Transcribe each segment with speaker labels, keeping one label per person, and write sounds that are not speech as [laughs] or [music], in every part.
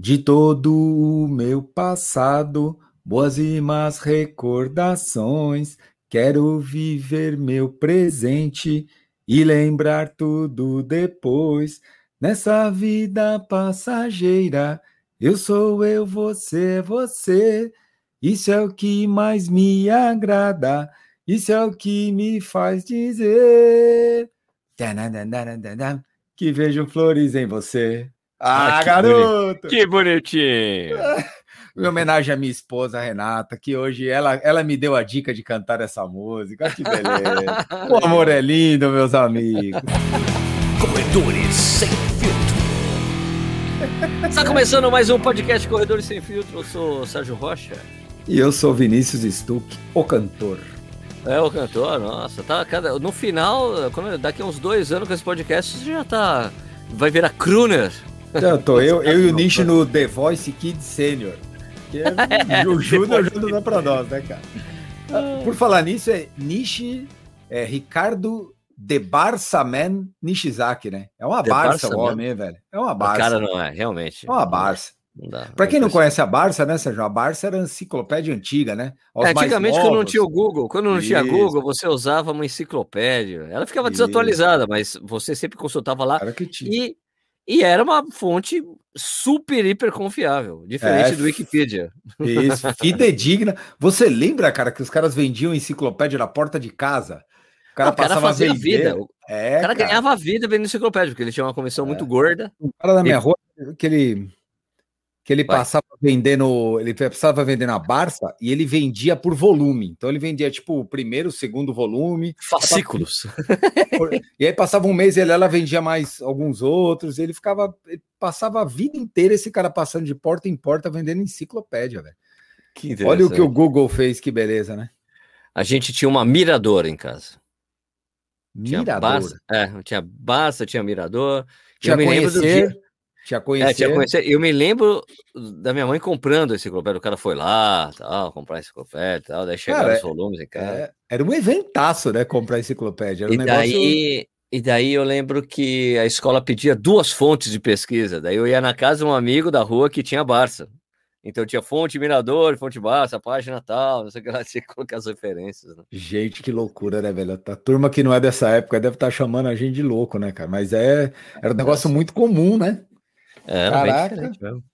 Speaker 1: De todo o meu passado, boas e más recordações, quero viver meu presente e lembrar tudo depois. Nessa vida passageira, eu sou eu, você é você. Isso é o que mais me agrada, isso é o que me faz dizer que vejo flores em você.
Speaker 2: Ah, ah que garoto! Boni... Que bonitinho!
Speaker 1: Minha homenagem à minha esposa Renata, que hoje ela, ela me deu a dica de cantar essa música. Que beleza! [laughs] o amor é lindo, meus amigos.
Speaker 2: Corredores sem filtro. Está começando mais um podcast Corredores sem filtro. Eu sou Sérgio Rocha.
Speaker 1: E eu sou Vinícius Stuck, o cantor.
Speaker 2: É, o cantor, nossa, tá cada, no final, quando, daqui a uns dois anos com esse podcast, você já tá. Vai virar crooner.
Speaker 1: Eu tô, eu, eu e o Nish no The Voice Kid Senior. Que é, [laughs] o Júnior ajuda pra nós, né, cara? Ah, por falar nisso, é Nishi, é Ricardo de Barça Man Nishizaki, né? É uma Barça o homem, velho. É uma Barça. O
Speaker 2: cara não é, realmente.
Speaker 1: É uma Barça. Para quem não conhece a Barça, né, Sérgio? A Barça era enciclopédia antiga, né?
Speaker 2: É, antigamente, quando não tinha o Google, quando não Isso. tinha Google, você usava uma enciclopédia. Ela ficava Isso. desatualizada, mas você sempre consultava lá. Era que tinha. E, e era uma fonte super, hiper confiável, diferente é, do Wikipedia.
Speaker 1: Isso, fidedigna. Você lembra, cara, que os caras vendiam enciclopédia na porta de casa?
Speaker 2: O cara, o cara passava fazia a vida. É, o cara, cara, ganhava vida vendendo enciclopédia, porque ele tinha uma comissão é. muito gorda.
Speaker 1: O cara da minha e... rua, aquele que ele Vai. passava vendendo, ele passava vendendo a Barça e ele vendia por volume. Então ele vendia tipo o primeiro, o segundo volume,
Speaker 2: fascículos. [laughs]
Speaker 1: e aí passava um mês e ela vendia mais alguns outros. ele ficava, ele passava a vida inteira esse cara passando de porta em porta vendendo enciclopédia, velho. Olha o que o Google fez, que beleza, né?
Speaker 2: A gente tinha uma miradora em casa.
Speaker 1: Mirador. Tinha Barça,
Speaker 2: é, tinha Barça, tinha mirador.
Speaker 1: Tinha eu me lembro do dia, tinha conhecido. É.
Speaker 2: Eu me lembro da minha mãe comprando esse enciclopédia. O cara foi lá, tal, comprar enciclopédia tal. Daí chegaram os volumes em casa. É,
Speaker 1: era um eventaço, né? Comprar enciclopédia. Era um
Speaker 2: e, negócio... daí, e daí eu lembro que a escola pedia duas fontes de pesquisa. Daí eu ia na casa de um amigo da rua que tinha Barça. Então tinha fonte Mirador, fonte Barça, página tal, não sei o que lá, [laughs] tinha que colocar as referências. Né?
Speaker 1: Gente, que loucura, né, velho? A turma que não é dessa época deve estar tá chamando a gente de louco, né, cara? Mas é, era um negócio muito comum, né?
Speaker 2: Era Caraca. bem diferente mesmo.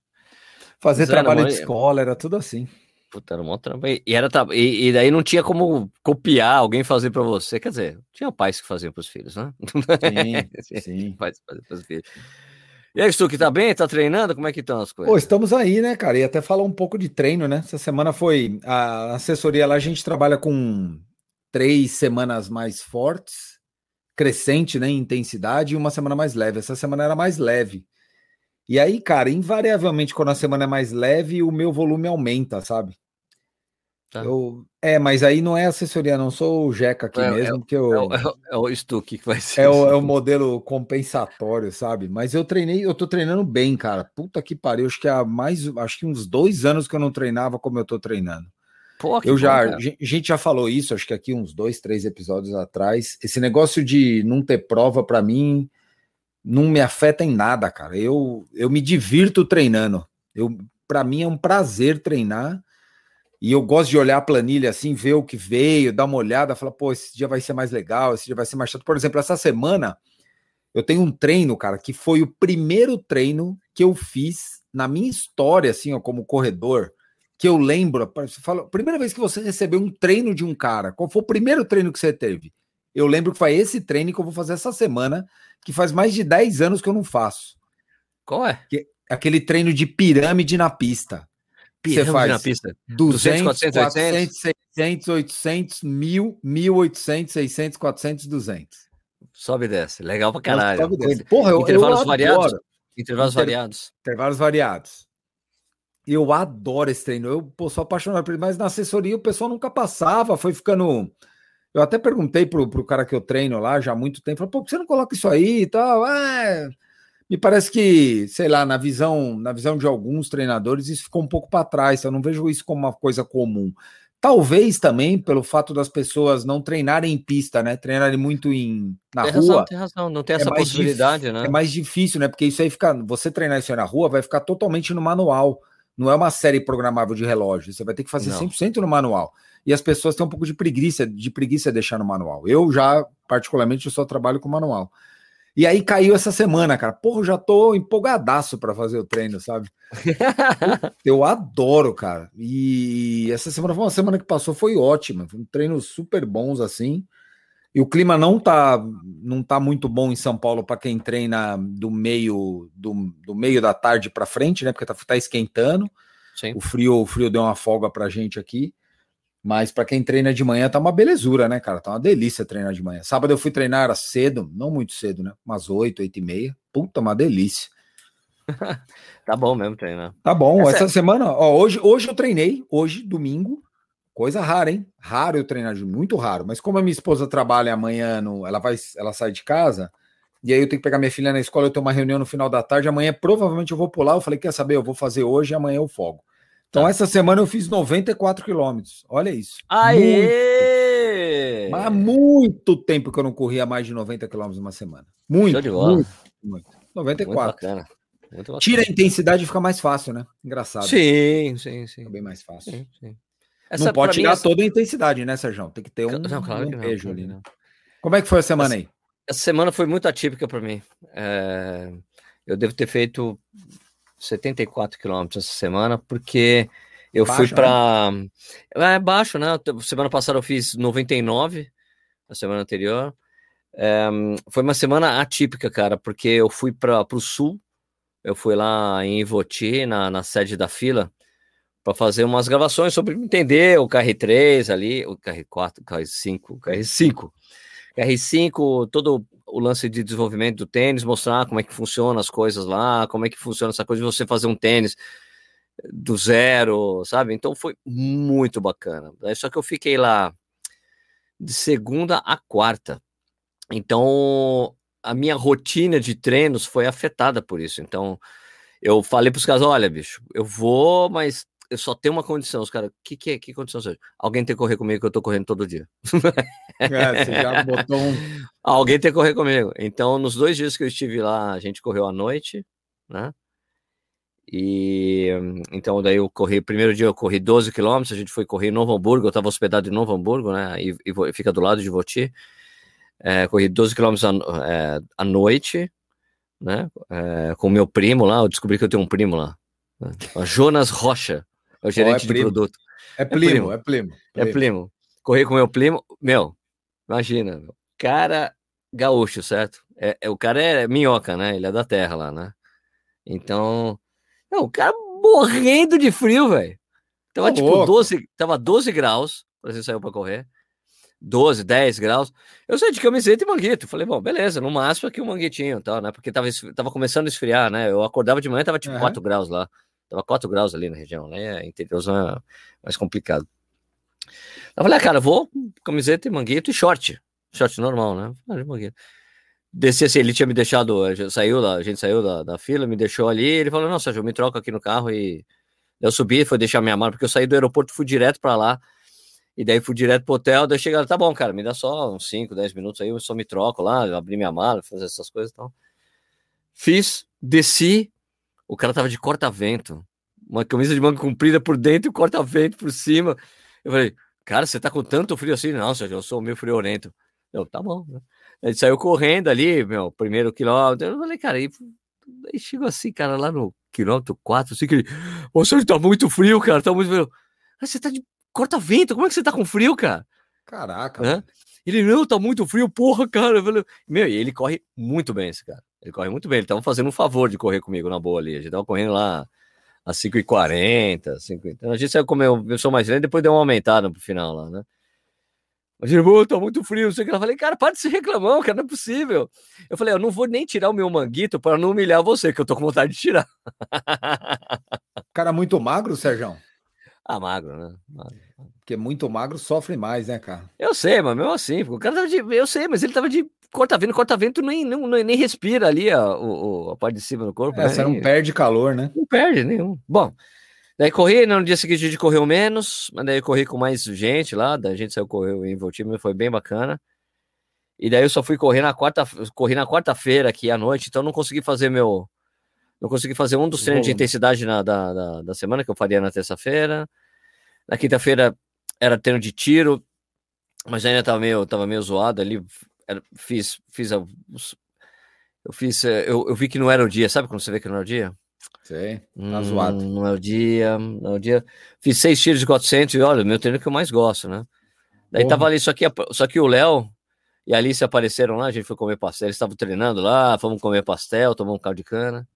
Speaker 1: Fazer Mas trabalho era, de escola, era tudo assim.
Speaker 2: Puta, era um trampo. E, era, e, e, daí não tinha como copiar alguém fazer para você. Quer dizer, tinha pais que faziam para os filhos, né? Sim, [laughs] sim. Pais fazer para os filhos. E aí, Stu, que tá bem? Tá treinando? Como é que estão as coisas?
Speaker 1: Pô, estamos aí, né, cara? E até falar um pouco de treino, né? Essa semana foi a assessoria lá, a gente trabalha com três semanas mais fortes, crescente, né, em intensidade, e uma semana mais leve. Essa semana era mais leve. E aí, cara, invariavelmente, quando a semana é mais leve, o meu volume aumenta, sabe? Tá. Eu, é, mas aí não é assessoria, não sou o Jeca aqui é, mesmo, é, porque eu.
Speaker 2: É, o, é o Stuck que vai ser.
Speaker 1: É o, é o modelo compensatório, sabe? Mas eu treinei, eu tô treinando bem, cara. Puta que pariu, acho que há mais, acho que uns dois anos que eu não treinava como eu tô treinando. Pô, eu já, bom, a gente já falou isso, acho que aqui uns dois, três episódios atrás. Esse negócio de não ter prova para mim não me afeta em nada, cara. Eu, eu me divirto treinando. Eu, para mim é um prazer treinar. E eu gosto de olhar a planilha assim, ver o que veio, dar uma olhada, falar, pô, esse dia vai ser mais legal, esse dia vai ser mais chato. Por exemplo, essa semana eu tenho um treino, cara, que foi o primeiro treino que eu fiz na minha história, assim, ó, como corredor, que eu lembro. Você fala, primeira vez que você recebeu um treino de um cara, qual foi o primeiro treino que você teve? Eu lembro que foi esse treino que eu vou fazer essa semana, que faz mais de 10 anos que eu não faço.
Speaker 2: Qual é?
Speaker 1: Que, aquele treino de pirâmide na pista.
Speaker 2: Pirâmide você faz na pista.
Speaker 1: 200, 200 400, 400, 600, 800, 1000, 1800, 600, 400, 200.
Speaker 2: Sobe e desce. Legal pra caralho. Sobe
Speaker 1: desce. Porra, eu,
Speaker 2: Intervalos eu variados? Intervalos Inter... variados.
Speaker 1: Intervalos variados. Eu adoro esse treino. Eu pô, sou apaixonado por ele, mas na assessoria o pessoal nunca passava, foi ficando eu até perguntei pro, pro cara que eu treino lá já há muito tempo, falei, pô, por que você não coloca isso aí e tal? É, me parece que, sei lá, na visão, na visão de alguns treinadores, isso ficou um pouco para trás. Eu não vejo isso como uma coisa comum. Talvez também pelo fato das pessoas não treinarem em pista, né? Treinarem muito em na
Speaker 2: tem
Speaker 1: rua.
Speaker 2: Razão, tem razão, não tem é essa possibilidade, né?
Speaker 1: É mais difícil, né? Porque isso aí fica. Você treinar isso aí na rua vai ficar totalmente no manual. Não é uma série programável de relógio. Você vai ter que fazer não. 100% no manual. E as pessoas têm um pouco de preguiça, de preguiça de deixar no manual. Eu já, particularmente, eu só trabalho com manual. E aí caiu essa semana, cara. Porra, eu já tô empolgadaço para fazer o treino, sabe? [laughs] eu adoro, cara. E essa semana foi uma semana que passou, foi ótima. Foi um treino super bons assim. E o clima não tá, não tá muito bom em São Paulo para quem treina do meio do, do meio da tarde para frente, né? Porque tá, tá esquentando. Sim. O frio, o frio deu uma folga pra gente aqui. Mas para quem treina de manhã tá uma belezura, né, cara? Tá uma delícia treinar de manhã. Sábado eu fui treinar era cedo, não muito cedo, né? Umas 8, 8 e meia. Puta, uma delícia. [laughs]
Speaker 2: tá bom mesmo treinar.
Speaker 1: Tá bom. Essa, Essa é... semana, ó, hoje, hoje eu treinei, hoje, domingo. Coisa rara, hein? Raro eu treinar de muito raro. Mas como a minha esposa trabalha amanhã, no, ela vai, ela sai de casa. E aí eu tenho que pegar minha filha na escola, eu tenho uma reunião no final da tarde. Amanhã provavelmente eu vou pular. Eu falei, quer saber? Eu vou fazer hoje e amanhã eu folgo. Então, tá. essa semana eu fiz 94 quilômetros. Olha isso.
Speaker 2: Aê!
Speaker 1: Muito, mas há muito tempo que eu não corria mais de 90 quilômetros uma semana. Muito, muito, muito. 94. Muito bacana. Muito bacana. Tira a intensidade e fica mais fácil, né? Engraçado.
Speaker 2: Sim, sim, sim.
Speaker 1: bem mais fácil. Sim, sim. Essa, não pode tirar essa... toda a intensidade, né, Sérgio? Tem que ter um,
Speaker 2: não, claro
Speaker 1: um beijo ali, né? Como é que foi a semana
Speaker 2: essa,
Speaker 1: aí?
Speaker 2: Essa semana foi muito atípica para mim. É... Eu devo ter feito 74 quilômetros essa semana, porque eu baixo, fui para. Né? É baixo, né? Semana passada eu fiz 99, a semana anterior. É, foi uma semana atípica, cara, porque eu fui para o sul, eu fui lá em Ivoti, na, na sede da fila, para fazer umas gravações sobre entender o KR3 ali, o KR4, o KR5, o KR5. KR5, todo o lance de desenvolvimento do tênis, mostrar como é que funciona as coisas lá, como é que funciona essa coisa de você fazer um tênis do zero, sabe? Então foi muito bacana. Só que eu fiquei lá de segunda a quarta. Então a minha rotina de treinos foi afetada por isso. Então eu falei para os caras: olha, bicho, eu vou, mas eu só tenho uma condição, os caras, que que é? Que condição seja? Alguém tem que correr comigo que eu tô correndo todo dia. É, você já botou um... [laughs] Alguém tem que correr comigo. Então, nos dois dias que eu estive lá, a gente correu à noite, né? E então daí eu corri, primeiro dia eu corri 12 quilômetros, a gente foi correr em Novo Hamburgo, eu estava hospedado em Novo Hamburgo, né? E, e fica do lado de Voti. É, corri 12 quilômetros à, é, à noite, né? É, com o meu primo lá, eu descobri que eu tenho um primo lá. Né? Jonas Rocha. É o gerente oh, é de produto.
Speaker 1: É primo, é primo, é primo.
Speaker 2: É primo. Corri com meu primo, meu, imagina, meu, cara gaúcho, certo? É, é, o cara é minhoca, né? Ele é da terra lá, né? Então, meu, o cara morrendo de frio, velho. Tava tá tipo 12, tava 12 graus, quando a gente saiu pra correr. 12, 10 graus. Eu saí de camiseta e manguito. Falei, bom, beleza, no máximo aqui um manguitinho tal, né? Porque tava, tava começando a esfriar, né? Eu acordava de manhã, tava tipo uhum. 4 graus lá. Tava 4 graus ali na região, né? Interiorzão é mais complicado. Eu falei, ah, cara, vou camiseta e manguito e short. Short normal, né? Ah, Desci assim, ele tinha me deixado, saiu lá, a gente saiu da, da fila, me deixou ali, ele falou, não, Sérgio, me troca aqui no carro e eu subi, foi deixar minha mala, porque eu saí do aeroporto, fui direto para lá, e daí fui direto pro hotel, daí chegaram, tá bom, cara, me dá só uns 5, 10 minutos aí, eu só me troco lá, abri minha mala, fazer essas coisas e tal. Fiz, desci, o cara tava de corta-vento, uma camisa de manga comprida por dentro e corta-vento por cima. Eu falei, cara, você tá com tanto frio assim? Não, Sérgio, eu sou meio friorento. Eu, tá bom. Né? Ele saiu correndo ali, meu, primeiro quilômetro. Eu falei, cara, e aí chegou assim, cara, lá no quilômetro 4, assim, que ele, ô, Sérgio, tá muito frio, cara, tá muito frio. Ah, você tá de corta-vento, como é que você tá com frio, cara?
Speaker 1: Caraca.
Speaker 2: Ele, não, tá muito frio, porra, cara. Eu falei, meu, e ele corre muito bem, esse cara. Ele corre muito bem. Ele tava fazendo um favor de correr comigo na boa ali. A gente tava correndo lá às 5h40, 5 Então a gente saiu como eu, sou mais lento, depois deu uma aumentada pro final lá, né? Mas ele, tá muito frio, sei o que. Eu falei, cara, para de se reclamar, cara, não é possível. Eu falei, eu não vou nem tirar o meu manguito para não humilhar você, que eu tô com vontade de tirar. [laughs]
Speaker 1: Cara muito magro, Sérgio?
Speaker 2: Ah, magro, né? Magro.
Speaker 1: Porque muito magro sofre mais, né, cara?
Speaker 2: Eu sei, mas mesmo assim, o cara tava de. Eu sei, mas ele tava de corta-vento, corta-vento nem, nem, nem respira ali a, a, a parte de cima do corpo.
Speaker 1: É, né? Você não perde calor, né?
Speaker 2: Não perde nenhum. Bom, Daí corri, no dia seguinte a gente correu menos, mas daí eu corri com mais gente lá, da gente saiu correu em Voltímetro, foi bem bacana. E daí eu só fui correr na quarta, corri na quarta-feira aqui à noite, então não consegui fazer meu, não consegui fazer um dos treinos de intensidade na, da, da, da semana que eu faria na terça-feira. Na quinta-feira era treino de tiro, mas ainda tava meio, tava meio zoado ali. Era, fiz, fiz a, eu fiz, eh, eu, eu vi que não era o dia, sabe quando você vê que não era o dia?
Speaker 1: Sei, tá hum, zoado.
Speaker 2: Não é o dia, não é o dia. Fiz seis tiros de 400 e olha, meu treino que eu mais gosto, né? Daí Porra. tava ali, só que, só que o Léo e a Alice apareceram lá, a gente foi comer pastel, eles estavam treinando lá, fomos comer pastel, tomamos um caldo de cana.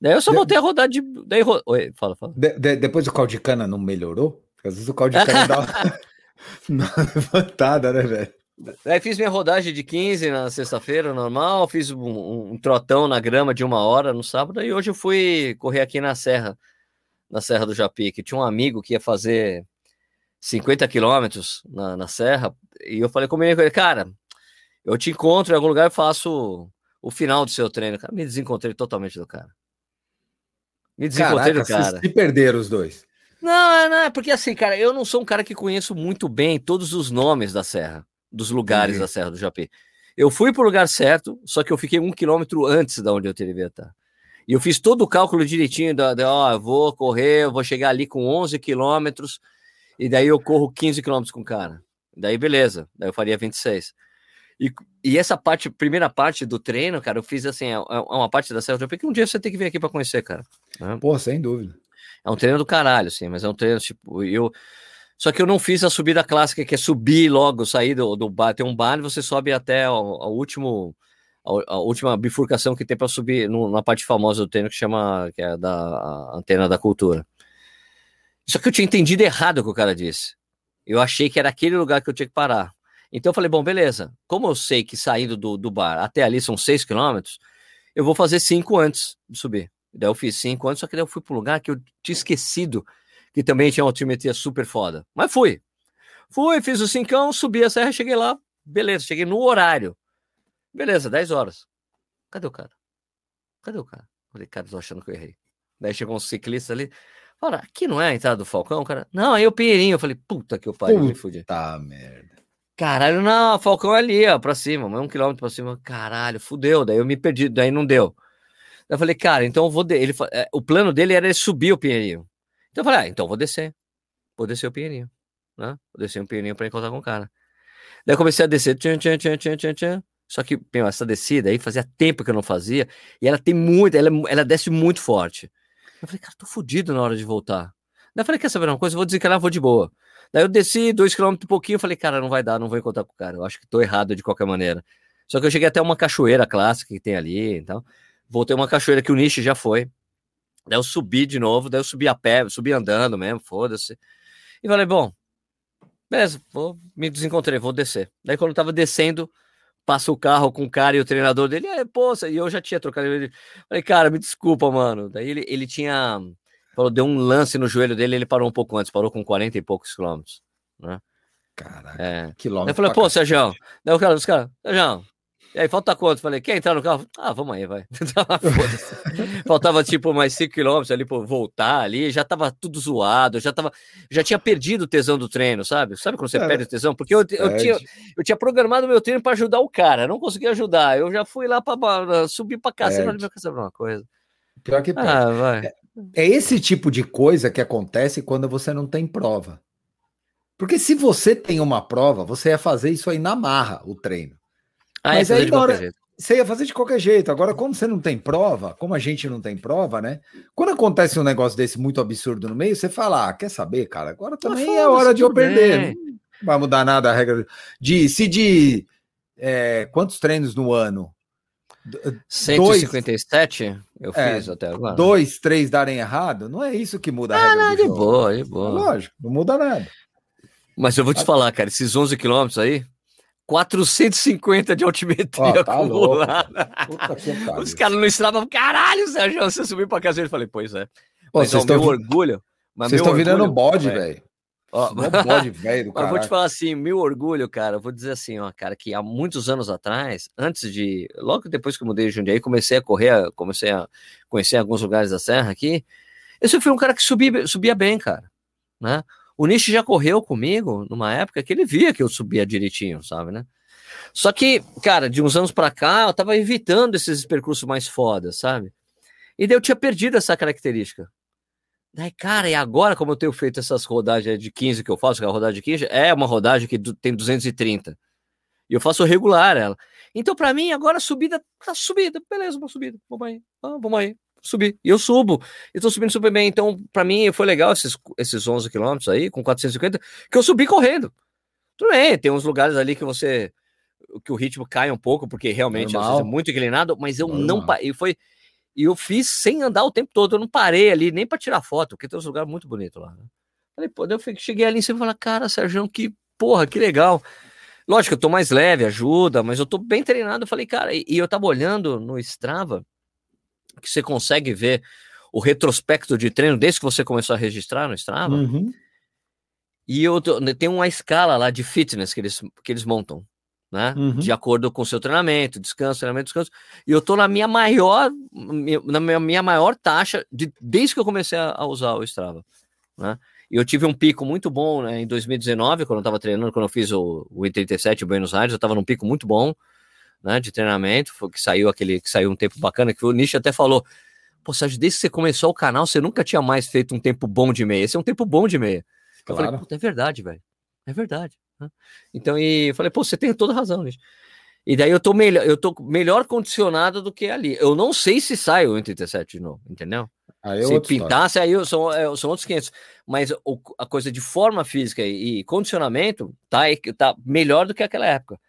Speaker 2: Daí eu só voltei de... a rodar de. Daí ro... Oi, fala, fala.
Speaker 1: De, de, depois o caldo de cana não melhorou? Porque às vezes o caldo de cana dá uma [laughs] [laughs] levantada, né, velho?
Speaker 2: Aí fiz minha rodagem de 15 na sexta-feira, normal. Fiz um, um, trotão na grama de uma hora no sábado. E hoje eu fui correr aqui na Serra, na Serra do Japi, que tinha um amigo que ia fazer 50 quilômetros na, na Serra. E eu falei comigo, cara, eu te encontro em algum lugar e faço o final do seu treino. Cara, me desencontrei totalmente do cara.
Speaker 1: Me desencontrei Caraca, do cara. Se perderam os dois.
Speaker 2: Não, é, não, é porque assim, cara, eu não sou um cara que conheço muito bem todos os nomes da serra, dos lugares da Serra do Japim. Eu fui para o lugar certo, só que eu fiquei um quilômetro antes da onde eu deveria estar. E eu fiz todo o cálculo direitinho, da, da ó, vou correr, eu vou chegar ali com 11 quilômetros, e daí eu corro 15 quilômetros com o cara. Daí beleza, daí eu faria 26. E, e essa parte, primeira parte do treino, cara, eu fiz assim, é, é uma parte da Serra do Japim que um dia você tem que vir aqui para conhecer, cara.
Speaker 1: Né? Pô, sem dúvida.
Speaker 2: É um treino do caralho, assim, mas é um treino, tipo, eu. Só que eu não fiz a subida clássica, que é subir logo, sair do, do bar. Tem um bar e você sobe até o, o último. A, a, última bifurcação que tem para subir no, na parte famosa do treino que chama que é da antena da cultura. Só que eu tinha entendido errado o que o cara disse. Eu achei que era aquele lugar que eu tinha que parar. Então eu falei, bom, beleza. Como eu sei que saindo do, do bar até ali são seis quilômetros, eu vou fazer cinco antes de subir. Daí eu fiz cinco antes, só que daí eu fui para um lugar que eu tinha esquecido que também tinha uma altimetria super foda. Mas fui. Fui, fiz o cincão, subi a serra, cheguei lá. Beleza, cheguei no horário. Beleza, 10 horas. Cadê o cara? Cadê o cara? Falei, cara, tô achando que eu errei. Daí chegou um ciclista ali. Fala, aqui não é a entrada do Falcão, cara? Não, aí o Pinheirinho. Eu falei, puta que eu pariu, me fudi.
Speaker 1: Tá, merda.
Speaker 2: Caralho, não, Falcão é ali, ó, pra cima, um quilômetro pra cima. Caralho, fudeu. Daí eu me perdi, daí não deu. Daí eu falei, cara, então eu vou. De... Ele... É, o plano dele era subir o Pinheirinho. Então eu falei, ah, então vou descer. Vou descer o Pinheirinho. Né? Vou descer o Pinheirinho pra encontrar com o cara. Daí eu comecei a descer, tchan, tchan, tchan, tchan, tchan, tchan. Só que, meu, essa descida aí fazia tempo que eu não fazia. E ela tem muito, ela, ela desce muito forte. Eu falei, cara, tô fudido na hora de voltar. Daí eu falei, quer saber uma coisa? Eu vou desencanar, vou de boa. Daí eu desci dois quilômetros um pouquinho, falei, cara, não vai dar, não vou encontrar com o cara. Eu acho que tô errado de qualquer maneira. Só que eu cheguei até uma cachoeira clássica que tem ali, então. Voltei uma cachoeira que o Nishi já foi. Daí eu subi de novo, daí eu subi a pé, subi andando mesmo, foda-se. E falei, bom, beleza, vou, me desencontrei, vou descer. Daí quando eu tava descendo, passa o carro com o cara e o treinador dele, é, pô, e eu já tinha trocado ele. Falei, cara, me desculpa, mano. Daí ele, ele tinha falou, deu um lance no joelho dele, ele parou um pouco antes, parou com 40 e poucos quilômetros, né?
Speaker 1: Caraca,
Speaker 2: é. quilômetro. Eu falei, pô, Sérgio, daí o cara, os caras, Sérgio, e aí, falta quanto? Falei, quer entrar no carro? Ah, vamos aí, vai. [laughs] Faltava tipo mais 5 quilômetros ali para voltar ali, já tava tudo zoado, já tava, já tinha perdido o tesão do treino, sabe? Sabe quando você é, perde o tesão? Porque eu, eu, tinha, eu tinha programado meu treino para ajudar o cara, não consegui ajudar. Eu já fui lá para subir cá, você não quer saber uma coisa.
Speaker 1: Pior que. Ah, vai. É, é esse tipo de coisa que acontece quando você não tem prova. Porque se você tem uma prova, você ia fazer isso aí na marra, o treino. Ah, Mas aí agora, você ia fazer de qualquer jeito. Agora, como você não tem prova, como a gente não tem prova, né? Quando acontece um negócio desse muito absurdo no meio, você fala: ah, quer saber, cara? Agora também é hora de eu perder. Não vai mudar nada a regra. De, se de é, quantos treinos no ano?
Speaker 2: 157 dois, eu é, fiz é, até agora.
Speaker 1: Dois, três darem errado, não é isso que muda a
Speaker 2: ah, regra. Ah, de jogo. boa, de boa.
Speaker 1: Lógico, não muda nada.
Speaker 2: Mas eu vou te falar, cara, esses 11 quilômetros aí, 450 de altimetria oh, tá acumulada. Os caras não estavam, caralho, Sérgio, você subiu pra casa. Eu falei, pois é.
Speaker 1: Pô, mas ó, meu orgulho. Vocês estão virando bode, velho. Ó,
Speaker 2: bode [laughs] velho Eu vou te falar assim, meu orgulho, cara, eu vou dizer assim, ó, cara, que há muitos anos atrás, antes de, logo depois que eu mudei de Jundiaí, comecei a correr, comecei a conhecer alguns lugares da serra aqui, Esse foi um cara que subia, subia bem, cara, né? O Nish já correu comigo numa época que ele via que eu subia direitinho, sabe, né? Só que, cara, de uns anos para cá, eu tava evitando esses percursos mais fodas, sabe? E daí eu tinha perdido essa característica. Daí, cara, e agora, como eu tenho feito essas rodagens de 15 que eu faço, que é a rodagem de 15, é uma rodagem que tem 230. E eu faço regular ela. Então, para mim, agora a subida tá subida. Beleza, uma subida. Vamos aí. Ah, vamos aí. Subir. E eu subo. E tô subindo super bem. Então, para mim, foi legal esses, esses 11 quilômetros aí, com 450, que eu subi correndo. Tudo bem, tem uns lugares ali que você que o ritmo cai um pouco, porque realmente é muito inclinado, mas eu Normal. não parei. Foi, e eu fiz sem andar o tempo todo, eu não parei ali nem para tirar foto, porque tem uns lugares muito bonitos lá. Né? Falei, pô, eu cheguei ali em cima e falei, cara, Sérgio, que porra, que legal. Lógico, eu tô mais leve, ajuda, mas eu tô bem treinado. Eu falei, cara, e, e eu tava olhando no Strava, que você consegue ver o retrospecto de treino desde que você começou a registrar no Strava. Uhum. E eu tem uma escala lá de fitness que eles, que eles montam né? Uhum. De acordo com o seu treinamento, descanso, treinamento, descanso. E eu tô na minha maior, na minha, minha maior taxa de, desde que eu comecei a, a usar o Strava, né? E eu tive um pico muito bom né, em 2019, quando eu estava treinando, quando eu fiz o, o I-37 em Buenos Aires, eu estava num pico muito bom, né, de treinamento, foi que saiu aquele, que saiu um tempo bacana, que o Nish até falou, pô, Sérgio, desde que você começou o canal, você nunca tinha mais feito um tempo bom de meia, esse é um tempo bom de meia. Claro. Eu falei, é verdade, velho, é verdade. Né? Então, e falei, pô, você tem toda razão, gente. E daí eu tô melhor, eu tô melhor condicionado do que ali. Eu não sei se sai o 87 de novo, entendeu? Aí é se pintasse, aí são, é, são outros 500. Mas o, a coisa de forma física e, e condicionamento tá, tá melhor do que aquela época.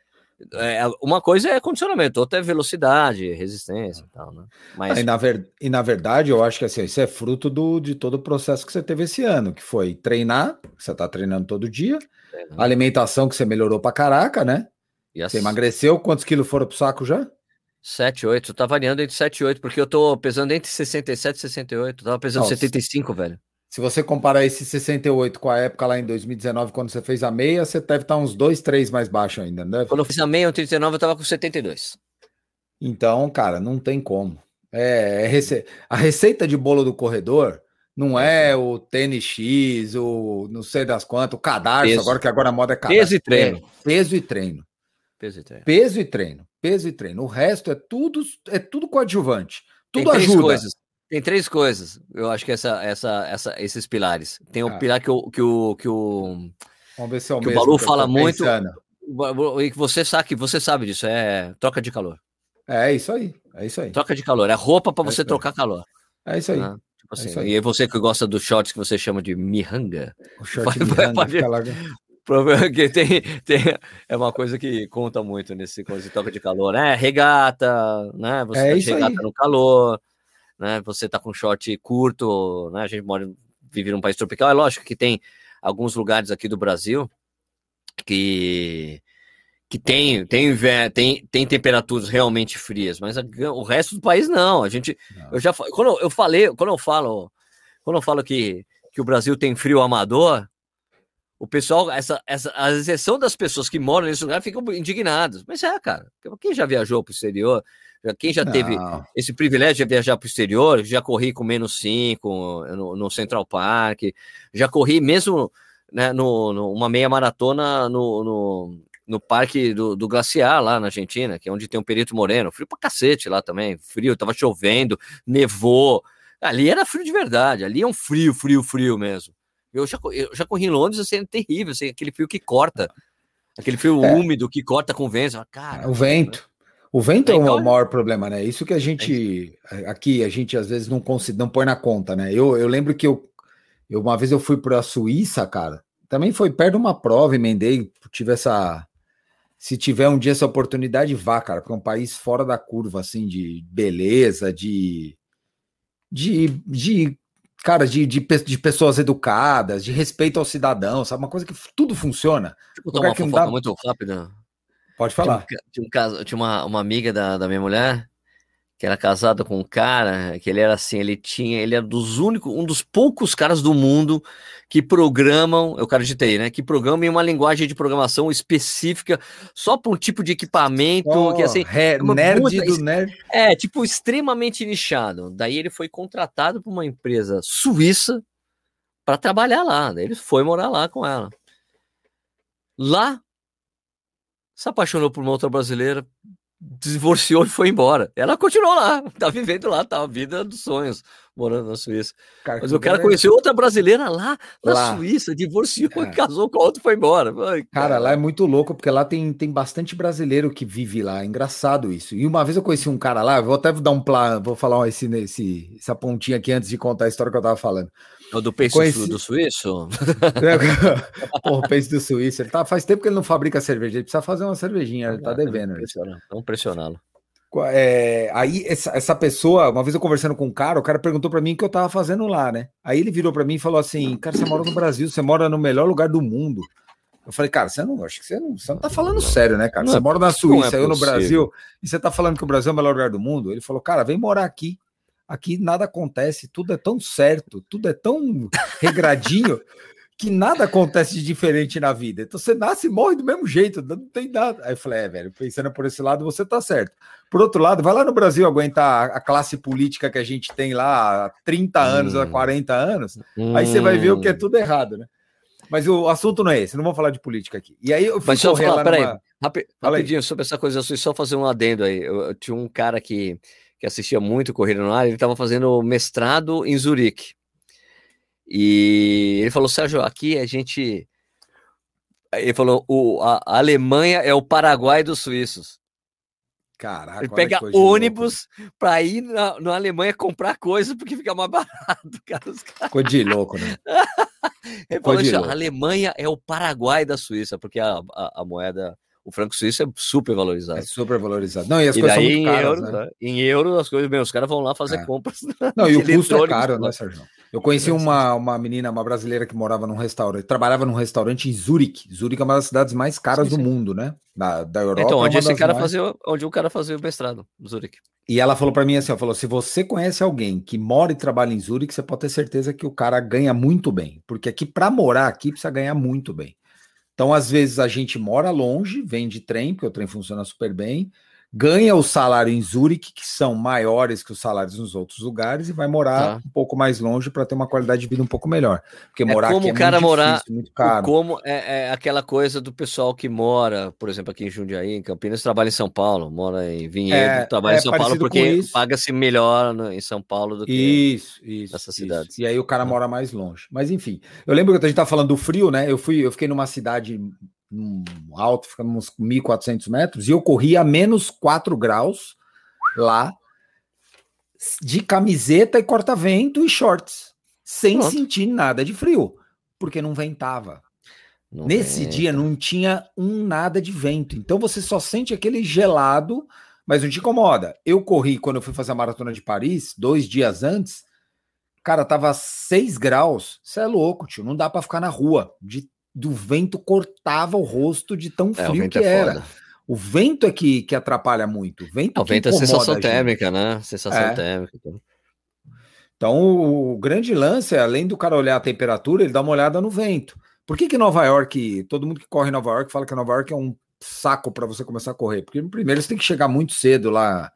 Speaker 2: É, uma coisa é condicionamento, outra é velocidade, resistência e tal, né?
Speaker 1: Mas... e, na ver... e na verdade, eu acho que assim, isso é fruto do, de todo o processo que você teve esse ano, que foi treinar, você tá treinando todo dia, a alimentação que você melhorou pra caraca, né? Yes. Você emagreceu, quantos quilos foram pro saco já?
Speaker 2: 7, 8, tá variando entre 7 e 8, porque eu tô pesando entre 67 e 68, eu tava pesando Nossa. 75, velho.
Speaker 1: Se você comparar esse 68 com a época lá em 2019, quando você fez a meia, você deve estar uns 2, 3 mais baixo ainda, né?
Speaker 2: Quando eu fiz a meia, em 39, eu tava com 72.
Speaker 1: Então, cara, não tem como. É, é rece... A receita de bolo do corredor não é o TNX, o não sei das quantas, o cadarço, peso. agora que agora a moda é
Speaker 2: cadarço. Peso e treino.
Speaker 1: É, peso e treino. Peso e treino. Peso e treino. Peso e treino. O resto é tudo, é tudo coadjuvante. Tudo ajuda.
Speaker 2: Coisas. Tem três coisas, eu acho que essa, essa, essa, esses pilares. Tem o ah. pilar que o, que o, que o,
Speaker 1: Vamos ver se é o,
Speaker 2: que o Balu fala muito. E que você sabe, você sabe disso, é troca de calor.
Speaker 1: É isso aí, é isso aí.
Speaker 2: Troca de calor, é roupa para é você trocar calor.
Speaker 1: É isso aí. Ah,
Speaker 2: tipo assim, é isso aí. E você que gosta dos shorts que você chama de miranga.
Speaker 1: O short pode, [laughs] pode,
Speaker 2: que tem, tem, é uma coisa que conta muito nesse coisa de troca de calor, né? Regata, né? Você é tá regata aí. no calor né? Você tá com short curto, né? A gente mora, vive num país tropical. É lógico que tem alguns lugares aqui do Brasil que que tem tem tem, tem temperaturas realmente frias, mas a, o resto do país não. A gente não. eu já quando eu falei, quando eu falo quando eu falo que que o Brasil tem frio amador, o pessoal, essa, essa, a exceção das pessoas que moram nesse lugar ficam indignados. Mas é, cara, quem já viajou para o exterior, quem já não. teve esse privilégio de viajar para o exterior, já corri com menos 5 no, no, Central Park, já corri mesmo né, no, no, uma meia maratona no, no, no Parque do, do, Glaciar, lá na Argentina, que é onde tem um Perito Moreno. Frio pra cacete lá também, frio, tava chovendo, nevou. Ali era frio de verdade, ali é um frio, frio, frio mesmo. Eu já, eu já corri em Londres, assim, é terrível, assim, aquele frio que corta. Aquele frio é. úmido que corta com vento. Cara,
Speaker 1: o vento. O vento é, é o maior problema, né? Isso que a gente aqui a gente às vezes não consegue, não põe na conta, né? Eu, eu lembro que eu, eu uma vez eu fui para a Suíça, cara. Também foi perto de uma prova, emendei, tive essa se tiver um dia essa oportunidade, vá, cara, porque é um país fora da curva, assim, de beleza, de. de, de cara, de, de, de, pessoas educadas, de respeito ao cidadão, sabe? Uma coisa que tudo funciona.
Speaker 2: Tipo, uma que dá... muito rápida.
Speaker 1: Pode falar.
Speaker 2: Tinha, um, tinha um caso, tinha uma, uma amiga da, da minha mulher que era casado com um cara que ele era assim, ele tinha, ele era dos únicos, um dos poucos caras do mundo que programam, eu acreditei, né, que programam em uma linguagem de programação específica só para um tipo de equipamento oh, que assim,
Speaker 1: é nerd do nerd.
Speaker 2: É, tipo extremamente nichado. Daí ele foi contratado por uma empresa suíça para trabalhar lá. Daí ele foi morar lá com ela. Lá se apaixonou por uma outra brasileira, divorciou e foi embora. Ela continuou lá, [laughs] tá vivendo lá, tá a vida dos sonhos, morando na Suíça. Cara, Mas o cara conheceu outra brasileira lá na lá. Suíça, divorciou é. e casou com a outra e foi embora.
Speaker 1: Ai, cara, cara, lá é muito louco, porque lá tem, tem bastante brasileiro que vive lá. É engraçado isso. E uma vez eu conheci um cara lá, vou até dar um plano, vou falar esse, esse, essa pontinha aqui antes de contar a história que eu tava falando.
Speaker 2: O do peixe Conheci... do suíço? [laughs]
Speaker 1: Porra, o peixe do suíço. Ele tá, faz tempo que ele não fabrica cerveja. Ele precisa fazer uma cervejinha. Ele tá devendo.
Speaker 2: Vamos pressioná-lo.
Speaker 1: É, aí, essa, essa, pessoa, uma vez eu conversando com um cara, o cara perguntou para mim o que eu tava fazendo lá, né? Aí ele virou para mim e falou assim: Cara, você mora no Brasil, você mora no melhor lugar do mundo. Eu falei, cara, você não, acho que você não, você não tá falando sério, né, cara? Não você é, mora na Suíça, é eu no Brasil, e você tá falando que o Brasil é o melhor lugar do mundo? Ele falou, cara, vem morar aqui. Aqui nada acontece, tudo é tão certo, tudo é tão regradinho [laughs] que nada acontece de diferente na vida. Então você nasce e morre do mesmo jeito, não tem nada. Aí eu falei, é, velho, pensando por esse lado, você tá certo. Por outro lado, vai lá no Brasil aguentar a classe política que a gente tem lá há 30 anos, hum. há 40 anos, hum. aí você vai ver o que é hum. tudo errado, né? Mas o assunto não é esse, não vamos falar de política aqui. E aí eu
Speaker 2: fui Mas eu falar, peraí. Rapi, rapidinho, sobre essa coisa, só fazer um adendo aí. Eu, eu tinha um cara que que assistia muito Corrida no Ar, ele estava fazendo mestrado em Zurique. E ele falou, Sérgio, aqui a gente. Ele falou: o, a, a Alemanha é o Paraguai dos suíços. Caraca, ele pega ônibus para ir na, na, Alemanha comprar coisa porque fica mais barato, cara.
Speaker 1: Ficou de louco, né? [laughs]
Speaker 2: ele falou assim, a Alemanha é o Paraguai da Suíça, porque a, a, a moeda o franco suíço é super valorizado. É
Speaker 1: super valorizado. Não,
Speaker 2: e as e coisas são muito caras, euro, né? né? Em euro, as coisas, bem, os caras vão lá fazer é. compras.
Speaker 1: Não, e o custo é caro, né, Sérgio? Eu conheci uma, uma menina, uma brasileira que morava num restaurante, trabalhava num restaurante em Zurique. Zurique é uma das cidades mais caras sim, sim. do mundo, né? Da, da Europa.
Speaker 2: Então, onde é esse cara mais... fazia, onde o cara fazia o mestrado, Zurique.
Speaker 1: E ela falou para mim assim, ela falou, se você conhece alguém que mora e trabalha em Zurique, você pode ter certeza que o cara ganha muito bem, porque aqui para morar aqui precisa ganhar muito bem. Então, às vezes, a gente mora longe, vem de trem, porque o trem funciona super bem, ganha o salário em Zurique, que são maiores que os salários nos outros lugares, e vai morar tá. um pouco mais longe para ter uma qualidade de vida um pouco melhor.
Speaker 2: Porque é morar como aqui é o cara muito morar, difícil, muito caro. Como é, é, aquela coisa do pessoal que mora, por exemplo, aqui em Jundiaí, em Campinas, trabalha em São Paulo, mora em Vinhedo, é, trabalha em é São Paulo porque paga-se melhor em São Paulo do que
Speaker 1: isso, isso, nessas cidades. E aí o cara tá. mora mais longe. Mas enfim, eu lembro que a gente estava falando do frio, né? Eu fui, eu fiquei numa cidade alto, ficamos 1.400 metros, e eu corri a menos 4 graus lá, de camiseta e corta-vento e shorts, sem Pronto. sentir nada de frio, porque não ventava. Não Nesse venta. dia não tinha um nada de vento, então você só sente aquele gelado, mas não te incomoda. Eu corri quando eu fui fazer a maratona de Paris, dois dias antes, cara, tava 6 graus. Você é louco, tio. Não dá para ficar na rua de do vento cortava o rosto de tão é, frio é, que era. Foda. O vento é que, que atrapalha muito. O vento,
Speaker 2: é, o vento é sensação térmica, né? Sensação é. térmica.
Speaker 1: Então, o grande lance é, além do cara olhar a temperatura, ele dá uma olhada no vento. Por que, que Nova York, todo mundo que corre em Nova York fala que Nova York é um saco para você começar a correr? Porque primeiro você tem que chegar muito cedo lá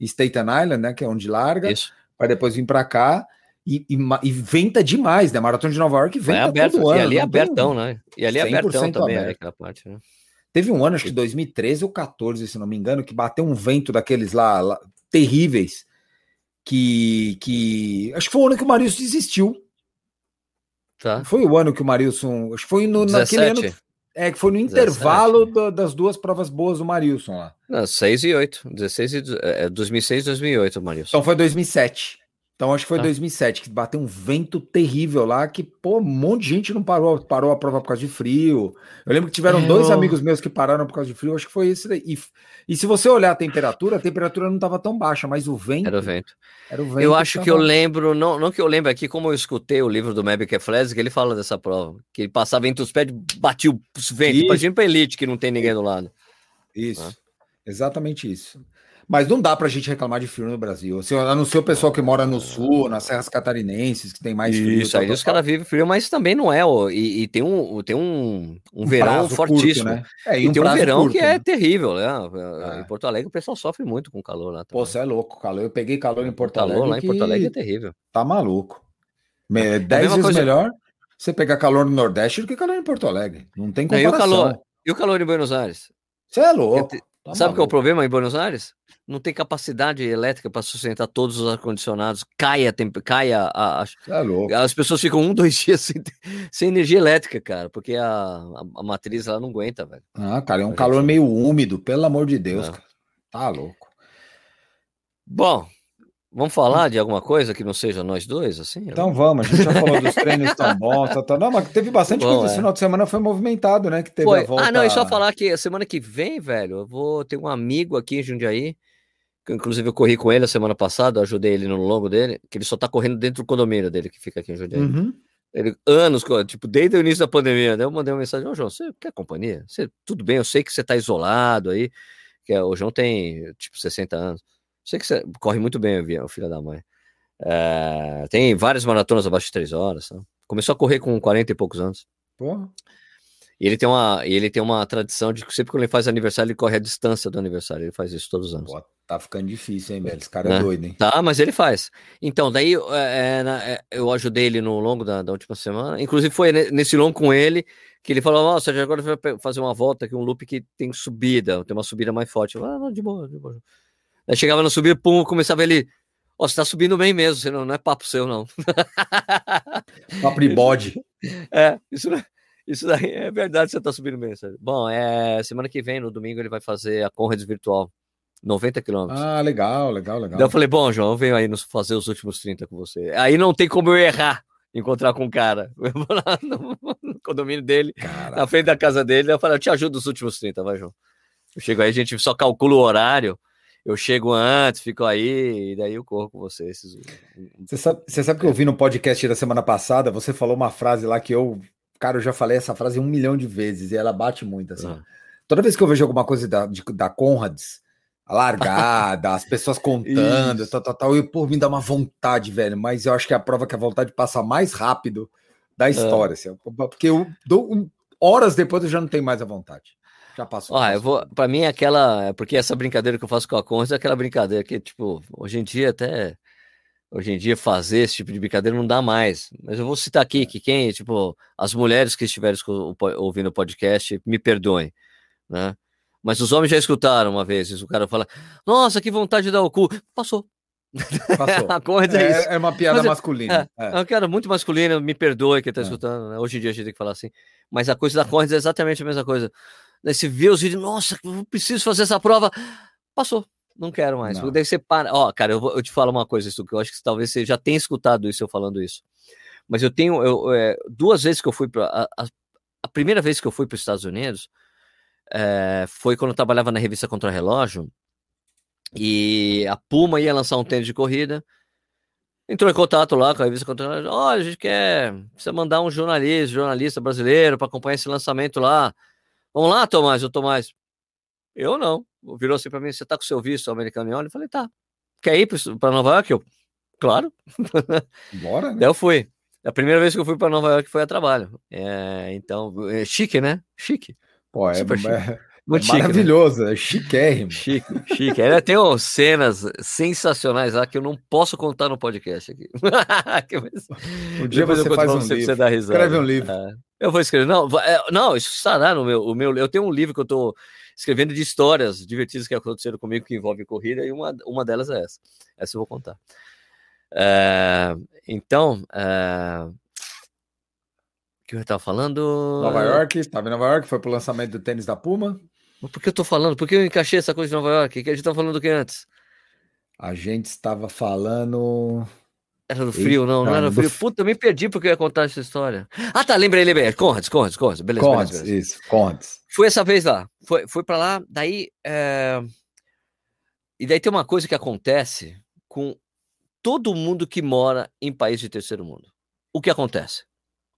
Speaker 1: em Staten Island, né? Que é onde larga, para depois vir para cá. E, e, e, venta demais, né? Maratona de Nova York venta é
Speaker 2: aberto, todo ano. E ali é abertão, né? E ali é abertão também, aquela parte, né?
Speaker 1: Teve um ano, acho que 2013 ou 14, se não me engano, que bateu um vento daqueles lá, lá terríveis, que, que... Acho que foi o ano que o Marilson desistiu. Tá. Foi o ano que o Marilson... Acho que foi no, naquele ano... É, que foi no intervalo das duas provas boas do Marilson lá.
Speaker 2: Não, 6 e 8. 16 e, é, 2006 e 2008, Marilson.
Speaker 1: Então foi 2007. Então acho que foi tá. 2007 que bateu um vento terrível lá que pô, um monte de gente não parou, parou a prova por causa de frio. Eu lembro que tiveram é, dois amigos meus que pararam por causa de frio, acho que foi esse daí. E, e se você olhar a temperatura, a temperatura não estava tão baixa, mas o vento
Speaker 2: Era o vento. Era o vento eu acho que, que eu lembro, não, não que eu lembro aqui, como eu escutei o livro do Meb Keflez, que ele fala dessa prova, que ele passava entre os pés, batia os ventos, imagina para elite que não tem ninguém do lado.
Speaker 1: Isso. Ah. Exatamente isso. Mas não dá pra gente reclamar de frio no Brasil. Assim, a não ser o pessoal que mora no sul, nas serras catarinenses, que tem mais
Speaker 2: frio. Isso, aí os caras vivem frio, mas também não é. Ó, e, e, tem um, tem um, um, um verão fortíssimo. Curto, né? é, e, e um tem um verão curto, que é né? terrível, né? É. Em Porto Alegre o pessoal sofre muito com calor lá.
Speaker 1: Também. Pô, você é louco, calor. Eu peguei calor em Porto calor,
Speaker 2: Alegre. Lá em Porto Alegre é terrível.
Speaker 1: Tá maluco. É dez vezes coisa... melhor você pegar calor no Nordeste do que calor em Porto Alegre. Não tem comparação.
Speaker 2: Não, e, o calor, e o calor em Buenos Aires?
Speaker 1: Você é louco.
Speaker 2: Tá Sabe qual é o problema em Buenos Aires? Não tem capacidade elétrica para sustentar todos os ar-condicionados. Caia, temp... caia a, a... É as pessoas ficam um, [laughs] dois dias sem, sem energia elétrica, cara, porque a, a, a matriz ela não aguenta, velho.
Speaker 1: Ah, cara, é um calor meio úmido, pelo amor de Deus, é. cara. Tá louco.
Speaker 2: Bom, Vamos falar de alguma coisa que não seja nós dois, assim?
Speaker 1: Então vamos, a gente já falou dos treinos tão [laughs] bons, tá, tá. não, mas teve bastante Bom, coisa esse é. final de semana, foi movimentado, né? Que teve
Speaker 2: foi. a volta... Ah, não, é só falar que a semana que vem, velho, eu vou ter um amigo aqui em Jundiaí, que inclusive eu corri com ele a semana passada, ajudei ele no longo dele, que ele só tá correndo dentro do condomínio dele, que fica aqui em Jundiaí. Uhum. Ele, anos, tipo, desde o início da pandemia, né? Eu mandei uma mensagem, ô João, você quer companhia? Você, tudo bem, eu sei que você tá isolado aí, que é, o João tem, tipo, 60 anos. Sei que você corre muito bem, o filho da mãe. É, tem várias maratonas abaixo de três horas. Começou a correr com 40 e poucos anos. Porra. E ele tem uma, ele tem uma tradição de que sempre que ele faz aniversário, ele corre a distância do aniversário. Ele faz isso todos os anos. Pô,
Speaker 1: tá ficando difícil, hein, velho? Esse cara é, é doido, hein?
Speaker 2: Tá, mas ele faz. Então, daí é, eu ajudei ele no longo da, da, última semana. Inclusive, foi nesse longo com ele que ele falou: Nossa, agora vai fazer uma volta aqui, um loop que tem subida, tem uma subida mais forte. Eu falei, ah, de boa, de boa. Aí chegava no subir, pum, começava ele. Ó, oh, você tá subindo bem mesmo, você não, é papo seu, não. [laughs]
Speaker 1: papo de bode.
Speaker 2: É, isso, isso daí é verdade, você tá subindo bem. Sabe? Bom, é, semana que vem, no domingo, ele vai fazer a Conrads Virtual. 90 quilômetros.
Speaker 1: Ah, legal, legal, legal.
Speaker 2: Daí eu falei, bom, João, eu venho aí nos fazer os últimos 30 com você. Aí não tem como eu errar, encontrar com o cara. [laughs] Eu vou lá no, no condomínio dele, Caraca. na frente da casa dele, eu falei, eu te ajudo os últimos 30, vai, João. Eu chego aí, a gente só calcula o horário, eu chego antes, fico aí, e daí eu corro com vocês.
Speaker 1: Você sabe, você sabe que eu vi no podcast da semana passada, você falou uma frase lá que eu, cara, eu já falei essa frase um milhão de vezes, e ela bate muito, assim. Ah. Toda vez que eu vejo alguma coisa da, de, da Conrads, a largada, as pessoas contando, tal, tal, tal, eu, por mim dá uma vontade, velho, mas eu acho que é a prova que a vontade passa mais rápido da ah. história, assim, porque eu dou, horas depois eu já não tenho mais a vontade. Já passou.
Speaker 2: Ah, eu vou. Para mim, é aquela. Porque essa brincadeira que eu faço com a Conza é aquela brincadeira que, tipo, hoje em dia até. Hoje em dia, fazer esse tipo de brincadeira não dá mais. Mas eu vou citar aqui é. que quem, tipo, as mulheres que estiverem ouvindo o podcast, me perdoem, né? Mas os homens já escutaram uma vez isso. O cara fala: Nossa, que vontade de dar o cu. Passou.
Speaker 1: Passou. [laughs] a coisa é, é, é uma piada Mas, masculina.
Speaker 2: É, é. é, piada muito masculina, me perdoe quem está é. escutando. Né? Hoje em dia a gente tem que falar assim. Mas a coisa da corrida é exatamente a mesma coisa. Daí você vê os vídeos, nossa, eu preciso fazer essa prova. Passou, não quero mais. Não. Daí você para. Ó, cara, eu, vou, eu te falo uma coisa, isso que eu acho que talvez você já tenha escutado isso eu falando isso. Mas eu tenho eu, é, duas vezes que eu fui para a, a, primeira vez que eu fui para os Estados Unidos é, foi quando eu trabalhava na revista Contra Relógio e a Puma ia lançar um tênis de corrida. Entrou em contato lá com a revista Contra Relógio. Olha, a gente quer você mandar um jornalista, jornalista brasileiro para acompanhar esse lançamento lá. Vamos lá, Tomás, o Tomás. Eu não. Virou assim para mim: você tá com seu visto americano Eu falei: tá. Quer ir para Nova York? Eu, claro. Bora. Né? Daí eu fui. A primeira vez que eu fui para Nova York foi a trabalho. É, então, é chique, né? Chique.
Speaker 1: Pô, é, Super é, chique. é, muito chique, né? maravilhoso, né? é chiquérrimo.
Speaker 2: Chique, chique. Ainda tem umas cenas sensacionais lá que eu não posso contar no podcast aqui. [laughs]
Speaker 1: um dia você faz um livro. Você Escreve um livro.
Speaker 2: Eu vou escrever. Não, é, não, isso estará no meu, o meu. Eu tenho um livro que eu estou escrevendo de histórias divertidas que aconteceram comigo que envolvem corrida e uma, uma delas é essa. Essa eu vou contar. É, então, é, o que eu estava falando?
Speaker 1: Nova York, estava em Nova York, foi para o lançamento do tênis da Puma.
Speaker 2: Por que eu tô falando? Por que eu encaixei essa coisa de Nova York? Que a gente tá falando do que antes?
Speaker 1: A gente estava falando.
Speaker 2: Era do frio, Eita, não, não era do frio. Puta, eu me perdi porque eu ia contar essa história. Ah, tá, lembrei, lembrei. Conrads, Conrads, Conrads. Beleza, Conrads, beleza, beleza.
Speaker 1: isso, Conrads.
Speaker 2: Foi essa vez lá. Foi, foi pra lá, daí. É... E daí tem uma coisa que acontece com todo mundo que mora em país de terceiro mundo. O que acontece?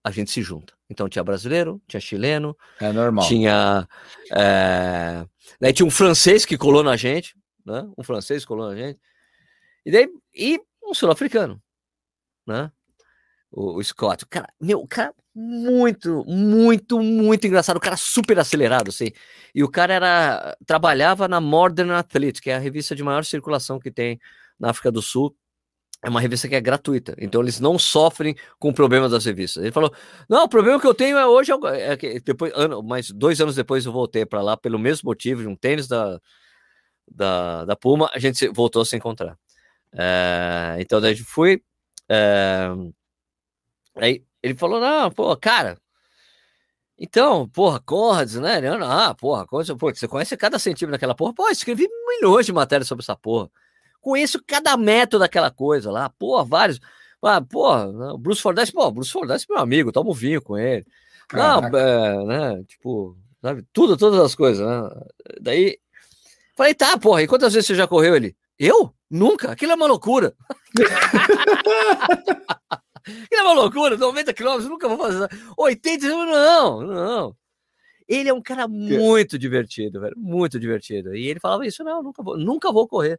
Speaker 2: A gente se junta. Então tinha brasileiro, tinha chileno.
Speaker 1: É normal.
Speaker 2: Tinha. É... Daí tinha um francês que colou na gente. né? Um francês colou a gente. E daí, e um sul-africano, né? O, o Scott. O cara, meu, o cara muito, muito, muito engraçado. O cara super acelerado, assim. E o cara era, trabalhava na Modern Athlete, que é a revista de maior circulação que tem na África do Sul é uma revista que é gratuita, então eles não sofrem com problemas das revistas. Ele falou: não, o problema que eu tenho é hoje, é que depois, ano, mas dois anos depois eu voltei para lá pelo mesmo motivo, de um tênis da, da, da Puma, a gente voltou a se encontrar. É, então daí fui. É, aí ele falou: não, pô, cara. Então, porra, Conrads, né? Ah, porra, Conrads, pô, você conhece cada centímetro daquela porra? Pô, escrevi milhões de matérias sobre essa porra. Conheço cada método daquela coisa lá, pô, vários. Ah, pô, o Bruce Fordyce, pô, Bruce Fordyce é meu amigo, tomo vinho com ele. Não, é, né, tipo, sabe, tudo, todas as coisas, né? Daí, falei, tá, porra, e quantas vezes você já correu ele? Eu? Nunca, aquilo é uma loucura. [laughs] aquilo é uma loucura, 90 quilômetros, nunca vou fazer. 80, não, não. Ele é um cara muito divertido, velho, muito divertido. E ele falava isso, não, nunca vou, nunca vou correr.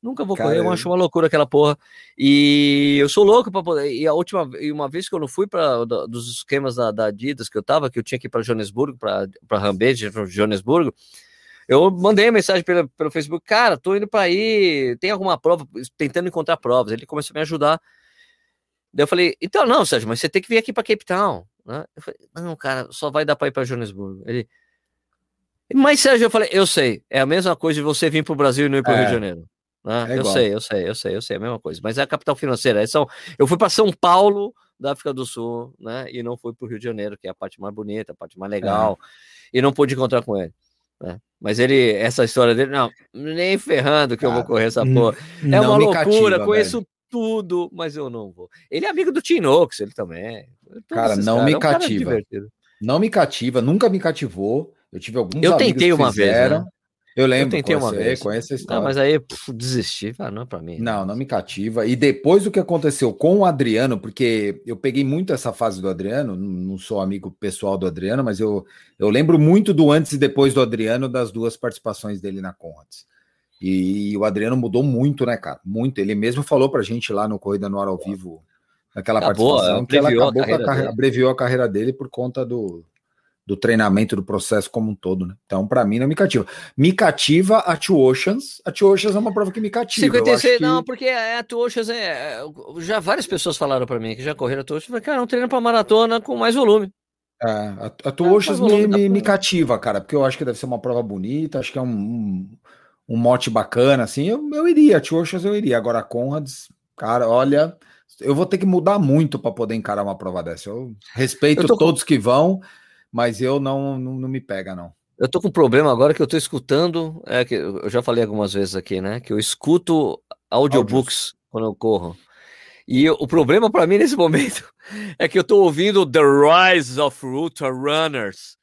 Speaker 2: Nunca vou correr, eu acho uma loucura aquela porra. E eu sou louco para poder. E a última e uma vez que eu não fui para dos esquemas da, da, Adidas que eu tava, que eu tinha que ir para Joanesburgo, para Rambage, Joanesburgo, eu mandei mensagem pelo, pelo Facebook, cara, tô indo para aí, tem alguma prova, tentando encontrar provas. Ele começou a me ajudar. Daí eu falei, então não, Sérgio, mas você tem que vir aqui para Cape Town. Né? Eu falei, não, cara, só vai dar para ir para Joanesburgo. Ele, mas Sérgio, eu falei, eu sei, é a mesma coisa de você vir para o Brasil e não ir para o é. Rio de Janeiro. Né? É eu sei, eu sei, eu sei, eu sei, é a mesma coisa. Mas é a capital financeira. São, eu fui para São Paulo da África do Sul, né? E não fui para o Rio de Janeiro, que é a parte mais bonita, a parte mais legal. É. E não pude encontrar com ele. Né? Mas ele, essa história dele, não, nem ferrando que eu vou correr essa porra. É uma loucura, cativa, conheço velho. tudo, mas eu não vou. Ele é amigo do Tinox, ele também.
Speaker 1: Cara, não cara, me é um cativa. Não me cativa, nunca me cativou. Eu tive alguns
Speaker 2: Eu tentei uma fizeram, vez, né?
Speaker 1: Eu lembro, eu tentei uma vez. Conhece a história.
Speaker 2: Não, mas aí puf, desisti, ah, não é para mim.
Speaker 1: Não, não me cativa. E depois o que aconteceu com o Adriano, porque eu peguei muito essa fase do Adriano, não sou amigo pessoal do Adriano, mas eu, eu lembro muito do antes e depois do Adriano, das duas participações dele na Conrads. E, e o Adriano mudou muito, né, cara? Muito. Ele mesmo falou pra gente lá no Corrida no Ar ao Vivo, naquela acabou, participação, que ela acabou a carreira, abreviou a carreira dele por conta do, do treinamento, do processo como um todo, né? Então, para mim, não me cativa. Me cativa a Two Oceans. A Two Oceans é uma prova que me cativa.
Speaker 2: 56, que... não, porque a Two Oceans é. Já várias pessoas falaram para mim que já correram a Two Oceans. Cara, é um treino para maratona com mais volume.
Speaker 1: É, a, a Two é, Oceans me, me, me, cativa, cara, porque eu acho que deve ser uma prova bonita, acho que é um, um, um mote bacana, assim. Eu, eu iria, a Two Oceans eu iria. Agora, a Conrads, cara, olha. Eu vou ter que mudar muito para poder encarar uma prova dessa. Eu respeito eu todos com... que vão, mas eu não, não, não me pega, não.
Speaker 2: Eu tô com um problema agora que eu tô escutando, é que eu já falei algumas vezes aqui, né? Que eu escuto audiobooks Audios. quando eu corro. E o problema para mim nesse [laughs] momento é que eu tô ouvindo The Rise of Ultra Runners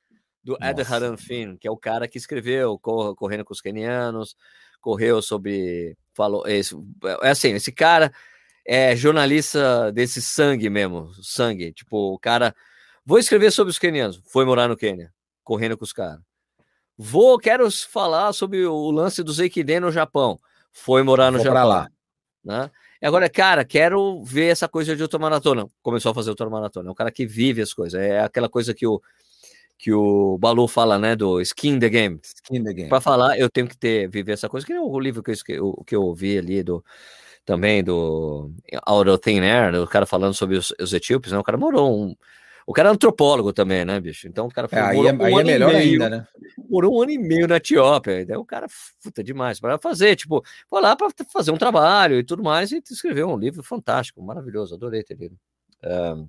Speaker 2: do Ed Haran Finn, que é o cara que escreveu Correndo com os Kenianos, correu sobre falou esse, é assim, esse cara é jornalista desse sangue mesmo, sangue, tipo, o cara Vou escrever sobre os quenianos. Foi morar no Quênia, correndo com os caras. Vou, quero falar sobre o lance do Zeikiden no Japão. Foi morar no Vou Japão. lá. Né? E agora, cara, quero ver essa coisa de ultramaratona. Começou a fazer ultramaratona. É um cara que vive as coisas. É aquela coisa que o, que o Balu fala, né? Do skin the game. Skin the game. Para falar, eu tenho que ter, viver essa coisa. Que é o livro que eu, que eu ouvi ali do também do Out of Thin Air, o cara falando sobre os, os etíopes, né? O cara morou um, o cara é antropólogo também, né, bicho? Então o cara
Speaker 1: foi, é, aí, é, um aí é melhor meio, ainda, né?
Speaker 2: Morou um ano e meio na Etiópia. Daí o cara, puta demais, para fazer, tipo, foi lá para fazer um trabalho e tudo mais, e escreveu um livro fantástico, maravilhoso, adorei ter lido. Um,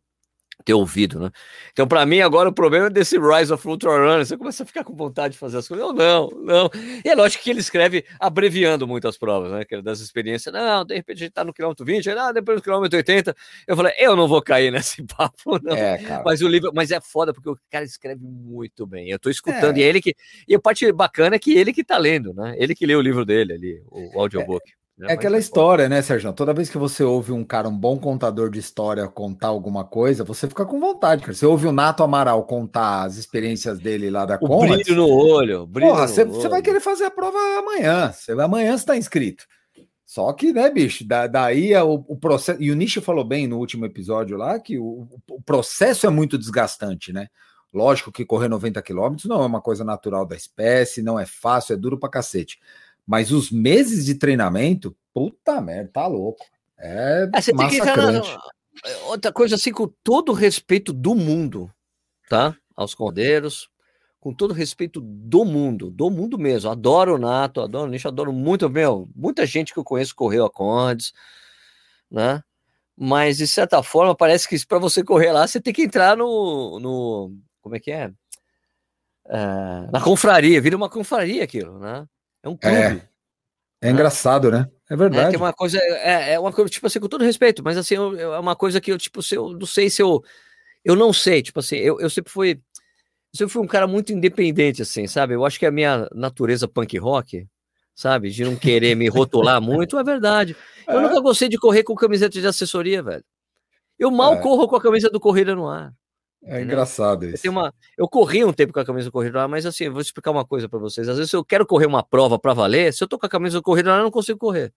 Speaker 2: ter ouvido, né? Então, para mim, agora o problema é desse Rise of Ultra Runner. Você começa a ficar com vontade de fazer as coisas. Não, não, não. E é lógico que ele escreve abreviando muito as provas, né? É das experiências. Não, de repente a gente tá no quilômetro 20, ah, depois do quilômetro 80. Eu falei, eu não vou cair [laughs] nesse papo, não. É, mas o livro, mas é foda, porque o cara escreve muito bem. Eu tô escutando, é. e é ele que. E a parte bacana é que ele que tá lendo, né? Ele que lê o livro dele ali, o, o audiobook.
Speaker 1: É aquela história, né, Sérgio? Toda vez que você ouve um cara, um bom contador de história, contar alguma coisa, você fica com vontade, cara. Você ouve o Nato Amaral contar as experiências dele lá da
Speaker 2: o Brilho no olho. Brilho
Speaker 1: Porra, no você, olho. você vai querer fazer a prova amanhã. Você, amanhã você está inscrito. Só que, né, bicho, da, daí é o, o, processo. E o Nishi falou bem no último episódio lá que o, o processo é muito desgastante, né? Lógico que correr 90 quilômetros não é uma coisa natural da espécie, não é fácil, é duro pra cacete. Mas os meses de treinamento, puta merda, tá louco. É, é massacrante. Na...
Speaker 2: Outra coisa assim, com todo o respeito do mundo, tá? Aos cordeiros, com todo o respeito do mundo, do mundo mesmo. Adoro o Nato, adoro o Nicho, adoro muito, meu, muita gente que eu conheço correu a Condes, né? Mas de certa forma parece que para você correr lá, você tem que entrar no, no como é que é? é na confraria, vira uma confraria aquilo, né?
Speaker 1: É um clube. É, é engraçado, né? É verdade.
Speaker 2: É, uma coisa, é, é, uma coisa, tipo assim, com todo respeito, mas assim, eu, é uma coisa que eu, tipo, se eu não sei se eu. Eu não sei, tipo assim, eu, eu sempre fui. Eu sempre fui um cara muito independente, assim, sabe? Eu acho que a minha natureza punk rock, sabe? De não querer me rotular muito, é verdade. Eu é. nunca gostei de correr com camiseta de assessoria, velho. Eu mal é. corro com a camisa do Corrida no Ar.
Speaker 1: É engraçado isso.
Speaker 2: Eu, uma... eu corri um tempo com a camisa do corredor, mas assim, vou explicar uma coisa para vocês. Às vezes eu quero correr uma prova para valer, se eu tô com a camisa do corredor, eu não consigo correr.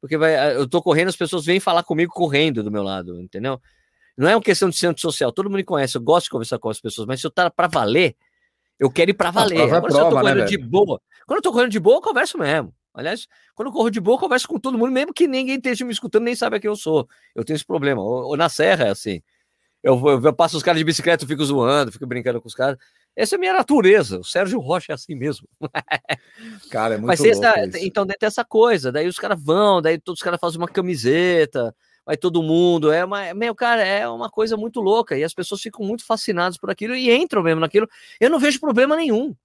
Speaker 2: Porque vai, eu tô correndo, as pessoas vêm falar comigo correndo do meu lado, entendeu? Não é uma questão de centro social, todo mundo me conhece, eu gosto de conversar com as pessoas, mas se eu tá para valer, eu quero ir para valer. Agora, prova, se eu tô né, correndo né, de boa, quando eu tô correndo de boa, eu converso mesmo. Aliás, quando eu corro de boa, eu converso com todo mundo, mesmo que ninguém esteja me escutando, nem sabe quem eu sou. Eu tenho esse problema. Ou, ou na serra é assim. Eu, eu, eu passo os caras de bicicleta, eu fico zoando, fico brincando com os caras. Essa é a minha natureza. O Sérgio Rocha é assim mesmo. [laughs]
Speaker 1: Cara, é muito Mas essa,
Speaker 2: Então, tem essa coisa. Daí os caras vão, daí todos os caras fazem uma camiseta, vai todo mundo. É uma, meu, cara, é uma coisa muito louca. E as pessoas ficam muito fascinadas por aquilo e entram mesmo naquilo. Eu não vejo problema nenhum.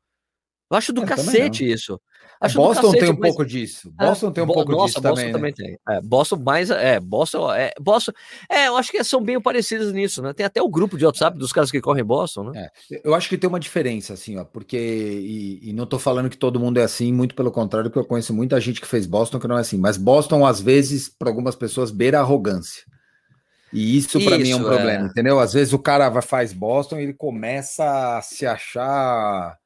Speaker 2: Eu acho do eu cacete isso.
Speaker 1: Acho Boston cacete, tem um mas... pouco disso. É, Boston é, tem um Bo pouco
Speaker 2: nossa,
Speaker 1: disso
Speaker 2: Boston
Speaker 1: também.
Speaker 2: também né? tem. É, Boston mais. É, Boston, é, Boston. É, eu acho que são bem parecidos nisso, né? Tem até o grupo de WhatsApp dos caras que correm Boston, né?
Speaker 1: É, eu acho que tem uma diferença, assim, ó, porque. E, e, não tô falando que todo mundo é assim, muito pelo contrário, porque eu conheço muita gente que fez Boston que não é assim. Mas Boston, às vezes, para algumas pessoas, beira a arrogância. E isso para mim é um problema, é. entendeu? Às vezes o cara faz Boston e ele começa a se achar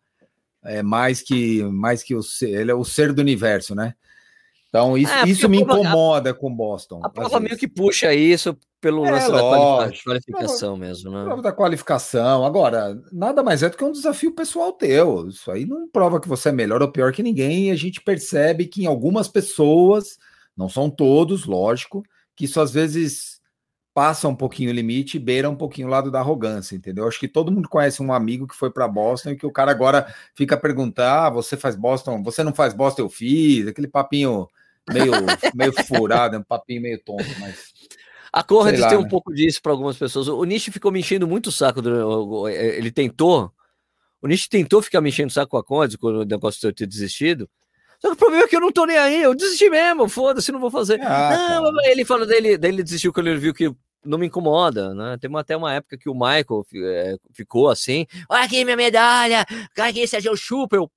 Speaker 1: é mais que mais que o ser, ele é o ser do universo, né? Então isso, é, isso me incomoda a, com Boston.
Speaker 2: A prova meio que puxa isso pelo é, lance da qualificação mesmo, né?
Speaker 1: Prova da qualificação. Agora, nada mais é do que um desafio pessoal teu. Isso aí não prova que você é melhor ou pior que ninguém. E a gente percebe que em algumas pessoas, não são todos, lógico, que isso às vezes passa um pouquinho o limite e beira um pouquinho o lado da arrogância, entendeu? Acho que todo mundo conhece um amigo que foi para Boston e que o cara agora fica a perguntar: ah, você faz Boston? Você não faz Boston? Eu fiz. Aquele papinho meio, [laughs] meio furado, um papinho meio tonto, mas.
Speaker 2: A Conrad tem né? um pouco disso para algumas pessoas. O Nish ficou me enchendo muito o saco. Do, ele tentou. O Nish tentou ficar me enchendo o saco com a Conrad, quando o negócio de ter desistido. Só que o problema é que eu não tô nem aí, eu desisti mesmo, foda-se, não vou fazer. Ah, não, ele falou dele, daí ele desistiu quando ele viu que não me incomoda, né? Tem até uma época que o Michael é, ficou assim, olha aqui minha medalha, cara, aqui Sérgio Chupa, eu,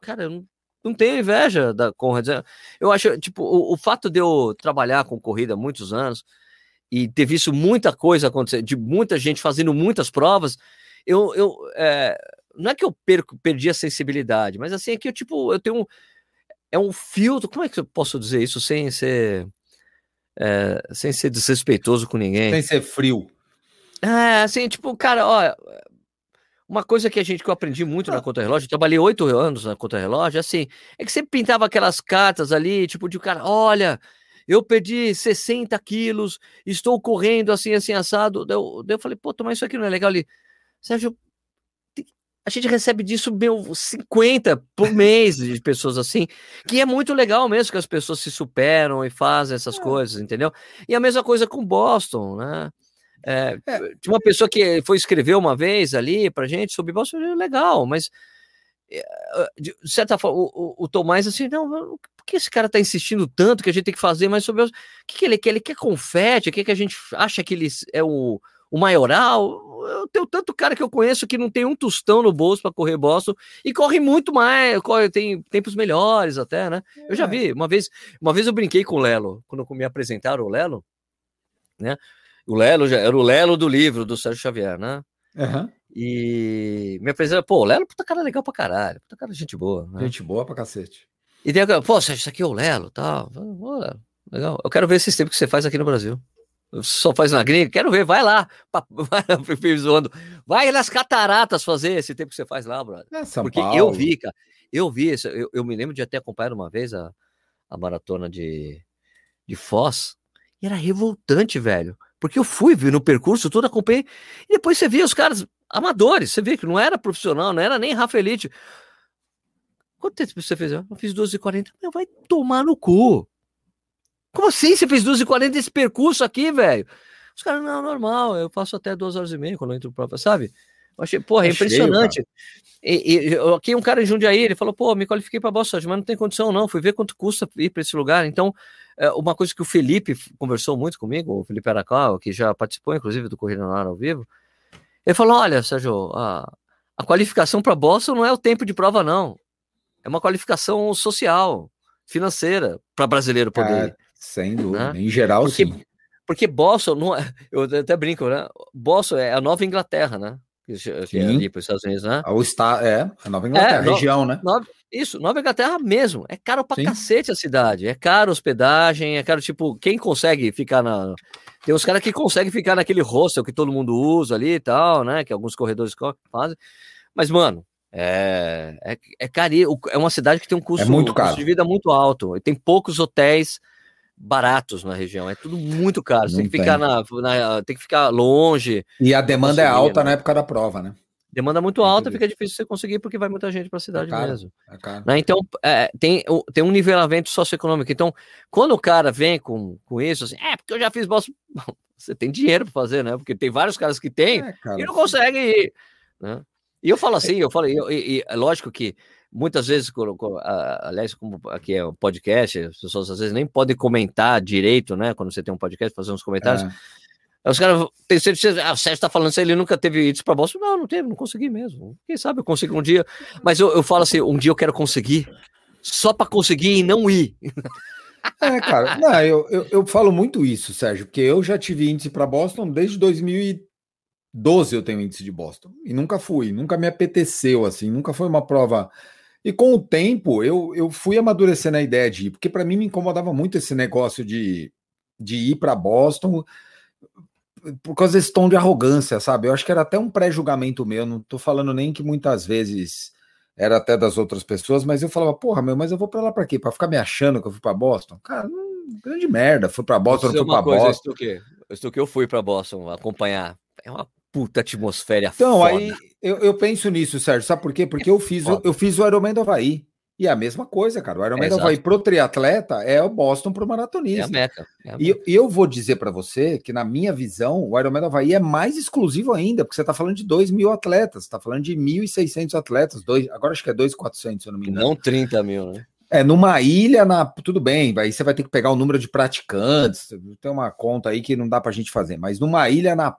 Speaker 2: cara, eu não, não tenho inveja da Conrad, eu acho, tipo, o, o, fato de eu trabalhar com corrida há muitos anos e ter visto muita coisa acontecer, de muita gente fazendo muitas provas, eu, eu é, não é que eu perco, perdi a sensibilidade, mas assim, é que eu, tipo, eu tenho um, é um filtro, como é que eu posso dizer isso sem ser é, sem ser desrespeitoso com ninguém.
Speaker 1: Sem ser frio.
Speaker 2: É, assim, tipo, cara, ó, uma coisa que a gente que eu aprendi muito ah. na conta relógio, trabalhei oito anos na conta relógio, assim, é que sempre pintava aquelas cartas ali, tipo, de cara, olha, eu perdi 60 quilos, estou correndo assim, assim, assado. Daí eu, eu falei, pô, mas isso aqui não é legal ali. Sérgio, a gente recebe disso, meu, 50 por mês de pessoas assim, que é muito legal mesmo que as pessoas se superam e fazem essas é. coisas, entendeu? E a mesma coisa com Boston, né? É, é. Tinha uma pessoa que foi escrever uma vez ali pra gente sobre Boston, legal, mas eh, de certa forma, o, o, o Tomás assim, não, por que esse cara tá insistindo tanto que a gente tem que fazer mais sobre o que, que ele quer? Ele quer confete, o que, que a gente acha que ele é o, o maioral? eu tenho tanto cara que eu conheço que não tem um tostão no bolso para correr Boston e corre muito mais, corre, tem tempos melhores até, né? É. Eu já é. vi, uma vez, uma vez eu brinquei com o Lelo, quando me apresentaram o Lelo, né? O Lelo já era o Lelo do livro do Sérgio Xavier, né? Uhum. E me apresentaram, pô, o Lelo, puta cara legal pra caralho, puta cara gente boa.
Speaker 1: Né? Gente boa pra cacete.
Speaker 2: E daí, pô, Sérgio, isso aqui é o Lelo, tal. Tá? Legal. Eu quero ver esse tempo que você faz aqui no Brasil só faz na gringa, quero ver, vai lá, [laughs] vai, zoando, vai nas cataratas fazer esse tempo que você faz lá, brother. É Porque Paulo. eu vi, cara, eu vi isso, eu, eu, me lembro de até acompanhar uma vez a, a maratona de, de Foz, e era revoltante, velho. Porque eu fui, vi no percurso todo, acompanhei, e depois você via os caras amadores, você vê que não era profissional, não era nem Rafa Elite. Quanto tempo você fez? Eu fiz 12h40. Meu, vai tomar no cu. Como assim você fez 2h40 esse percurso aqui, velho? Os caras, não, normal, eu faço até 2 horas e meia quando eu entro prova, sabe? Eu achei, porra, é, é impressionante. Cheio, e, e, aqui um cara em Jundiaí, ele falou, pô, me qualifiquei para Boston, mas não tem condição não, fui ver quanto custa ir para esse lugar. Então, é, uma coisa que o Felipe conversou muito comigo, o Felipe Aracal, que já participou, inclusive, do Corrida na Hora ao vivo, ele falou, olha, Sérgio, a, a qualificação para Boston não é o tempo de prova, não. É uma qualificação social, financeira, para brasileiro poder
Speaker 1: ir. Sem dúvida. Né? Em geral,
Speaker 2: porque,
Speaker 1: sim.
Speaker 2: Porque Boston, não é, eu até brinco, né? Boston é a Nova Inglaterra, né? Que é ali para os Estados Unidos, né?
Speaker 1: O está, é, a Nova Inglaterra, é, região, né?
Speaker 2: Nova, isso, Nova Inglaterra mesmo. É caro pra sim. cacete a cidade. É caro hospedagem, é caro, tipo, quem consegue ficar na. Tem uns caras que conseguem ficar naquele hostel que todo mundo usa ali e tal, né? Que alguns corredores fazem. Mas, mano, é, é, é caro. É uma cidade que tem um custo, é
Speaker 1: muito caro.
Speaker 2: custo de vida muito alto. E tem poucos hotéis baratos na região. É tudo muito caro. Você tem que tem. ficar na, na, tem que ficar longe.
Speaker 1: E a demanda é alta né? na época da prova, né?
Speaker 2: Demanda muito alta, fica difícil você conseguir porque vai muita gente para a cidade é caro, mesmo. É caro. Né? Então, é, tem, tem um nivelamento socioeconômico. Então, quando o cara vem com, com isso, assim, é porque eu já fiz Boston. [laughs] Você tem dinheiro para fazer, né? Porque tem vários caras que têm é, e não conseguem ir. Né? E eu falo assim, eu falei, e, é lógico que muitas vezes, aliás, como aqui é um podcast, as pessoas às vezes nem podem comentar direito, né? Quando você tem um podcast, fazer uns comentários. É. Os caras têm certeza, ah, o Sérgio tá falando se ele nunca teve isso para Boston. Não, não teve, não consegui mesmo. Quem sabe eu consigo um dia. Mas eu, eu falo assim, um dia eu quero conseguir, só para conseguir e não ir. [laughs]
Speaker 1: É, cara, não, eu, eu, eu, falo muito isso, Sérgio, porque eu já tive índice para Boston desde 2012 eu tenho índice de Boston e nunca fui, nunca me apeteceu assim, nunca foi uma prova e com o tempo, eu, eu fui amadurecendo a ideia de ir, porque para mim me incomodava muito esse negócio de, de ir para Boston por causa desse tom de arrogância, sabe? Eu acho que era até um pré-julgamento meu, não tô falando nem que muitas vezes era até das outras pessoas, mas eu falava, porra, meu, mas eu vou para lá para quê? Para ficar me achando que eu fui para Boston? Cara, não, grande merda, fui para Boston, não fui para Boston.
Speaker 2: Eu que eu fui para Boston acompanhar. É uma puta atmosfera
Speaker 1: Então, foda. aí eu, eu, penso nisso, Sérgio. Sabe por quê? Porque eu fiz, eu, eu fiz o Ironman do Havaí. E é a mesma coisa, cara. O Ironman é, do Havaí pro triatleta é o Boston pro maratonista. É a meta. É a meta. E eu vou dizer para você que, na minha visão, o Ironman do Havaí é mais exclusivo ainda, porque você tá falando de 2 mil atletas, tá falando de 1.600 atletas, dois, agora acho que é 2.400, se eu não me engano.
Speaker 2: Não 30 mil, né?
Speaker 1: É, numa ilha, na, tudo bem, aí você vai ter que pegar o número de praticantes, tem uma conta aí que não dá pra gente fazer, mas numa ilha na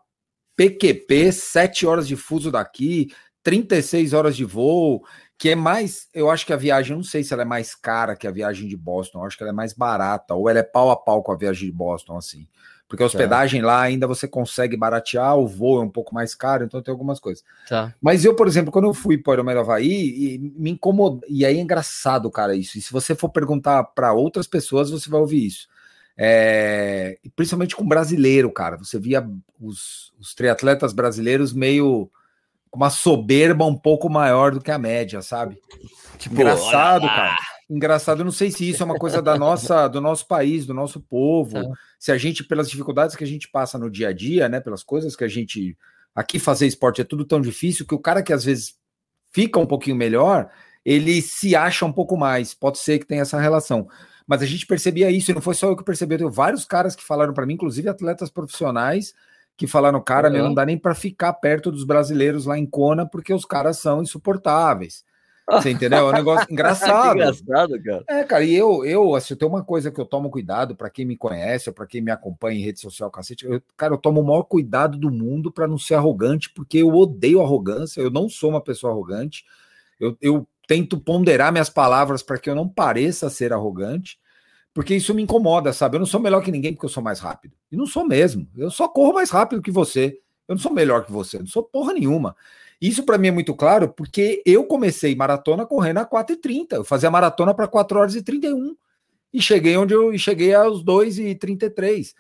Speaker 1: PQP, 7 horas de fuso daqui, 36 horas de voo, que é mais, eu acho que a viagem, não sei se ela é mais cara que a viagem de Boston, eu acho que ela é mais barata, ou ela é pau a pau com a viagem de Boston, assim. Porque a hospedagem é. lá ainda você consegue baratear, o voo é um pouco mais caro, então tem algumas coisas.
Speaker 2: Tá.
Speaker 1: Mas eu, por exemplo, quando eu fui para o Aeromero Havaí, me incomodou, e aí é engraçado, cara, isso. E se você for perguntar para outras pessoas, você vai ouvir isso. É, principalmente com brasileiro, cara. Você via os, os triatletas brasileiros meio com uma soberba um pouco maior do que a média, sabe? Tipo, Engraçado, cara. Engraçado, eu não sei se isso é uma coisa da nossa, do nosso país, do nosso povo. É. Se a gente, pelas dificuldades que a gente passa no dia a dia, né? Pelas coisas que a gente. Aqui fazer esporte é tudo tão difícil que o cara que às vezes fica um pouquinho melhor, ele se acha um pouco mais. Pode ser que tenha essa relação mas a gente percebia isso, e não foi só eu que percebi, eu tenho vários caras que falaram para mim, inclusive atletas profissionais, que falaram, cara, uhum. não dá nem para ficar perto dos brasileiros lá em Kona, porque os caras são insuportáveis. Você entendeu? É um negócio [laughs] engraçado. engraçado, cara. É, cara, e eu, eu, assim, tem uma coisa que eu tomo cuidado para quem me conhece, ou para quem me acompanha em rede social, cacete. Eu, cara, eu tomo o maior cuidado do mundo para não ser arrogante, porque eu odeio arrogância, eu não sou uma pessoa arrogante. Eu, eu tento ponderar minhas palavras para que eu não pareça ser arrogante, porque isso me incomoda, sabe? Eu não sou melhor que ninguém porque eu sou mais rápido. E não sou mesmo. Eu só corro mais rápido que você. Eu não sou melhor que você, não sou porra nenhuma. Isso para mim é muito claro porque eu comecei maratona correndo a 4h30. Eu fazia maratona para 4 horas e 31. E cheguei onde eu cheguei aos 2 e 33.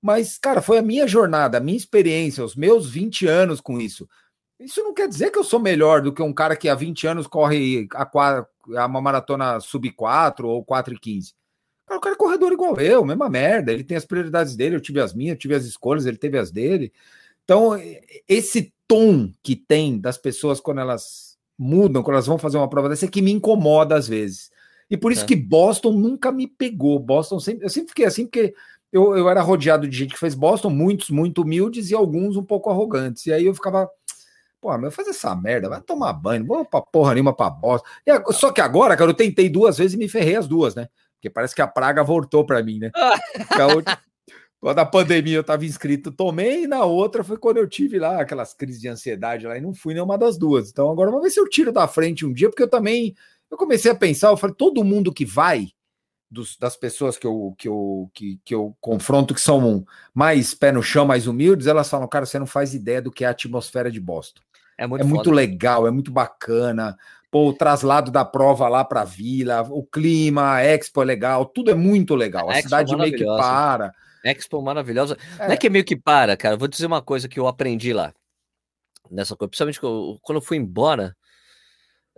Speaker 1: Mas, cara, foi a minha jornada, a minha experiência, os meus 20 anos com isso. Isso não quer dizer que eu sou melhor do que um cara que há 20 anos corre a, a uma maratona sub 4 ou 4 e 15. Cara, o cara é corredor igual eu, mesma merda. Ele tem as prioridades dele, eu tive as minhas, eu tive as escolhas, ele teve as dele. Então, esse tom que tem das pessoas quando elas mudam, quando elas vão fazer uma prova dessa, é que me incomoda às vezes. E por isso é. que Boston nunca me pegou. Boston sempre, eu sempre fiquei assim, porque eu, eu era rodeado de gente que fez Boston, muitos muito humildes e alguns um pouco arrogantes. E aí eu ficava, pô, meu, fazer essa merda, vai tomar banho, não vou pra porra nenhuma pra Boston. E, só que agora, cara, eu tentei duas vezes e me ferrei as duas, né? Porque parece que a praga voltou para mim, né? [laughs] Quando a pandemia eu estava inscrito, tomei, e na outra foi quando eu tive lá aquelas crises de ansiedade lá e não fui nenhuma das duas. Então agora vamos ver se eu tiro da frente um dia, porque eu também eu comecei a pensar, eu falei, todo mundo que vai, dos, das pessoas que eu, que, eu, que, que eu confronto, que são mais pé no chão, mais humildes, elas falam, cara, você não faz ideia do que é a atmosfera de Boston. É muito, é muito legal, é muito bacana. Pô, o traslado da prova lá para a vila, o clima, a Expo é legal, tudo é muito legal. A, a cidade meio que para.
Speaker 2: Expo maravilhosa. É. Não é que é meio que para, cara. Vou dizer uma coisa que eu aprendi lá. Nessa coisa, principalmente quando eu fui embora,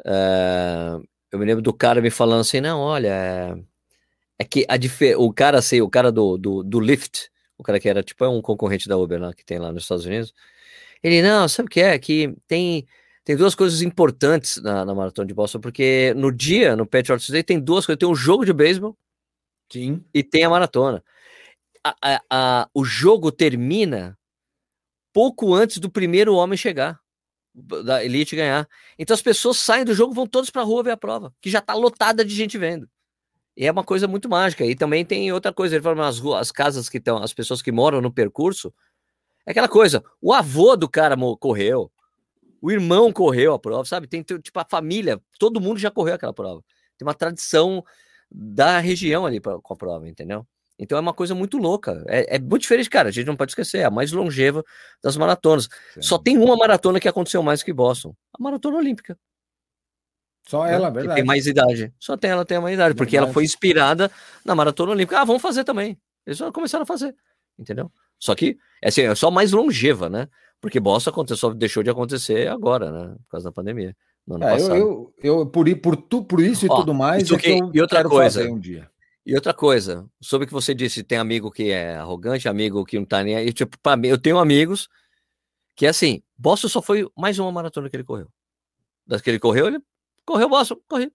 Speaker 2: é, eu me lembro do cara me falando assim: não, olha, é, é que a o cara assim, o cara do, do, do Lyft, o cara que era tipo é um concorrente da Uber lá, que tem lá nos Estados Unidos, ele, não, sabe o que é? Que tem, tem duas coisas importantes na, na maratona de Boston, porque no dia, no Patriots Day, tem duas coisas: tem um jogo de beisebol
Speaker 1: Sim.
Speaker 2: e tem a maratona a, a, a, o jogo termina pouco antes do primeiro homem chegar, da elite ganhar. Então as pessoas saem do jogo, vão todos para a rua ver a prova, que já está lotada de gente vendo. E é uma coisa muito mágica. E também tem outra coisa, ele fala, as, ruas, as casas que estão, as pessoas que moram no percurso, é aquela coisa, o avô do cara correu, o irmão correu a prova, sabe? Tem tipo a família, todo mundo já correu aquela prova. Tem uma tradição da região ali pra, com a prova, entendeu? Então é uma coisa muito louca. É, é, muito diferente, cara. A gente não pode esquecer. É a mais longeva das maratonas. Sim. Só tem uma maratona que aconteceu mais que Boston. A maratona olímpica.
Speaker 1: Só ela, né? verdade.
Speaker 2: tem mais idade. Só tem ela tem mais idade, porque ela foi inspirada na maratona olímpica. Ah, vamos fazer também. Eles só começaram a fazer, entendeu? Só que assim, é só mais longeva, né? Porque Boston aconteceu, deixou de acontecer agora, né? Por causa da pandemia.
Speaker 1: É, eu, eu, eu, por, por, tu, por isso e Ó, tudo mais,
Speaker 2: isso é que, e outra coisa, um dia. E outra coisa, sobre o que você disse, tem amigo que é arrogante, amigo que não tá nem aí. Tipo, mim, eu tenho amigos que, assim, Boston só foi mais uma maratona que ele correu. Das que ele correu, ele correu Boston, corri.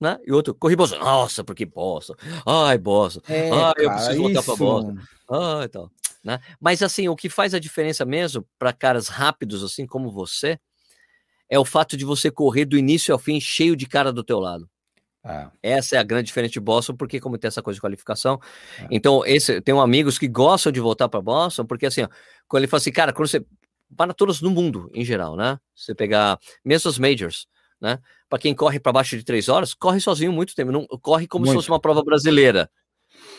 Speaker 2: Né? E outro, corri Boston. Nossa, porque Boston. Ai, Boston. É, Ai, eu preciso voltar para Boston. Ai, tal. Né? Mas, assim, o que faz a diferença mesmo para caras rápidos, assim como você, é o fato de você correr do início ao fim cheio de cara do teu lado. É. Essa é a grande diferença de Boston, porque como tem essa coisa de qualificação. É. Então, esse, tenho amigos que gostam de voltar para Boston, porque assim, ó, quando ele fala assim, cara, quando você. Para todos no mundo, em geral, né? Você pegar mesmo os majors, né? Para quem corre para baixo de três horas, corre sozinho muito tempo, não corre como muito. se fosse uma prova brasileira,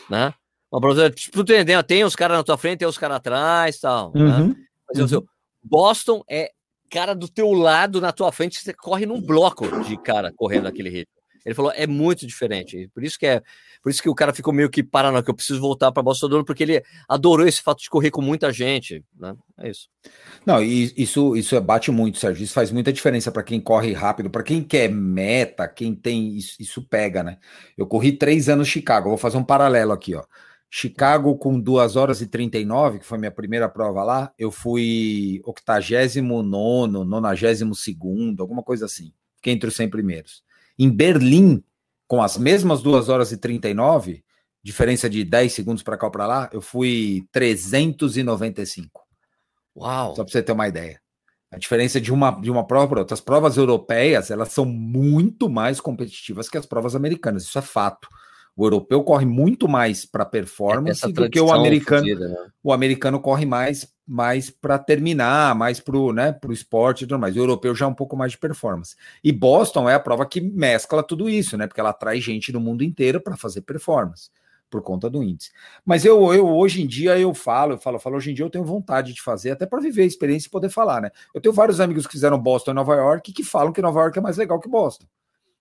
Speaker 2: né? Uma prova, tu entendeu? Tem os caras na tua frente, tem os caras atrás, tal. Né? Uhum. Né? Mas uhum. Boston é cara do teu lado na tua frente, você corre num bloco de cara correndo naquele ritmo. Ele falou, é muito diferente. Por isso que é, por isso que o cara ficou meio que parando, que eu preciso voltar para Boston porque ele adorou esse fato de correr com muita gente, né? É isso.
Speaker 1: Não, isso isso é, bate muito, Sérgio. Isso faz muita diferença para quem corre rápido, para quem quer meta, quem tem isso, isso pega, né? Eu corri três anos em Chicago. Vou fazer um paralelo aqui, ó. Chicago com 2 horas e 39, que foi minha primeira prova lá, eu fui 89, 92, alguma coisa assim. Fiquei entre os 100 primeiros. Em Berlim, com as mesmas 2 horas e 39, diferença de 10 segundos para cá ou para lá, eu fui 395. Uau! Só para você ter uma ideia. A diferença de uma, de uma prova para outra. As provas europeias, elas são muito mais competitivas que as provas americanas, isso é fato. O europeu corre muito mais para performance é do que o americano. Fudida, né? O americano corre mais mais para terminar, mais para o né, pro esporte e tudo mais. O europeu já é um pouco mais de performance. E Boston é a prova que mescla tudo isso, né? Porque ela traz gente do mundo inteiro para fazer performance por conta do índice. Mas eu, eu hoje em dia eu falo, eu falo, eu falo, hoje em dia eu tenho vontade de fazer, até para viver a experiência e poder falar, né? Eu tenho vários amigos que fizeram Boston e Nova York que falam que Nova York é mais legal que Boston.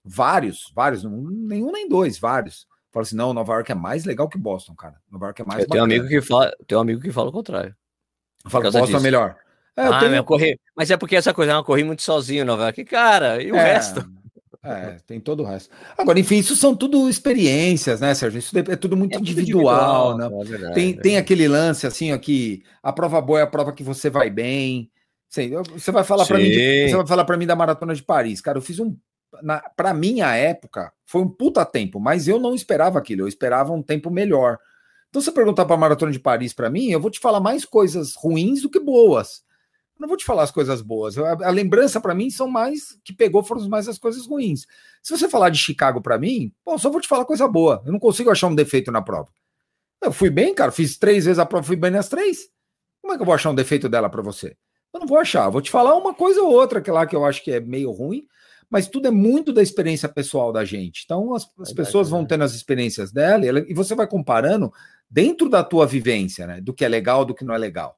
Speaker 1: Vários, vários, nenhum nem dois, vários. Fala assim, não, Nova York é mais legal que Boston, cara. Nova York é mais
Speaker 2: Eu tenho amigo que fala, tenho um amigo que fala o contrário.
Speaker 1: Fala que Boston é disso. é melhor.
Speaker 2: É, ah, tenho... corri... Mas é porque essa coisa, eu corri muito sozinho, Nova York. Cara, e o é, resto?
Speaker 1: É, tem todo o resto. Agora, enfim, isso são tudo experiências, né, Sérgio? Isso é tudo muito é individual, individual, né? É verdade, tem, é tem aquele lance assim, ó, que a prova boa é a prova que você vai bem. Você vai falar para mim, você vai falar para mim da maratona de Paris, cara. Eu fiz um para minha época, foi um puta tempo, mas eu não esperava aquilo, eu esperava um tempo melhor. Então, se você perguntar para a Maratona de Paris para mim, eu vou te falar mais coisas ruins do que boas. Eu não vou te falar as coisas boas. A, a lembrança para mim são mais que pegou foram mais as coisas ruins. Se você falar de Chicago para mim, pô, só vou te falar coisa boa. Eu não consigo achar um defeito na prova. Eu fui bem, cara, fiz três vezes a prova, fui bem nas três. Como é que eu vou achar um defeito dela para você? Eu não vou achar. Vou te falar uma coisa ou outra que lá que eu acho que é meio ruim, mas tudo é muito da experiência pessoal da gente. Então as, as pessoas vão tendo as experiências dela e, ela, e, você vai comparando dentro da tua vivência, né? Do que é legal, do que não é legal.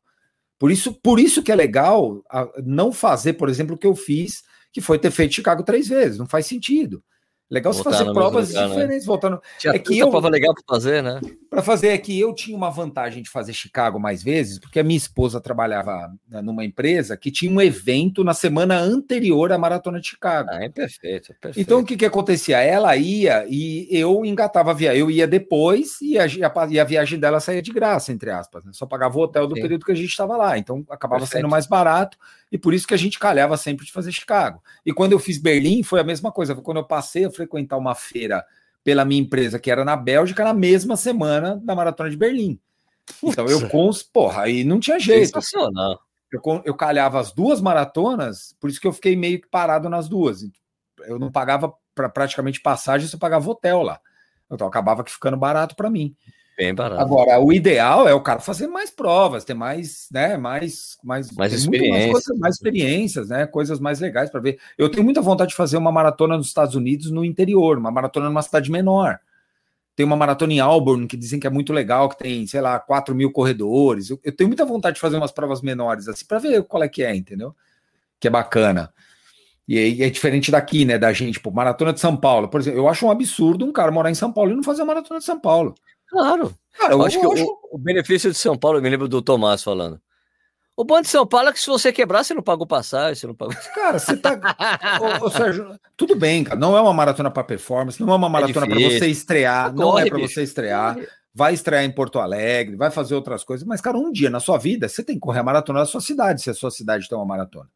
Speaker 1: Por isso, por isso que é legal não fazer, por exemplo, o que eu fiz, que foi ter feito Chicago três vezes. Não faz sentido. Legal você fazer provas lugar, né? diferentes, né? voltando.
Speaker 2: Tinha é que eu, prova legal para fazer, né?
Speaker 1: Para fazer é que eu tinha uma vantagem de fazer Chicago mais vezes, porque a minha esposa trabalhava né, numa empresa que tinha um evento na semana anterior à maratona de Chicago.
Speaker 2: Ah, é perfeito, é perfeito.
Speaker 1: Então o que que acontecia? Ela ia e eu engatava a viagem. Eu ia depois e a, e a viagem dela saía de graça, entre aspas. Né? Só pagava o hotel do Sim. período que a gente estava lá. Então acabava perfeito. sendo mais barato e por isso que a gente calhava sempre de fazer Chicago. E quando eu fiz Berlim, foi a mesma coisa. Quando eu passei a frequentar uma feira pela minha empresa, que era na Bélgica, na mesma semana da Maratona de Berlim. Então eu cons, porra, aí não tinha jeito. Sensacional. Eu, eu calhava as duas maratonas, por isso que eu fiquei meio que parado nas duas. Eu não pagava para praticamente passagem, você pagava hotel lá. Então acabava que ficando barato para mim.
Speaker 2: Bem barato.
Speaker 1: Agora, o ideal é o cara fazer mais provas, ter mais, né, mais, mais,
Speaker 2: mais, experiências. Mais,
Speaker 1: coisas, mais experiências, né, coisas mais legais para ver. Eu tenho muita vontade de fazer uma maratona nos Estados Unidos no interior, uma maratona numa cidade menor. Tem uma maratona em Auburn que dizem que é muito legal, que tem, sei lá, 4 mil corredores. Eu, eu tenho muita vontade de fazer umas provas menores assim, para ver qual é que é, entendeu? Que é bacana. E é diferente daqui, né, da gente, pô, maratona de São Paulo. Por exemplo, eu acho um absurdo um cara morar em São Paulo e não fazer a maratona de São Paulo.
Speaker 2: Claro. Cara, eu, eu acho que acho... O, o, benefício de São Paulo, eu me lembro do Tomás falando. O bom de São Paulo é que se você quebrar, você não paga o passagem, você não paga. [laughs]
Speaker 1: Cara, você tá. ô, ô, [laughs] Sérgio, tudo bem, cara. Não é uma maratona para performance, não é uma maratona é para você estrear, Corre, não é para você estrear. Corre. Vai estrear em Porto Alegre, vai fazer outras coisas, mas, cara, um dia na sua vida você tem que correr a maratona da sua cidade, se a sua cidade tem uma maratona.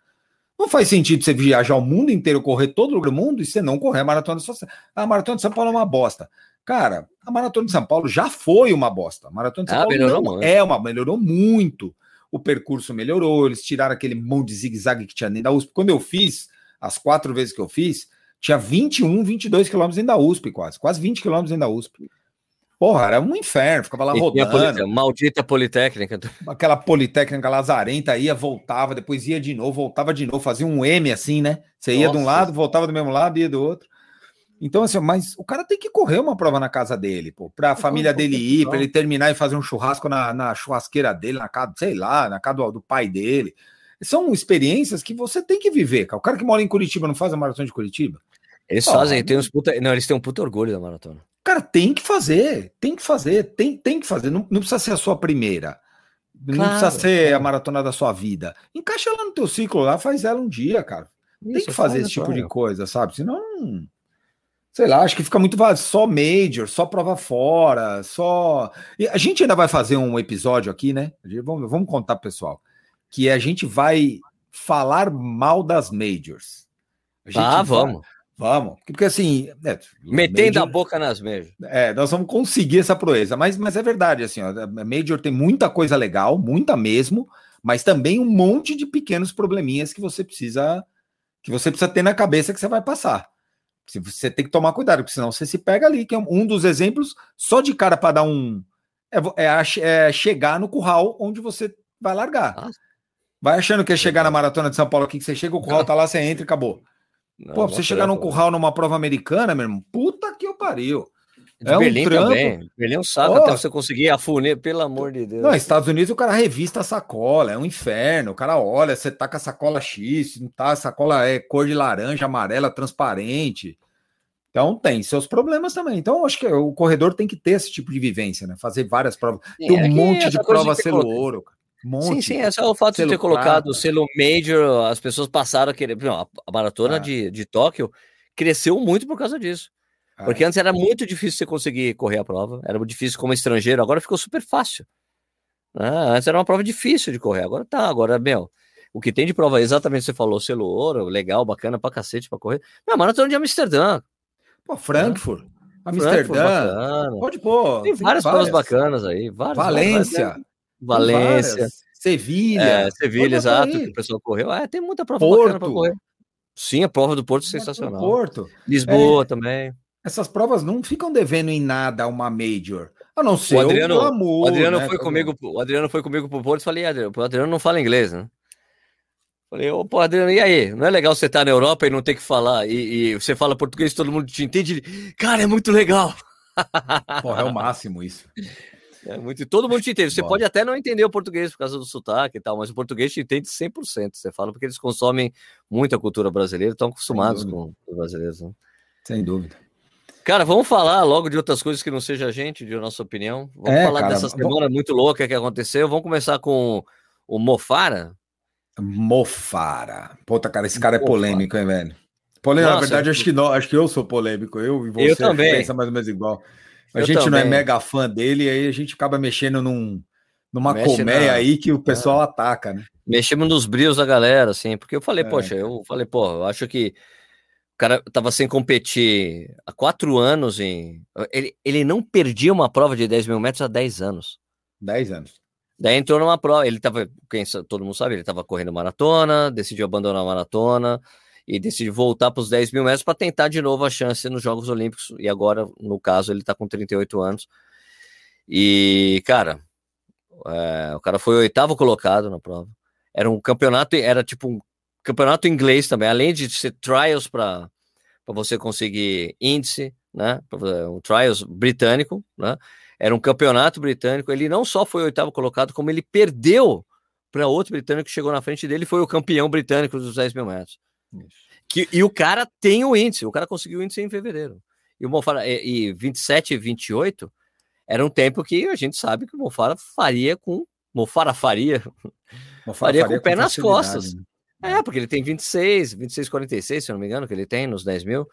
Speaker 1: Não faz sentido você viajar o mundo inteiro, correr todo o mundo e você não correr a maratona da sua cidade. A maratona de São Paulo é uma bosta. Cara, a Maratona de São Paulo já foi uma bosta. A Maratona de São ah, Paulo melhorou não é uma, melhorou muito. O percurso melhorou, eles tiraram aquele monte de zigue-zague que tinha dentro da USP. Quando eu fiz, as quatro vezes que eu fiz, tinha 21, 22 quilômetros dentro da USP, quase. Quase 20 quilômetros dentro da USP. Porra, era um inferno, ficava lá e rodando.
Speaker 2: maldita Politécnica. [laughs]
Speaker 1: Aquela Politécnica lazarenta ia, voltava, depois ia de novo, voltava de novo, fazia um M assim, né? Você ia Nossa. de um lado, voltava do mesmo lado, ia do outro. Então, assim, mas o cara tem que correr uma prova na casa dele, pô, para a família dele ir, para ele terminar e fazer um churrasco na, na, churrasqueira dele, na casa, sei lá, na casa do, do, pai dele. São experiências que você tem que viver, cara. O cara que mora em Curitiba não faz a maratona de Curitiba?
Speaker 2: Eles fazem, tem uns puta, não, eles têm um puto orgulho da maratona.
Speaker 1: Cara, tem que fazer, tem que fazer, tem, tem que fazer. Não, não precisa ser a sua primeira. Não claro, precisa ser a maratona da sua vida. Encaixa ela no teu ciclo lá, faz ela um dia, cara. Isso, tem que fazer esse tipo de coisa, sabe? Senão Sei lá, acho que fica muito vazio, só Major, só prova fora, só. E a gente ainda vai fazer um episódio aqui, né? Vamos, vamos contar pro pessoal. Que a gente vai falar mal das Majors.
Speaker 2: ah, vamos.
Speaker 1: vamos. Porque assim.
Speaker 2: É, Metendo Major, a boca nas Majors.
Speaker 1: É, nós vamos conseguir essa proeza. Mas, mas é verdade, assim, ó, a Major tem muita coisa legal, muita mesmo, mas também um monte de pequenos probleminhas que você precisa que você precisa ter na cabeça que você vai passar. Você tem que tomar cuidado, porque senão você se pega ali, que é um dos exemplos, só de cara para dar um. É, é, é, chegar no curral onde você vai largar. Nossa. Vai achando que é chegar na maratona de São Paulo aqui, que você chega, o curral tá lá, você entra e acabou. Não, Pô, pra você chegar num curral numa prova americana, meu irmão, puta que eu pariu.
Speaker 2: De é Berlim um trampo. também. Berlim é um saco oh. até você conseguir a funil, pelo amor de Deus.
Speaker 1: Não, Estados Unidos o cara revista a sacola, é um inferno. O cara olha, você tá com a sacola X, não tá, a sacola é cor de laranja, amarela, transparente. Então tem seus problemas também. Então acho que o corredor tem que ter esse tipo de vivência, né? Fazer várias provas. Sim, tem um é monte de prova selo ouro, cara.
Speaker 2: Monte. Sim, sim, é só o fato de ter colocado o selo Major, as pessoas passaram a querer. A maratona ah. de, de Tóquio cresceu muito por causa disso. Ah, Porque antes era muito difícil você conseguir correr a prova, era difícil como estrangeiro, agora ficou super fácil. Ah, antes era uma prova difícil de correr, agora tá, agora, meu, o que tem de prova, exatamente você falou, selo ouro, legal, bacana pra cacete pra correr. Não, maratona de Amsterdã.
Speaker 1: Pô, Frankfurt, Amsterdã, pode pôr.
Speaker 2: Tem, várias, várias, provas bacanas aí, várias,
Speaker 1: Valência. Várias,
Speaker 2: Valência.
Speaker 1: Sevilha.
Speaker 2: É, Sevilha, exato, que o pessoal correu. É, tem muita prova Porto. bacana para correr. Sim, a prova do Porto é sensacional.
Speaker 1: Porto.
Speaker 2: Lisboa é, também.
Speaker 1: Essas provas não ficam devendo em nada a uma major. A não ser
Speaker 2: o Adriano, o, glamour, o Adriano né? foi comigo, o Adriano foi comigo pro Porto, falei, Adriano, o Adriano não fala inglês, né? Falei, ô, pô, Adriano, e aí? Não é legal você estar tá na Europa e não ter que falar, e, e você fala português todo mundo te entende? Cara, é muito legal.
Speaker 1: Porra, é o máximo isso. [laughs]
Speaker 2: É muito, todo mundo te entende. Você Bom. pode até não entender o português por causa do sotaque e tal, mas o português te entende 100%. Você fala porque eles consomem muita cultura brasileira, estão acostumados com os brasileiros. Né?
Speaker 1: Sem dúvida.
Speaker 2: Cara, vamos falar logo de outras coisas que não seja a gente, de nossa opinião. Vamos é, falar cara, dessa semana muito louca que aconteceu. Vamos começar com o Mofara.
Speaker 1: Mofara. Puta, cara, esse cara é polêmico, hein, velho? Polêmico, na verdade, eu... acho que, não, acho que eu sou polêmico. Eu e você
Speaker 2: eu também.
Speaker 1: pensa mais ou menos igual. A eu gente também. não é mega fã dele, aí a gente acaba mexendo num, numa Mexe colmeia na... aí que o pessoal é. ataca, né?
Speaker 2: Mexemos nos brios da galera, assim, porque eu falei, é. poxa, eu falei, pô, eu acho que cara tava sem competir há quatro anos em. Ele, ele não perdia uma prova de 10 mil metros há 10 anos.
Speaker 1: 10 anos.
Speaker 2: Daí entrou numa prova, ele tava, quem todo mundo sabe, ele tava correndo maratona, decidiu abandonar a maratona, e decide voltar para os 10 mil metros para tentar de novo a chance nos Jogos Olímpicos. E agora, no caso, ele está com 38 anos. E, cara, é, o cara foi o oitavo colocado na prova. Era um campeonato, era tipo um campeonato inglês também, além de ser trials para você conseguir índice, né? Um trials britânico, né? Era um campeonato britânico. Ele não só foi oitavo colocado, como ele perdeu para outro britânico que chegou na frente dele, foi o campeão britânico dos 10 mil metros. Que, e o cara tem o índice, o cara conseguiu o índice em fevereiro. E o e, e 27 e 28 era um tempo que a gente sabe que o Mofara faria com. Mofara faria. Faria, faria com o pé nas costas. Né? É, porque ele tem 26, 26, 46, se eu não me engano, que ele tem nos 10 mil.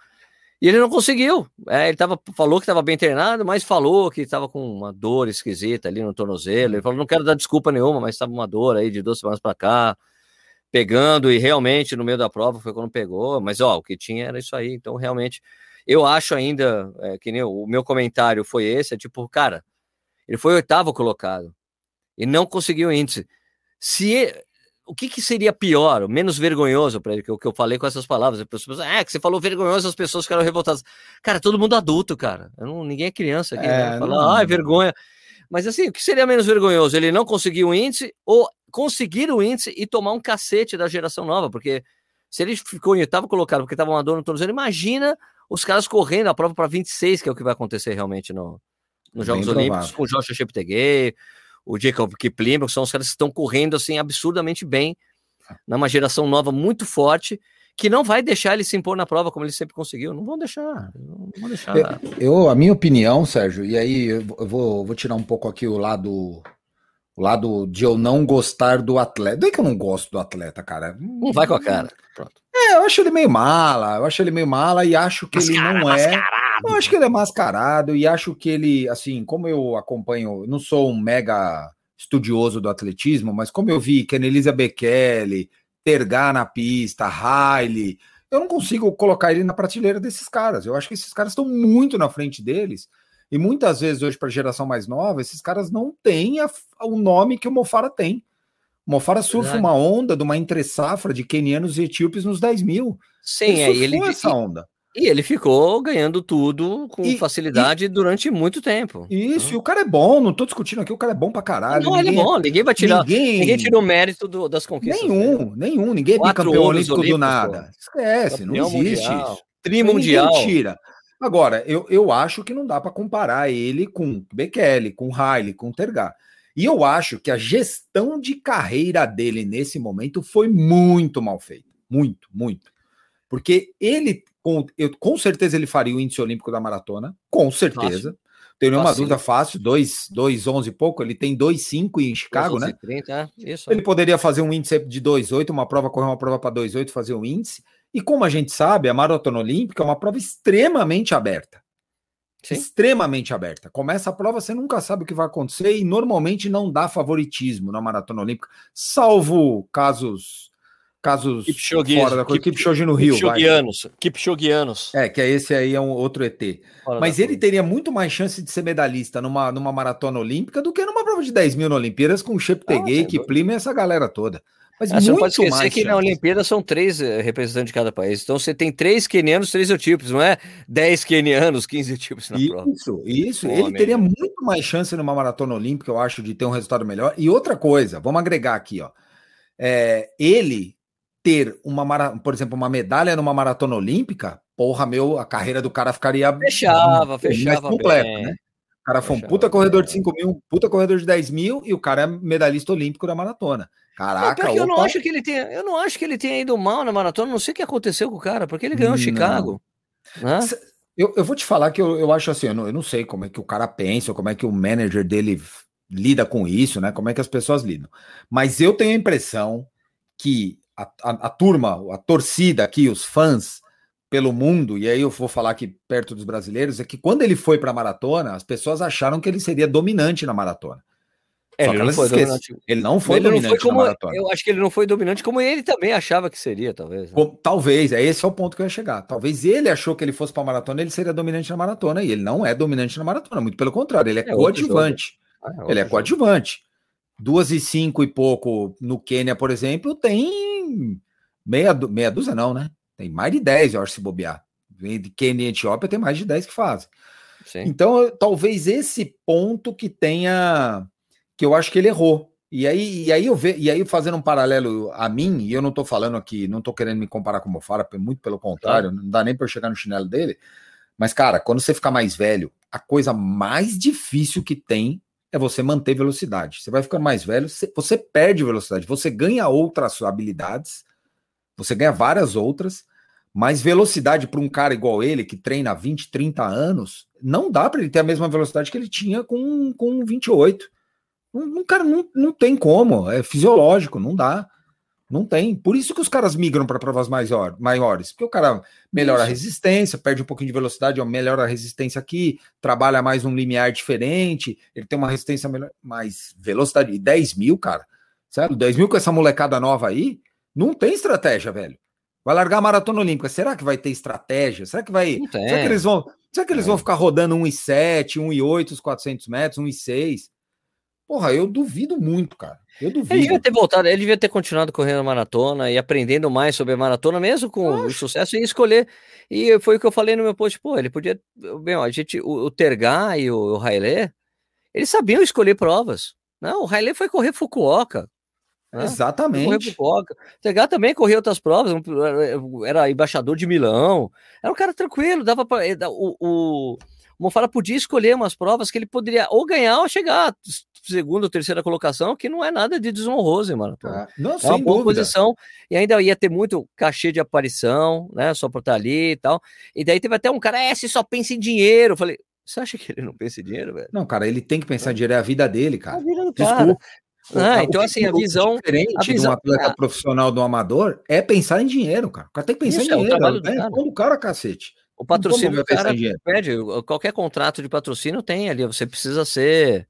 Speaker 2: E ele não conseguiu. É, ele tava, falou que estava bem treinado, mas falou que estava com uma dor esquisita ali no tornozelo. Ele falou: não quero dar desculpa nenhuma, mas estava uma dor aí de duas semanas para cá pegando e realmente no meio da prova foi quando pegou, mas ó, o que tinha era isso aí, então realmente eu acho ainda é, que nem o meu comentário foi esse, é tipo, cara, ele foi oitavo colocado e não conseguiu índice. Se o que, que seria pior, menos vergonhoso para ele, que, que eu falei com essas palavras, as pessoas, ah, que você falou vergonhoso, as pessoas ficaram revoltadas. Cara, todo mundo adulto, cara. Não, ninguém é criança aqui. É, né? Fala, ah, é vergonha. Mas assim, o que seria menos vergonhoso? Ele não conseguir o índice ou conseguir o índice e tomar um cacete da geração nova? Porque se ele ficou em oitavo colocado porque estava uma dor no tornozelo, imagina os caras correndo a prova para 26, que é o que vai acontecer realmente no, nos Jogos Bem Olímpicos, com o Joshua Cheptegei, o Jacob Kipling, são os caras que estão correndo assim absurdamente bem, numa geração nova muito forte que não vai deixar ele se impor na prova como ele sempre conseguiu. Não vão deixar. Não vão deixar.
Speaker 1: Eu, a minha opinião, Sérgio, e aí eu vou, vou tirar um pouco aqui o lado o lado de eu não gostar do atleta. Não é que eu não gosto do atleta, cara.
Speaker 2: Não vai com a cara. Pronto.
Speaker 1: É, eu acho ele meio mala. Eu acho ele meio mala e acho que ele não é. Eu acho que ele é mascarado e acho que ele, assim, como eu acompanho, não sou um mega estudioso do atletismo, mas como eu vi Kenelisa Bekele, Tergar na pista, Riley. Eu não consigo colocar ele na prateleira desses caras. Eu acho que esses caras estão muito na frente deles. E muitas vezes, hoje, para a geração mais nova, esses caras não têm a, o nome que o Mofara tem. O Mofara surfa uma onda de uma entre-safra de quenianos e etíopes nos 10 mil.
Speaker 2: Sim, ele, ele essa onda. E ele ficou ganhando tudo com e, facilidade e, durante muito tempo.
Speaker 1: Isso, e o cara é bom, não tô discutindo aqui, o cara é bom pra caralho.
Speaker 2: Não, ninguém, ele é bom, ninguém vai tirar. Ninguém, ninguém tira o mérito do, das conquistas.
Speaker 1: Nenhum, dele. nenhum, ninguém é bicampeão olímpico do nada. Esquece, não existe mundial, isso.
Speaker 2: Trimundial.
Speaker 1: Tira. Agora, eu, eu acho que não dá para comparar ele com Bekele, com Riley, com Tergar. E eu acho que a gestão de carreira dele nesse momento foi muito mal feita. Muito, muito. Porque ele com, eu, com certeza ele faria o índice olímpico da maratona, com certeza. Fácil. Tenho nenhuma Fácil. dúvida fácil, 2,11 e pouco, ele tem 2,5 em Chicago, né? 30, é, isso. Ele poderia fazer um índice de 2,8, uma prova, correr uma prova para 2,8, fazer um índice. E como a gente sabe, a maratona olímpica é uma prova extremamente aberta. Sim. Extremamente aberta. Começa a prova, você nunca sabe o que vai acontecer e normalmente não dá favoritismo na maratona olímpica, salvo casos casos
Speaker 2: Kipchoge,
Speaker 1: fora da coisa, Kipchoge no Rio.
Speaker 2: Kipchogianos, Kipchogianos.
Speaker 1: É, que é esse aí é um outro ET. Fora Mas ele teria muito mais chance de ser medalhista numa, numa maratona olímpica do que numa prova de 10 mil na Olimpíadas com Cheptegei, ah, Kiplima e essa galera toda.
Speaker 2: Mas ah, você não pode esquecer que chance. na Olimpíada são três eh, representantes de cada país. Então você tem três quenianos, três etíopes, não é 10 quenianos, 15 etíopes na
Speaker 1: isso,
Speaker 2: prova.
Speaker 1: Isso, isso. Ele teria muito mais chance numa maratona olímpica, eu acho, de ter um resultado melhor. E outra coisa, vamos agregar aqui, ó. É, ele ter uma, por exemplo, uma medalha numa maratona olímpica, porra, meu, a carreira do cara ficaria
Speaker 2: fechava, fechava completa,
Speaker 1: né? O cara foi um puta corredor de 5 mil, um puta corredor de 10 mil e o cara é medalhista olímpico da maratona. Caraca,
Speaker 2: não, eu não acho que ele tenha, eu não acho que ele tenha ido mal na maratona, não sei o que aconteceu com o cara, porque ele ganhou não. Chicago. Né?
Speaker 1: Eu, eu vou te falar que eu, eu acho assim, eu não, eu não sei como é que o cara pensa, como é que o manager dele lida com isso, né? Como é que as pessoas lidam. Mas eu tenho a impressão que a, a, a, turma, a torcida aqui, os fãs pelo mundo, e aí eu vou falar aqui perto dos brasileiros, é que quando ele foi para a maratona, as pessoas acharam que ele seria dominante na maratona.
Speaker 2: É, ele, não foi dominante.
Speaker 1: ele não foi ele dominante não foi
Speaker 2: como, maratona. Eu acho que ele não foi dominante como ele também achava que seria, talvez.
Speaker 1: Né? talvez, é esse é o ponto que eu ia chegar. Talvez ele achou que ele fosse para a maratona, ele seria dominante na maratona, e ele não é dominante na maratona, muito pelo contrário, ele é, é coadjuvante. Ah, é ele é coadjuvante. Duas e cinco e pouco no Quênia, por exemplo, tem meia, meia dúzia, não, né? Tem mais de 10, eu acho, se bobear. De Quênia e Etiópia tem mais de 10 que fazem. Sim. Então, talvez esse ponto que tenha. que eu acho que ele errou. E aí, e aí eu ve, e aí fazendo um paralelo a mim, e eu não tô falando aqui, não tô querendo me comparar com o Mofara, muito pelo contrário, não dá nem para eu chegar no chinelo dele. Mas, cara, quando você ficar mais velho, a coisa mais difícil que tem é você manter velocidade. Você vai ficando mais velho, você perde velocidade, você ganha outras habilidades, você ganha várias outras, mas velocidade para um cara igual ele, que treina há 20, 30 anos, não dá para ele ter a mesma velocidade que ele tinha com, com 28. Um, um cara não, não tem como, é fisiológico, não dá. Não tem. Por isso que os caras migram para provas maior, maiores. Porque o cara melhora isso. a resistência, perde um pouquinho de velocidade, melhora a resistência aqui, trabalha mais um limiar diferente, ele tem uma resistência melhor, mais velocidade. E 10 mil, cara. Sério, 10 mil com essa molecada nova aí, não tem estratégia, velho. Vai largar a maratona olímpica. Será que vai ter estratégia? Será que vai. Será que eles vão. Será que eles é. vão ficar rodando 1,7, 1,8 os 400 metros, 1,6? Porra, eu duvido muito, cara. Eu duvido.
Speaker 2: Ele devia ter voltado, ele devia ter continuado correndo a maratona e aprendendo mais sobre a maratona, mesmo com o sucesso, e escolher. E foi o que eu falei no meu post, pô, ele podia. Bem, a gente, o, o Tergar e o, o Haile, eles sabiam escolher provas. Não, o Haile foi correr Fukuoka.
Speaker 1: Né? Exatamente.
Speaker 2: O Tergar também corria outras provas, era embaixador de Milão. Era um cara tranquilo, dava para. O, o, o Mofara podia escolher umas provas que ele poderia ou ganhar ou chegar segunda ou terceira colocação, que não é nada de desonroso maratona. Ah, não, é uma boa dúvida. posição e ainda ia ter muito cachê de aparição, né? Só por estar ali e tal. E daí teve até um cara, é, você só pensa em dinheiro. Eu falei, você acha que ele não pensa em dinheiro, velho?
Speaker 1: Não, cara, ele tem que pensar em dinheiro, é a vida dele, cara. É a vida do
Speaker 2: cara. Ah, então, assim, a visão.
Speaker 1: Diferente a visão, de um atleta é. profissional do amador é pensar em dinheiro, cara. O cara tem que pensar em dinheiro. É o, é, o cara, cacete.
Speaker 2: O patrocínio, o cara pede, qualquer contrato de patrocínio tem ali, você precisa ser,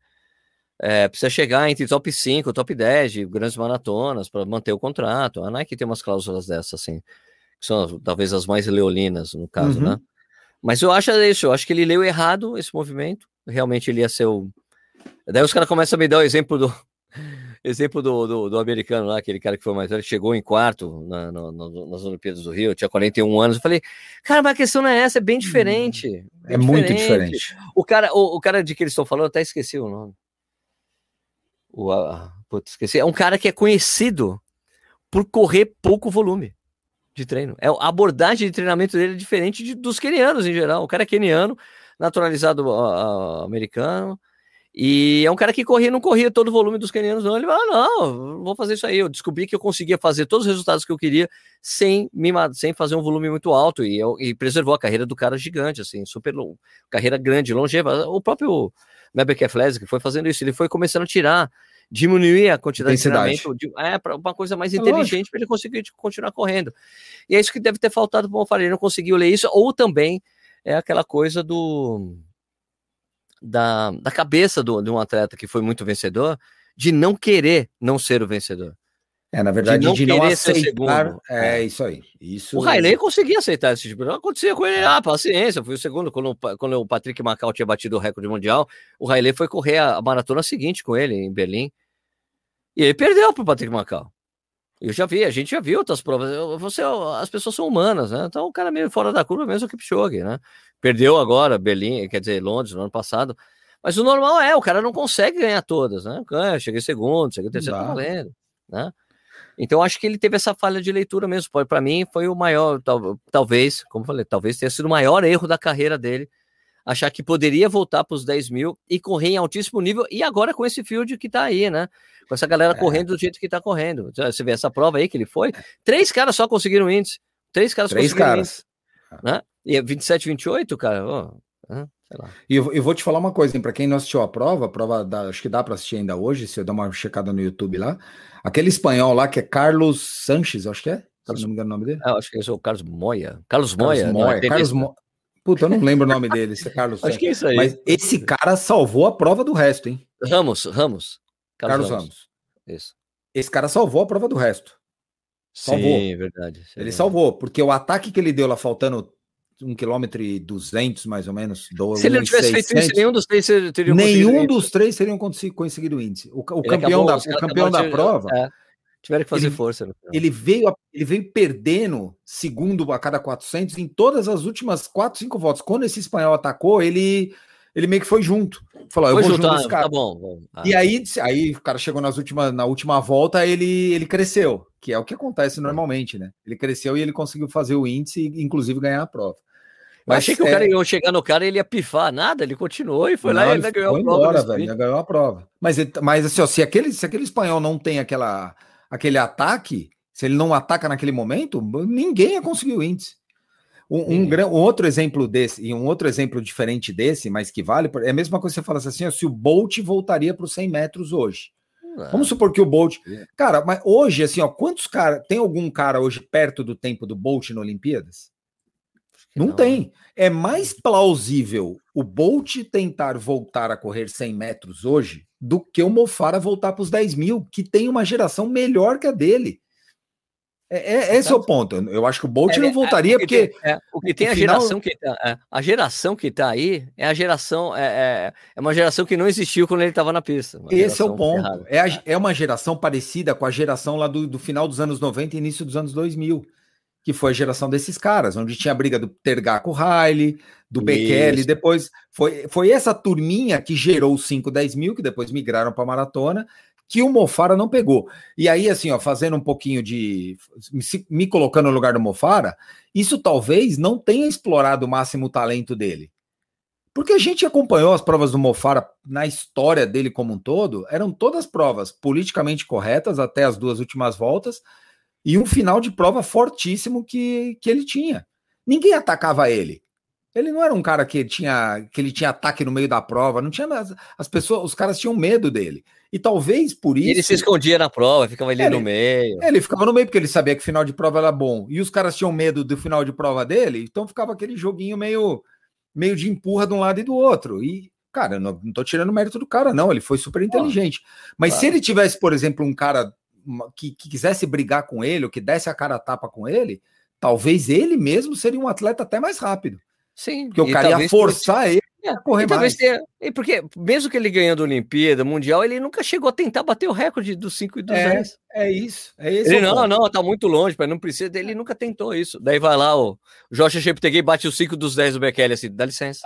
Speaker 2: é, precisa chegar entre top 5, top 10 de grandes maratonas para manter o contrato. A Nike tem umas cláusulas dessas, assim, que são talvez as mais leolinas, no caso, uhum. né? Mas eu acho isso, eu acho que ele leu errado esse movimento, realmente ele ia ser o... Daí os caras começam a me dar o exemplo do... exemplo do, do, do, americano lá, aquele cara que foi mais velho, chegou em quarto na, na, nas Olimpíadas do Rio, tinha 41 anos. Eu falei, cara, mas a questão não é essa, é bem diferente.
Speaker 1: é diferente. muito diferente.
Speaker 2: O cara, o, o, cara de que eles estão falando, até esqueci o nome. O, uh, putz, esqueci. É um cara que é conhecido por correr pouco volume de treino. É, a abordagem de treinamento dele é diferente de, dos kenianos em geral. O cara é keniano, naturalizado uh, americano e é um cara que corria, não corria todo o volume dos kenianos, não. Ele falou: ah, não, vou fazer isso aí. Eu descobri que eu conseguia fazer todos os resultados que eu queria sem, me, sem fazer um volume muito alto. E, eu, e preservou a carreira do cara gigante, assim, super carreira grande, longeva. O próprio Mebeke Flesy, que foi fazendo isso, ele foi começando a tirar, diminuir a quantidade de treinamento, é, para uma coisa mais é inteligente para ele conseguir continuar correndo. E é isso que deve ter faltado para o Ele não conseguiu ler isso, ou também é aquela coisa do da, da cabeça do, de um atleta que foi muito vencedor de não querer não ser o vencedor.
Speaker 1: É, na verdade, de não, de não aceitar. É, é isso aí. Isso
Speaker 2: o Railey conseguia aceitar esse tipo de Acontecia com ele, ah, paciência. Foi o segundo, quando, quando o Patrick Macau tinha batido o recorde mundial, o Railey foi correr a, a maratona seguinte com ele em Berlim. E ele perdeu para o Patrick Macau. Eu já vi, a gente já viu outras provas. Você, as pessoas são humanas, né? Então o cara meio fora da curva mesmo que Kipchoge, né? Perdeu agora Berlim, quer dizer, Londres no ano passado. Mas o normal é, o cara não consegue ganhar todas, né? Ganha, chega em segundo, chega em terceiro, tá valendo, né? Então acho que ele teve essa falha de leitura mesmo. Para mim foi o maior, tal, talvez, como falei, talvez tenha sido o maior erro da carreira dele achar que poderia voltar para os 10 mil e correr em altíssimo nível, e agora com esse field que está aí, né? Com essa galera é. correndo do jeito que está correndo. Você vê essa prova aí que ele foi, três caras só conseguiram índice. Três caras
Speaker 1: três conseguiram caras.
Speaker 2: índice. Né? E é 27, 28, cara, ó,
Speaker 1: e eu, eu, vou te falar uma coisa, para quem não assistiu a prova, a prova da, acho que dá para assistir ainda hoje, se eu dar uma checada no YouTube lá. Aquele espanhol lá que é Carlos Sanches, acho que é.
Speaker 2: Carlos, não me engano o nome dele. Ah, acho que é o Carlos Moya. Carlos Moya. Carlos
Speaker 1: Moya. Carlos Mo... Puta, eu não lembro o nome dele, esse é Carlos. [laughs]
Speaker 2: Acho que é isso aí.
Speaker 1: Mas esse cara salvou a prova do resto, hein?
Speaker 2: Ramos, Ramos.
Speaker 1: Carlos, Carlos Ramos. Ramos.
Speaker 2: Isso.
Speaker 1: Esse cara salvou a prova do resto. Salvou.
Speaker 2: Sim, verdade.
Speaker 1: Sim, ele salvou, porque o ataque que ele deu lá faltando um quilômetro e duzentos mais ou menos.
Speaker 2: Do, Se ele não tivesse 600, feito isso, nenhum dos três
Speaker 1: teria Nenhum dos três teriam conseguido o índice. O, o campeão, da, o campeão da prova. É.
Speaker 2: Tiveram que fazer ele, força.
Speaker 1: Ele veio, ele veio perdendo segundo a cada 400 em todas as últimas 4, 5 voltas. Quando esse espanhol atacou, ele ele meio que foi junto. Falou, foi eu vou junto dos
Speaker 2: caras. Tá bom.
Speaker 1: Ah. E aí, aí o cara chegou nas últimas, na última volta, ele, ele cresceu, que é o que acontece normalmente, né? Ele cresceu e ele conseguiu fazer o índice e, inclusive, ganhar a prova.
Speaker 2: Mas achei que é... o cara ia chegar no cara ele ia pifar, nada, ele continuou e foi não, lá e
Speaker 1: ele ganhou a prova. Embora, velho, ganhou a prova. Mas, mas assim, ó, se, aquele, se aquele espanhol não tem aquela aquele ataque, se ele não ataca naquele momento, ninguém ia conseguir o índice. Um, um, um, outro exemplo desse, e um outro exemplo diferente desse, mas que vale, é a mesma coisa que você fala assim: ó, se o Bolt voltaria para os 100 metros hoje. Vamos supor que o Bolt. É. Cara, mas hoje, assim, ó, quantos caras. Tem algum cara hoje perto do tempo do Bolt na Olimpíadas? Não, não, tem. É mais plausível o Bolt tentar voltar a correr 100 metros hoje do que o Mofara voltar para os 10 mil, que tem uma geração melhor que a dele. É, é esse é o ponto. Eu acho que o Bolt é, não é, voltaria
Speaker 2: o
Speaker 1: porque
Speaker 2: tem, é, o que tem a final... geração que tá, é, a geração que está aí é a geração é, é, uma geração que não existiu quando ele estava na pista.
Speaker 1: Esse é o ponto. É, a, é uma geração parecida com a geração lá do, do final dos anos 90 e início dos anos 2000 que foi a geração desses caras, onde tinha a briga do Tergar com o Riley, do Bekele, depois foi, foi essa turminha que gerou os 5, 10 mil, que depois migraram para a maratona, que o Mofara não pegou. E aí, assim, ó, fazendo um pouquinho de. me colocando no lugar do Mofara, isso talvez não tenha explorado o máximo talento dele. Porque a gente acompanhou as provas do Mofara na história dele como um todo, eram todas provas politicamente corretas até as duas últimas voltas, e um final de prova fortíssimo que, que ele tinha. Ninguém atacava ele. Ele não era um cara que tinha que ele tinha ataque no meio da prova, não tinha as, as pessoas, os caras tinham medo dele. E talvez por isso
Speaker 2: ele se escondia na prova, ficava ali ele, no meio.
Speaker 1: Ele ficava no meio porque ele sabia que final de prova era bom. E os caras tinham medo do final de prova dele, então ficava aquele joguinho meio meio de empurra de um lado e do outro. E cara, não, não tô tirando mérito do cara não, ele foi super inteligente. Mas claro. se ele tivesse, por exemplo, um cara que, que quisesse brigar com ele, ou que desse a cara a tapa com ele, talvez ele mesmo seria um atleta até mais rápido.
Speaker 2: Sim.
Speaker 1: Porque o cara ia forçar ele
Speaker 2: É, correr mais. Tenha, e porque, mesmo que ele ganhando a Olimpíada, Mundial, ele nunca chegou a tentar bater o recorde dos 5 e dos
Speaker 1: é, 10. É isso. É
Speaker 2: ele, não, ponto. não, tá muito longe, mas não precisa. Ele nunca tentou isso. Daí vai lá, o Jorge Cheptegei bate os 5 dos 10 do Bekele, assim, dá licença.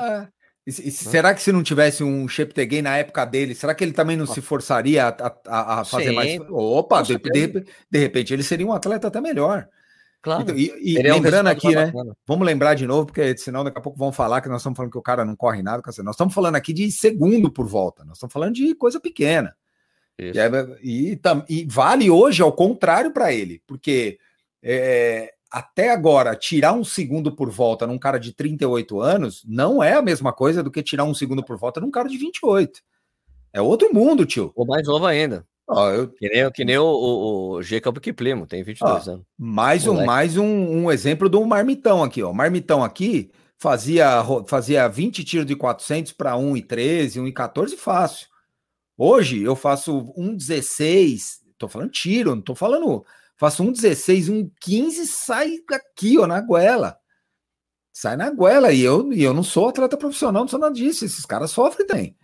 Speaker 2: É.
Speaker 1: E, e será que se não tivesse um Cheptegei na época dele, será que ele também não se forçaria a, a, a fazer Sim, mais? Opa, de, de, de, repente ele seria um atleta até melhor.
Speaker 2: Claro.
Speaker 1: Então, e, e lembrando um aqui, né? Bacana. Vamos lembrar de novo, porque senão daqui a pouco vão falar que nós estamos falando que o cara não corre nada. Nós estamos falando aqui de segundo por volta, nós estamos falando de coisa pequena. E, e, e, vale hoje ao contrário para ele, porque é, até agora, tirar um segundo por volta num cara de 38 anos não é a mesma coisa do que tirar um segundo por volta num cara de 28. É outro mundo, tio.
Speaker 2: Ou mais novo ainda. Ó, eu... Que nem, que nem o, o, o Jacob Kiplimo, tem 22 ó, anos.
Speaker 1: Mais, um, mais um, um exemplo do Marmitão aqui, ó. Marmitão aqui fazia, fazia 20 tiros de 400 para 1,13, 1,14 fácil. Hoje eu faço 1,16, tô falando tiro, não tô falando Faço um 16, um 15, sai aqui, ó, na goela. Sai na goela. E eu, e eu não sou atleta profissional, não sou nada disso. Esses caras sofrem também.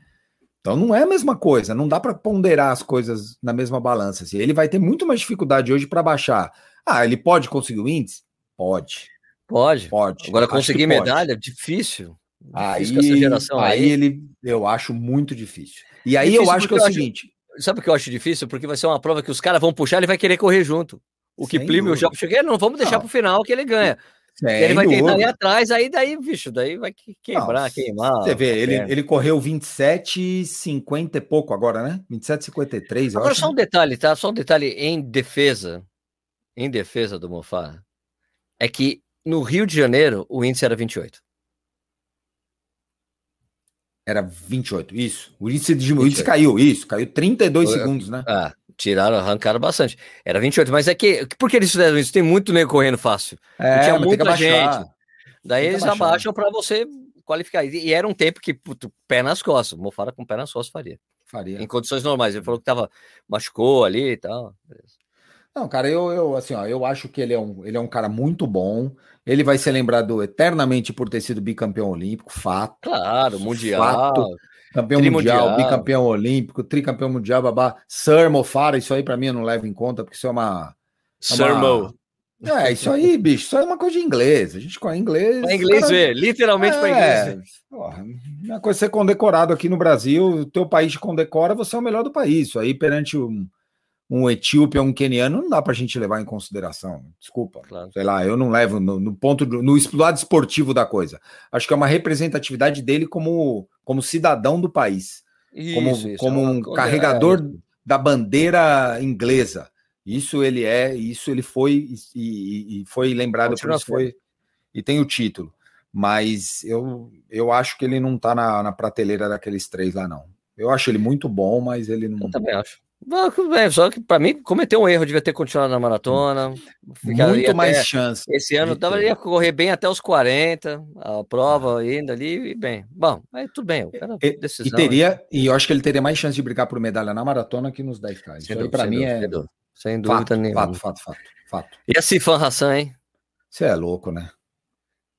Speaker 1: Então não é a mesma coisa, não dá para ponderar as coisas na mesma balança. Assim. Ele vai ter muito mais dificuldade hoje para baixar. Ah, ele pode conseguir o índice? Pode.
Speaker 2: Pode. Pode. Agora conseguir medalha, difícil.
Speaker 1: Aí, difícil aí, aí, ele, eu acho muito difícil. E aí difícil eu acho que é o seguinte,
Speaker 2: Sabe o que eu acho difícil? Porque vai ser uma prova que os caras vão puxar, ele vai querer correr junto. O que Plínio já cheguei, não vamos deixar para o final que ele ganha. ele vai tentar dúvida. ir atrás, aí daí, bicho, daí vai quebrar, não, queimar.
Speaker 1: Você vê, ele, ele correu 27, 50 e pouco agora, né? 27, 53.
Speaker 2: Agora, acho, só um detalhe, tá? Só um detalhe em defesa, em defesa do Mofá, é que no Rio de Janeiro o índice era 28.
Speaker 1: Era 28, isso. O índice, de, o índice caiu, isso, caiu 32 Foi, segundos, né?
Speaker 2: Ah, tiraram, arrancaram bastante. Era 28, mas é que. Por que eles fizeram isso? Tem muito nego correndo fácil. É, tinha muita gente. Daí eles abaixam para você qualificar. E era um tempo que, puto, pé nas costas. Mofara com pé nas costas faria. Faria. Em condições normais. Ele falou que tava, machucou ali e tal.
Speaker 1: Não, cara, eu, eu assim, ó, eu acho que ele é, um, ele é um cara muito bom. Ele vai ser lembrado eternamente por ter sido bicampeão olímpico, fato.
Speaker 2: Claro, mundial. Fato.
Speaker 1: Campeão mundial, bicampeão olímpico, tricampeão mundial, babá. Sir Mofara, isso aí para mim eu não levo em conta, porque isso é uma.
Speaker 2: É Sir Mo.
Speaker 1: É, isso aí, bicho, isso é uma coisa de inglês. A gente com inglês.
Speaker 2: Para inglês cara... ver, literalmente é, para inglês.
Speaker 1: Porra, uma coisa ser condecorado aqui no Brasil, o teu país te condecora, você é o melhor do país. Isso aí perante um um etíope ou um queniano, não dá para a gente levar em consideração. Desculpa. Claro. Sei lá, eu não levo no, no ponto, do, no lado esportivo da coisa. Acho que é uma representatividade dele como, como cidadão do país. Isso, como isso, como é um carregador é. da bandeira inglesa. Isso ele é, isso ele foi e, e foi lembrado por isso foi e tem o título. Mas eu, eu acho que ele não está na, na prateleira daqueles três lá, não. Eu acho ele muito bom, mas ele não.
Speaker 2: Eu também acho. Só que para mim cometeu um erro, devia ter continuado na maratona.
Speaker 1: Muito mais chance.
Speaker 2: Esse ano tava, ia correr bem até os 40, a prova ainda ali, e bem. Bom, aí tudo bem.
Speaker 1: E, decisão, e teria, né? e eu acho que ele teria mais chance de brigar por medalha na maratona que nos 10K. Isso aí para mim é.
Speaker 2: Sem dúvida fato, nenhuma.
Speaker 1: Fato, fato, fato, fato.
Speaker 2: E a Sifan Hassan, hein?
Speaker 1: Você é louco, né?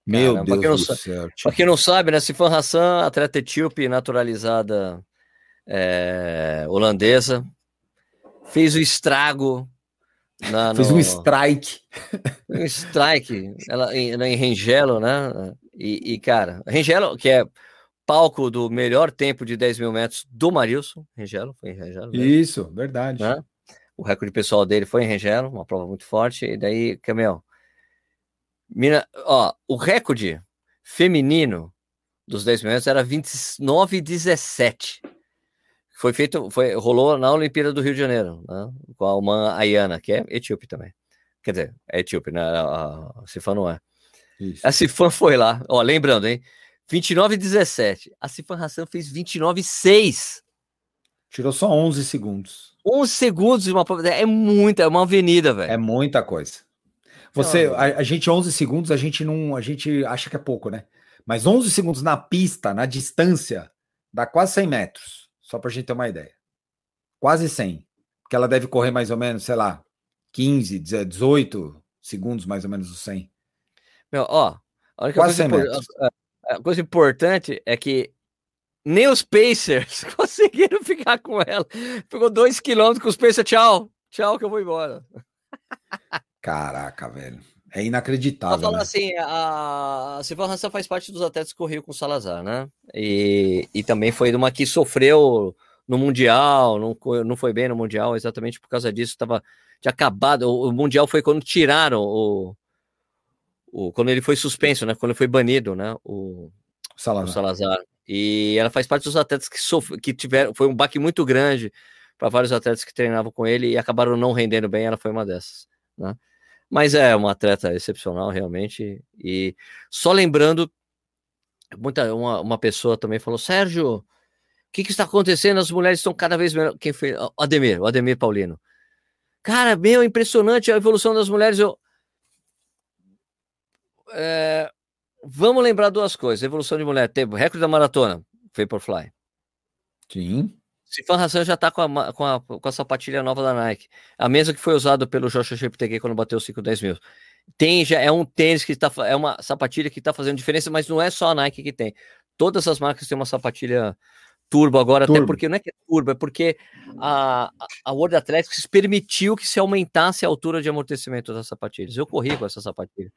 Speaker 1: Meu Caramba, Deus do céu.
Speaker 2: Para quem não sabe, né? Sifan Hassan, atleta etíope naturalizada é, holandesa, fez o estrago.
Speaker 1: Na, fez no... um strike.
Speaker 2: Um strike ela, em, em Rengelo, né? E, e, cara, Rengelo, que é palco do melhor tempo de 10 mil metros do Marilson, Rengelo, foi em Rengelo.
Speaker 1: Isso, verdade.
Speaker 2: Né? O recorde pessoal dele foi em Rengelo, uma prova muito forte. E daí, Camel, mina, ó, o recorde feminino dos 10 mil metros era 29 e 17 foi feito, foi, rolou na Olimpíada do Rio de Janeiro, né? com a Alman Ayana, que é etíope também. Quer dizer, é etíope, né? A, a Cifan não é. Isso. A Cifan foi lá, ó, lembrando, hein? 29 e 17. A Cifan Hassan fez 29 e 6.
Speaker 1: Tirou só 11 segundos.
Speaker 2: 11 segundos de uma é muita, é uma avenida, velho.
Speaker 1: É muita coisa. Você, a, a, gente 11 segundos, a gente não, a gente acha que é pouco, né? Mas 11 segundos na pista, na distância, dá quase 100 metros. Só para a gente ter uma ideia. Quase 100. Porque ela deve correr mais ou menos, sei lá, 15, 18 segundos mais ou menos o 100.
Speaker 2: Meu, ó, a, Quase coisa, a coisa importante é que nem os Pacers [laughs] conseguiram ficar com ela. Pegou dois quilômetros com os Pacers, tchau, tchau que eu vou embora.
Speaker 1: Caraca, velho. É inacreditável. Falar
Speaker 2: né? assim, a Silvana Hansa faz parte dos atletas que correu com o Salazar, né? E, e também foi uma que sofreu no Mundial, não, não foi bem no Mundial, exatamente por causa disso, estava tinha acabado. O, o, Mundial foi quando tiraram o, o. Quando ele foi suspenso, né? Quando ele foi banido, né? O Salazar. O Salazar. E ela faz parte dos atletas que, sofre, que tiveram. Foi um baque muito grande para vários atletas que treinavam com ele e acabaram não rendendo bem. Ela foi uma dessas, né? Mas é uma atleta excepcional, realmente. E só lembrando, muita, uma, uma pessoa também falou: Sérgio, o que, que está acontecendo? As mulheres estão cada vez melhor. Quem foi? O Ademir, o Ademir Paulino. Cara, meu, impressionante a evolução das mulheres. Eu... É... Vamos lembrar duas coisas: evolução de mulher. Teve recorde da maratona, Vaporfly.
Speaker 1: Sim.
Speaker 2: Sifan Hassan já está com a, com, a, com a sapatilha nova da Nike. A mesma que foi usada pelo Joshua Cheptegei quando bateu os 5 10 mil. Tem, já é um tênis que está, é uma sapatilha que está fazendo diferença, mas não é só a Nike que tem. Todas as marcas têm uma sapatilha turbo agora, turbo. até porque não é que é turbo, é porque a, a World Athletics permitiu que se aumentasse a altura de amortecimento das sapatilhas. Eu corri com essa sapatilha.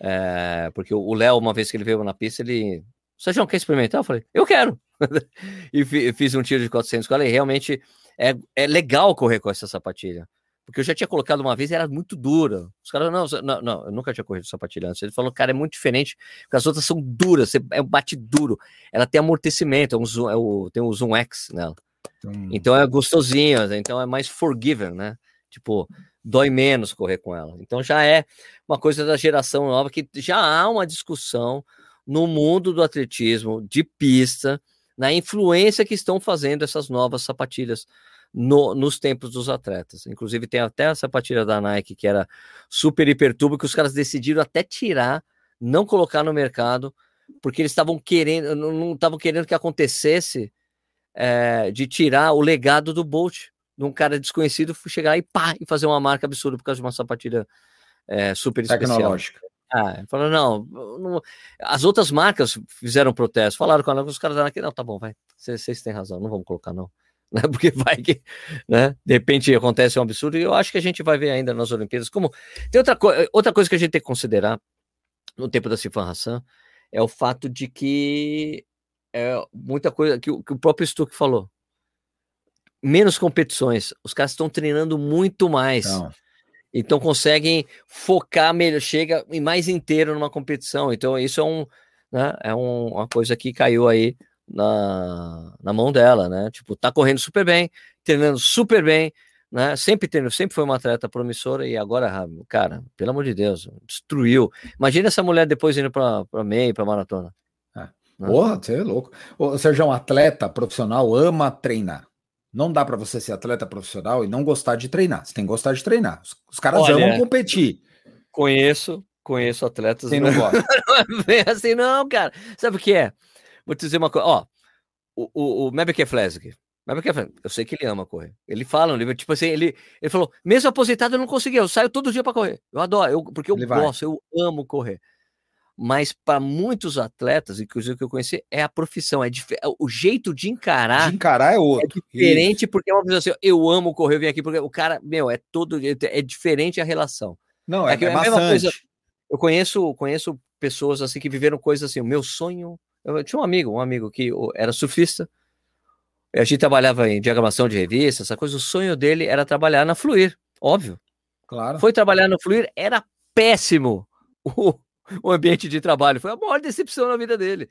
Speaker 2: É, porque o Léo, uma vez que ele veio na pista, ele Sérgio, quer experimentar? Eu falei, eu quero. [laughs] e fiz um tiro de 400 com ela e realmente é, é legal correr com essa sapatilha. Porque eu já tinha colocado uma vez e era muito dura. Os caras, não, não, não, eu nunca tinha corrido sapatilha antes. Ele falou, cara, é muito diferente, porque as outras são duras, é um bate duro. Ela tem amortecimento, é um zoom, é o, tem um Zoom X nela. Hum. Então é gostosinho, então é mais forgiven, né? Tipo, dói menos correr com ela. Então já é uma coisa da geração nova que já há uma discussão no mundo do atletismo de pista, na influência que estão fazendo essas novas sapatilhas no, nos tempos dos atletas. Inclusive, tem até a sapatilha da Nike que era super hipertubo, que os caras decidiram até tirar, não colocar no mercado, porque eles estavam querendo, não estavam querendo que acontecesse é, de tirar o legado do Bolt, de um cara desconhecido chegar e pá, e fazer uma marca absurda por causa de uma sapatilha é, super
Speaker 1: Tecnológica.
Speaker 2: Ah, falou, não, não, as outras marcas fizeram protesto, falaram com os caras aqui, não, tá bom, vai, vocês têm razão, não vamos colocar não, [laughs] né, porque vai que, né, de repente acontece um absurdo, e eu acho que a gente vai ver ainda nas Olimpíadas, como, tem outra, co outra coisa que a gente tem que considerar, no tempo da Sifan Hassan, é o fato de que é muita coisa, que, que o próprio Stuck falou, menos competições, os caras estão treinando muito mais, não então conseguem focar melhor, chega mais inteiro numa competição. Então isso é um, né, é um, uma coisa que caiu aí na, na mão dela, né? Tipo, tá correndo super bem, treinando super bem, né? Sempre tendo, sempre foi uma atleta promissora e agora, cara, pelo amor de Deus, destruiu. Imagina essa mulher depois indo para meio, para maratona.
Speaker 1: É. Né? Porra, você é louco. Ou seja, um atleta profissional ama treinar. Não dá para você ser atleta profissional e não gostar de treinar. Você tem que gostar de treinar. Os, os caras Olha, amam competir.
Speaker 2: Conheço, conheço atletas.
Speaker 1: Quem não gosta? [laughs]
Speaker 2: não é assim, não, cara. Sabe o que é? Vou te dizer uma coisa. Ó, o, o, o Mebeke Flesg. Eu sei que ele ama correr. Ele fala no livro, tipo assim, ele, ele falou: mesmo aposentado eu não conseguia, eu saio todo dia para correr. Eu adoro, eu, porque eu ele gosto, vai. eu amo correr mas para muitos atletas, inclusive que eu conheci, é a profissão, é, é o jeito de encarar.
Speaker 1: De encarar é outro.
Speaker 2: É diferente, Isso. porque é uma pessoa assim, eu amo correr, eu vim aqui, porque o cara, meu, é todo. É diferente a relação.
Speaker 1: Não, é, é, é a mesma coisa.
Speaker 2: Eu conheço, conheço pessoas assim que viveram coisas assim, o meu sonho. Eu tinha um amigo, um amigo que era surfista. A gente trabalhava em diagramação de revista, essa coisa. O sonho dele era trabalhar na Fluir, óbvio.
Speaker 1: Claro.
Speaker 2: Foi trabalhar no Fluir, era péssimo. [laughs] O, [laughs] o ambiente de trabalho. Foi a maior decepção na vida dele.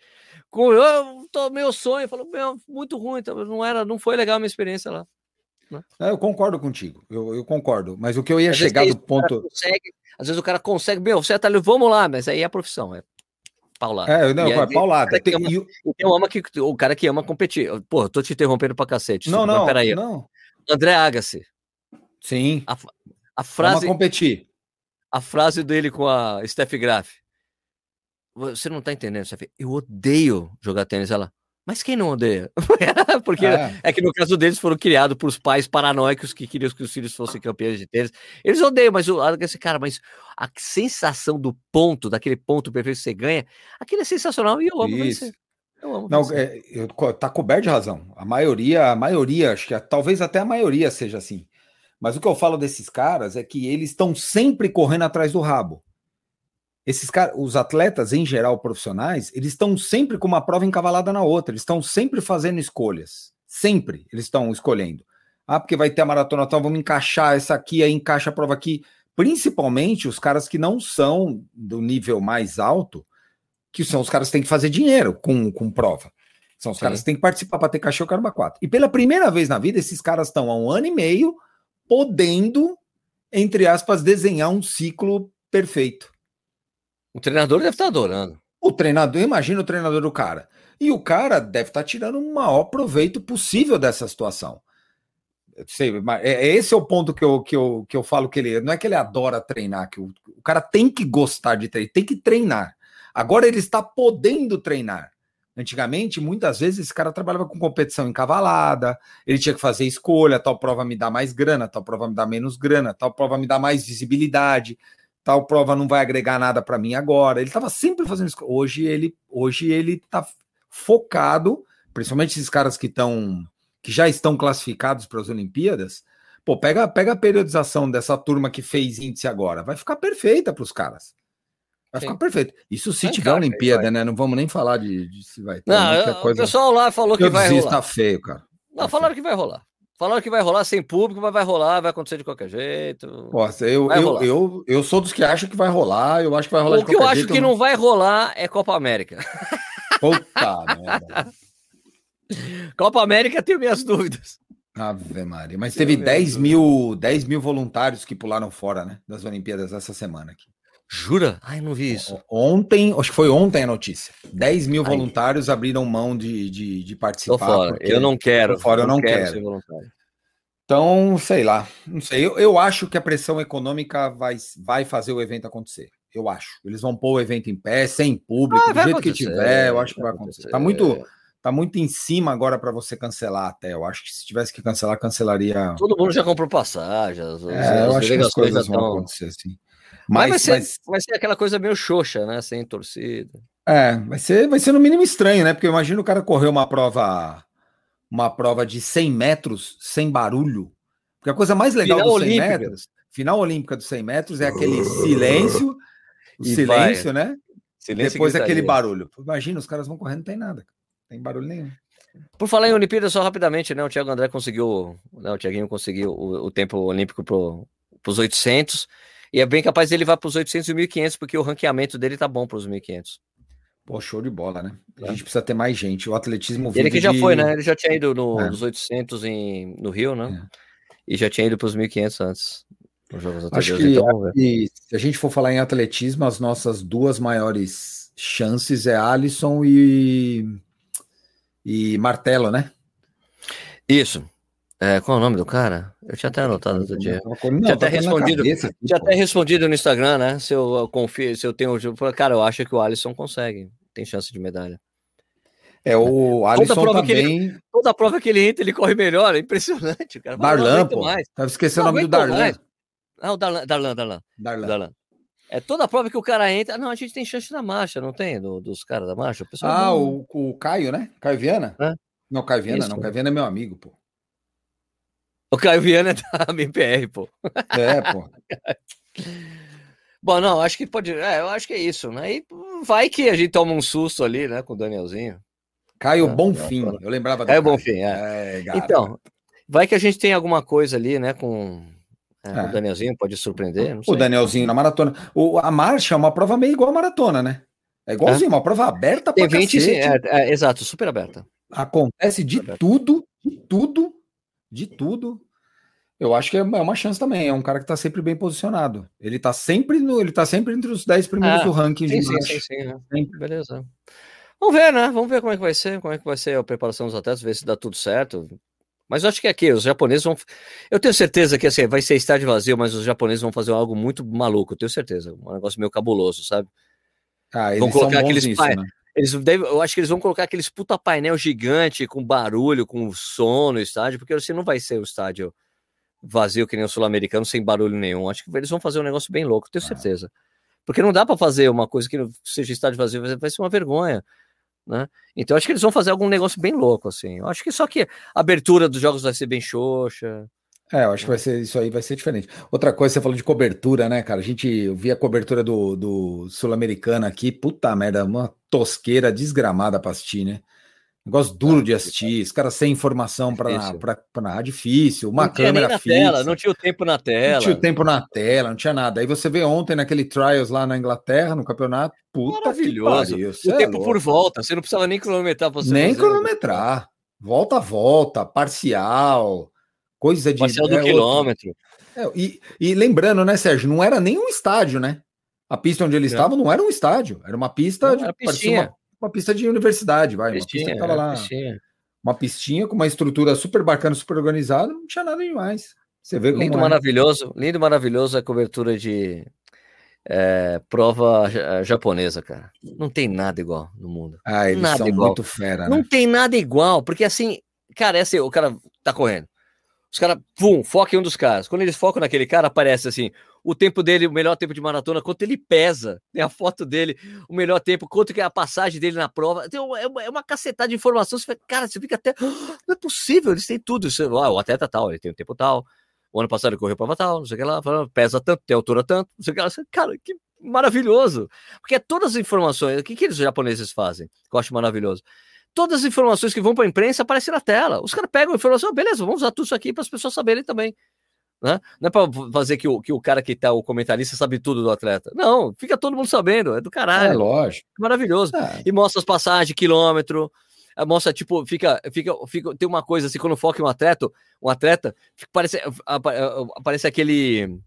Speaker 2: Com eu, tô, meu sonho, falou, meu, muito ruim, então, não era, não foi legal a minha experiência lá.
Speaker 1: Né? É, eu concordo contigo, eu, eu, concordo. Mas o que eu ia às chegar do ponto.
Speaker 2: Consegue, às vezes o cara consegue, meu, você tá ali, vamos lá, mas aí é a profissão, é paulada.
Speaker 1: É, não, é paulada.
Speaker 2: Tem, ama, eu... ama que, o cara que ama competir. Pô, eu tô te interrompendo pra cacete.
Speaker 1: Não, não, peraí. não.
Speaker 2: André Agassi.
Speaker 1: Sim.
Speaker 2: A, a frase.
Speaker 1: Ama competir.
Speaker 2: A frase dele com a Steph Graf. Você não tá entendendo, Steph. Eu odeio jogar tênis. Ela, mas quem não odeia? [laughs] Porque é. é. que no caso deles foram criados por pais paranoicos que queriam que os filhos fossem campeões de tênis. Eles odeiam, mas esse cara, mas a sensação do ponto, daquele ponto perfeito que você ganha, aquilo é sensacional e eu amo
Speaker 1: Isso. Não, é, eu, tá coberto de razão. A maioria, a maioria, acho que é, talvez até a maioria seja assim. Mas o que eu falo desses caras é que eles estão sempre correndo atrás do rabo. Esses caras, os atletas em geral profissionais, eles estão sempre com uma prova encavalada na outra. Eles estão sempre fazendo escolhas. Sempre eles estão escolhendo. Ah, porque vai ter a maratona, então vamos encaixar essa aqui, aí encaixa a prova aqui. Principalmente os caras que não são do nível mais alto, que são os caras que têm que fazer dinheiro com, com prova. São os Sim. caras que têm que participar para ter cachê o caramba 4. E pela primeira vez na vida, esses caras estão há um ano e meio podendo, entre aspas, desenhar um ciclo perfeito.
Speaker 2: O treinador deve estar tá adorando.
Speaker 1: O treinador, imagina o treinador do cara. E o cara deve estar tá tirando o maior proveito possível dessa situação. Sei, é, é, esse é o ponto que eu, que, eu, que eu falo que ele. Não é que ele adora treinar, que o, o cara tem que gostar de treinar, tem que treinar. Agora ele está podendo treinar. Antigamente, muitas vezes, esse cara trabalhava com competição encavalada, ele tinha que fazer escolha, tal prova me dá mais grana, tal prova me dá menos grana, tal prova me dá mais visibilidade, tal prova não vai agregar nada para mim agora. Ele estava sempre fazendo isso. Hoje ele hoje ele está focado, principalmente esses caras que estão que já estão classificados para as Olimpíadas. Pô, pega, pega a periodização dessa turma que fez índice agora, vai ficar perfeita para os caras. Vai Sim. ficar perfeito. Isso se tiver cara, Olimpíada, né? Não vamos nem falar de, de se vai ter.
Speaker 2: Não, coisa... o pessoal lá falou que vai rolar.
Speaker 1: Tá feio, cara.
Speaker 2: Não, tá falaram que vai rolar. Falaram que vai rolar sem público, mas vai rolar, vai acontecer de qualquer jeito.
Speaker 1: Nossa, eu, eu, eu, eu, sou dos que acham que vai rolar, eu acho que vai rolar
Speaker 2: o de qualquer jeito. O que eu acho que não vai rolar é Copa América.
Speaker 1: Puta [laughs] merda.
Speaker 2: Copa América tenho minhas dúvidas.
Speaker 1: Ave Maria. Mas teve 10 mil, 10 mil voluntários que pularam fora, né? Das Olimpíadas essa semana aqui.
Speaker 2: Jura? Ai, não vi isso.
Speaker 1: Ontem, acho que foi ontem a notícia. 10 mil Ai. voluntários abriram mão de, de, de participar. Tô
Speaker 2: fora. Eu não quero.
Speaker 1: fora, eu não, quero. quero. Então, sei lá. Não sei. Eu, eu acho que a pressão econômica vai, vai fazer o evento acontecer. Eu acho. Eles vão pôr o evento em pé, sem público, ah, do jeito que tiver. Eu acho que vai acontecer. acontecer. Tá muito tá muito em cima agora para você cancelar até. Eu acho que se tivesse que cancelar, cancelaria.
Speaker 2: Todo mundo já comprou passagem.
Speaker 1: As, é, eu acho que as coisas vão acontecer, sim.
Speaker 2: Mas, mas, vai, ser, mas... vai ser aquela coisa meio xoxa, né? Sem torcida.
Speaker 1: É, vai ser, vai ser no mínimo estranho, né? Porque imagina o cara correr uma prova, uma prova de 100 metros sem barulho. Porque a coisa mais legal final dos 100 olímpica. metros, final olímpica dos 100 metros, é aquele silêncio, o e silêncio, vai. né? Silêncio Depois aquele barulho. Imagina, os caras vão correndo, não tem nada, não tem barulho nenhum.
Speaker 2: Por falar em Olimpíada, só rapidamente, né? O Thiago André conseguiu, né, o Thiaguinho conseguiu o, o tempo olímpico para os 800. E é bem capaz ele vá para os 800 e 1500, porque o ranqueamento dele tá bom para os 1500.
Speaker 1: Pô, show de bola, né? A é. gente precisa ter mais gente. O atletismo.
Speaker 2: Ele que já de... foi, né? Ele já tinha ido no, é. nos 800 em, no Rio, né? É. E já tinha ido para os 1500 antes.
Speaker 1: Acho que, então, se a gente for falar em atletismo, as nossas duas maiores chances é Alisson e, e Martelo, né?
Speaker 2: Isso. É, qual é o nome do cara? Eu tinha até anotado outro dia. Não, tinha até respondido, cabeça, tinha até respondido no Instagram, né? Se eu, eu confio, se eu tenho. Eu falei, cara, eu acho que o Alisson consegue. Tem chance de medalha.
Speaker 1: É, o Alisson toda prova
Speaker 2: também... Ele, toda prova que ele entra, ele corre melhor. É impressionante, cara.
Speaker 1: Darlan, pô. Mais. Tava esquecendo o nome do Darlan. Mais.
Speaker 2: Ah, o Darlan, Darlan, Darlan. Darlan. Darlan. É toda prova que o cara entra. Não, a gente tem chance na marcha, não tem? Do, dos caras da marcha?
Speaker 1: O ah, não... o, o Caio, né? Caio Viana? É? Não, Caio Viana Isso, não. Caio Viana é meu amigo, pô.
Speaker 2: O Caio Viana é da [laughs] MPR, pô.
Speaker 1: É, pô. [laughs]
Speaker 2: Bom, não, acho que pode. É, eu acho que é isso, né? E vai que a gente toma um susto ali, né, com o Danielzinho.
Speaker 1: Caio ah, Bonfim, eu lembrava
Speaker 2: do Caio Bonfim, é. é então, vai que a gente tem alguma coisa ali, né, com é, é. o Danielzinho, pode surpreender.
Speaker 1: O Danielzinho na maratona. O, a marcha é uma prova meio igual a maratona, né? É igualzinho, é. uma prova aberta
Speaker 2: pra Tem 20, sim, é, é, exato, super aberta.
Speaker 1: Acontece de tudo, de tudo de tudo. Eu acho que é, é uma chance também. É um cara que está sempre bem posicionado. Ele está sempre no, ele tá sempre entre os 10 primeiros ah, do ranking
Speaker 2: sim, sim, sim, sim, né? Beleza. Vamos ver, né? Vamos ver como é que vai ser, como é que vai ser a preparação dos atletas, ver se dá tudo certo. Mas eu acho que aqui os japoneses vão. Eu tenho certeza que assim, vai ser estádio vazio, mas os japoneses vão fazer algo muito maluco, eu tenho certeza. Um negócio meio cabuloso, sabe?
Speaker 1: Ah, vão colocar aqueles nisso, né?
Speaker 2: Eles devem, eu acho que eles vão colocar aqueles puta painel gigante com barulho, com som no estádio, porque assim não vai ser o estádio vazio que nem o sul-americano sem barulho nenhum. Acho que eles vão fazer um negócio bem louco, tenho ah. certeza. Porque não dá para fazer uma coisa que seja estádio vazio, vai ser uma vergonha. né? Então acho que eles vão fazer algum negócio bem louco, assim. Eu acho que só que a abertura dos jogos vai ser bem xoxa.
Speaker 1: É, eu acho que vai ser isso aí, vai ser diferente. Outra coisa, você falou de cobertura, né, cara? A gente via a cobertura do, do Sul-Americano aqui, puta merda, uma tosqueira desgramada pra assistir, né? Negócio duro de assistir, os caras sem informação para narrar, difícil, uma não câmera
Speaker 2: fixa. Tela, não tinha o tempo na tela.
Speaker 1: Não tinha o tempo na tela, não tinha nada. Aí você vê ontem naquele trials lá na Inglaterra, no campeonato, puta
Speaker 2: Maravilhoso. o é tempo louco. por volta, você não precisava nem cronometrar.
Speaker 1: Você nem fazer. cronometrar. Volta a volta, parcial, coisa de...
Speaker 2: Parcial do é, quilômetro.
Speaker 1: É, e, e, lembrando, né, Sérgio, não era nem um estádio, né? A pista onde eles estavam não era um estádio, era uma pista... Não, de, era uma, uma pista de universidade, vai. Pistinha, uma pista lá. Pistinha. Uma pistinha com uma estrutura super bacana, super organizada, não tinha nada demais. Você vê como
Speaker 2: lindo, é. maravilhoso, lindo, maravilhoso a cobertura de é, prova japonesa, cara. Não tem nada igual no mundo.
Speaker 1: Ah, eles
Speaker 2: nada
Speaker 1: são igual. muito fera,
Speaker 2: né? Não tem nada igual, porque assim, cara, é assim, o cara tá correndo. Os caras, pum, foca em um dos caras. Quando eles focam naquele cara, aparece assim: o tempo dele, o melhor tempo de maratona, quanto ele pesa, tem a foto dele, o melhor tempo, quanto que é a passagem dele na prova. Então, é, uma, é uma cacetada de informação. Você cara, você fica até. Não é possível, eles têm tudo. Você, ah, o atleta tal, ele tem o tempo tal. O ano passado ele correu prova tal, não sei o que lá, pesa tanto, tem altura tanto, não sei o que lá. Cara, que maravilhoso. Porque é todas as informações. O que, que eles japoneses fazem? Que eu acho maravilhoso todas as informações que vão para a imprensa aparecem na tela. Os caras pegam a informação, beleza, vamos usar tudo isso aqui para as pessoas saberem também. Né? Não é para fazer que o, que o cara que tá, o comentarista, sabe tudo do atleta. Não, fica todo mundo sabendo, é do caralho. É
Speaker 1: lógico.
Speaker 2: Maravilhoso. É. E mostra as passagens, quilômetro, mostra, tipo, fica, fica, fica, tem uma coisa assim, quando foca em um atleta, um atleta, parece, aparece aquele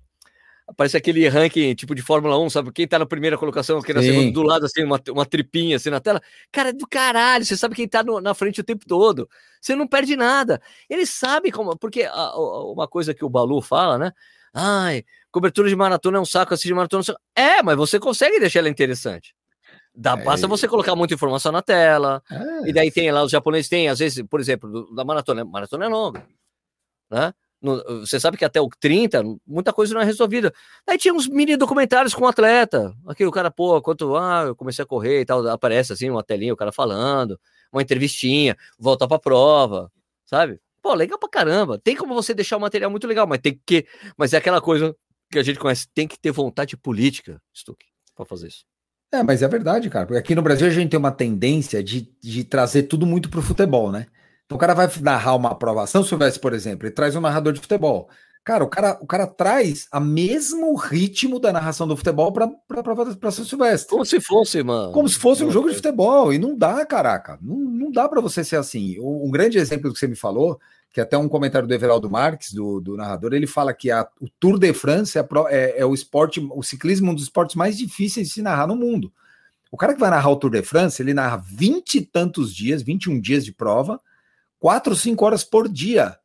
Speaker 2: Parece aquele ranking tipo de Fórmula 1, sabe? Quem tá na primeira colocação, quem na segunda, do lado, assim, uma, uma tripinha assim na tela. Cara, é do caralho, você sabe quem tá no, na frente o tempo todo. Você não perde nada. Ele sabe como. Porque a, a, uma coisa que o Balu fala, né? Ai, cobertura de maratona é um saco, assistir maratona é um saco. É, mas você consegue deixar ela interessante. Dá, é, basta você colocar muita informação na tela. É, e daí tem lá, os japoneses têm, às vezes, por exemplo, do, da maratona. Maratona é longa. Né? No, você sabe que até o 30, muita coisa não é resolvida. Aí tinha uns mini documentários com o atleta. Aqui o cara, pô, quanto ah, eu comecei a correr e tal, aparece assim uma telinha, o cara falando, uma entrevistinha, volta pra prova, sabe? Pô, legal pra caramba. Tem como você deixar o material muito legal, mas tem que. Mas é aquela coisa que a gente conhece, tem que ter vontade política, Stuck, pra fazer isso.
Speaker 1: É, mas é verdade, cara. Porque aqui no Brasil a gente tem uma tendência de, de trazer tudo muito pro futebol, né? Então, o cara vai narrar uma aprovação, se houvesse, por exemplo, ele traz um narrador de futebol. Cara, o cara, o cara traz a mesmo ritmo da narração do futebol para para São Silvestre.
Speaker 2: Como se fosse, mano.
Speaker 1: Como se fosse um jogo de futebol. E não dá, caraca. Não, não dá para você ser assim. Um, grande exemplo que você me falou, que até um comentário do Everaldo Marques, do, do narrador, ele fala que a, o Tour de France é, é, é o esporte, o ciclismo, é um dos esportes mais difíceis de se narrar no mundo. O cara que vai narrar o Tour de France, ele narra vinte e tantos dias, 21 dias de prova, quatro, cinco horas por dia,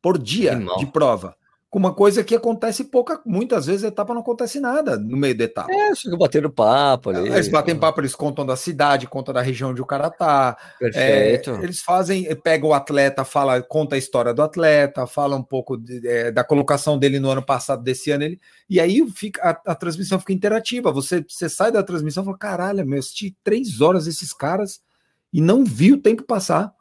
Speaker 1: por dia de prova. Com uma coisa que acontece pouca, muitas vezes a etapa não acontece nada no meio da etapa.
Speaker 2: É, fica batendo papo ali.
Speaker 1: Eles batem papo, eles contam da cidade, contam da região onde o cara tá.
Speaker 2: Perfeito.
Speaker 1: É, eles fazem, pega o atleta, fala, conta a história do atleta, fala um pouco de, é, da colocação dele no ano passado, desse ano, ele, e aí fica, a, a, transmissão fica interativa. Você, você sai da transmissão e fala: caralho, meu, eu assisti três horas esses caras e não vi o tempo passar.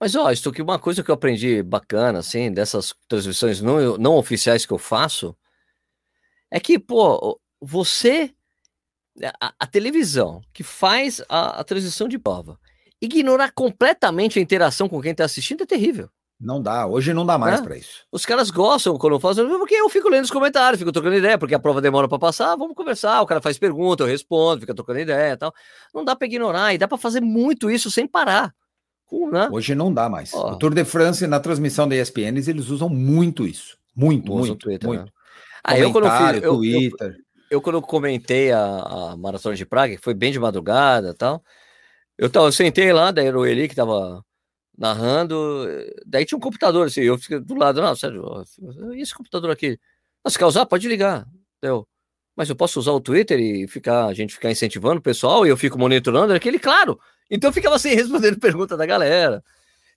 Speaker 2: Mas, ó, isso aqui, uma coisa que eu aprendi bacana, assim, dessas transmissões não, não oficiais que eu faço, é que, pô, você, a, a televisão que faz a, a, transmissão de prova, ignorar completamente a interação com quem está assistindo é terrível.
Speaker 1: Não dá, hoje não dá mais é? para isso.
Speaker 2: Os caras gostam quando eu faço, porque eu fico lendo os comentários, fico trocando ideia, porque a prova demora para passar, vamos conversar, o cara faz pergunta, eu respondo, fica trocando ideia e tal. Não dá para ignorar, e dá para fazer muito isso sem parar.
Speaker 1: Né? Hoje não dá mais. Oh. O Tour de France, na transmissão da ESPN, eles usam muito isso. Muito, muito, Twitter, muito. Né?
Speaker 2: Ah, eu quando, fiz, eu, Twitter. Eu, eu, eu, quando comentei a, a Maratona de Praga, que foi bem de madrugada tal, eu, tava, eu sentei lá, daí era o Eli que tava narrando, daí tinha um computador assim, eu fiquei do lado, não, sério, e esse computador aqui? Ah, se quer usar, pode ligar. Deu. Mas eu posso usar o Twitter e ficar, a gente ficar incentivando o pessoal e eu fico monitorando aquele, claro, então ficava assim, respondendo [laughs] pergunta da galera.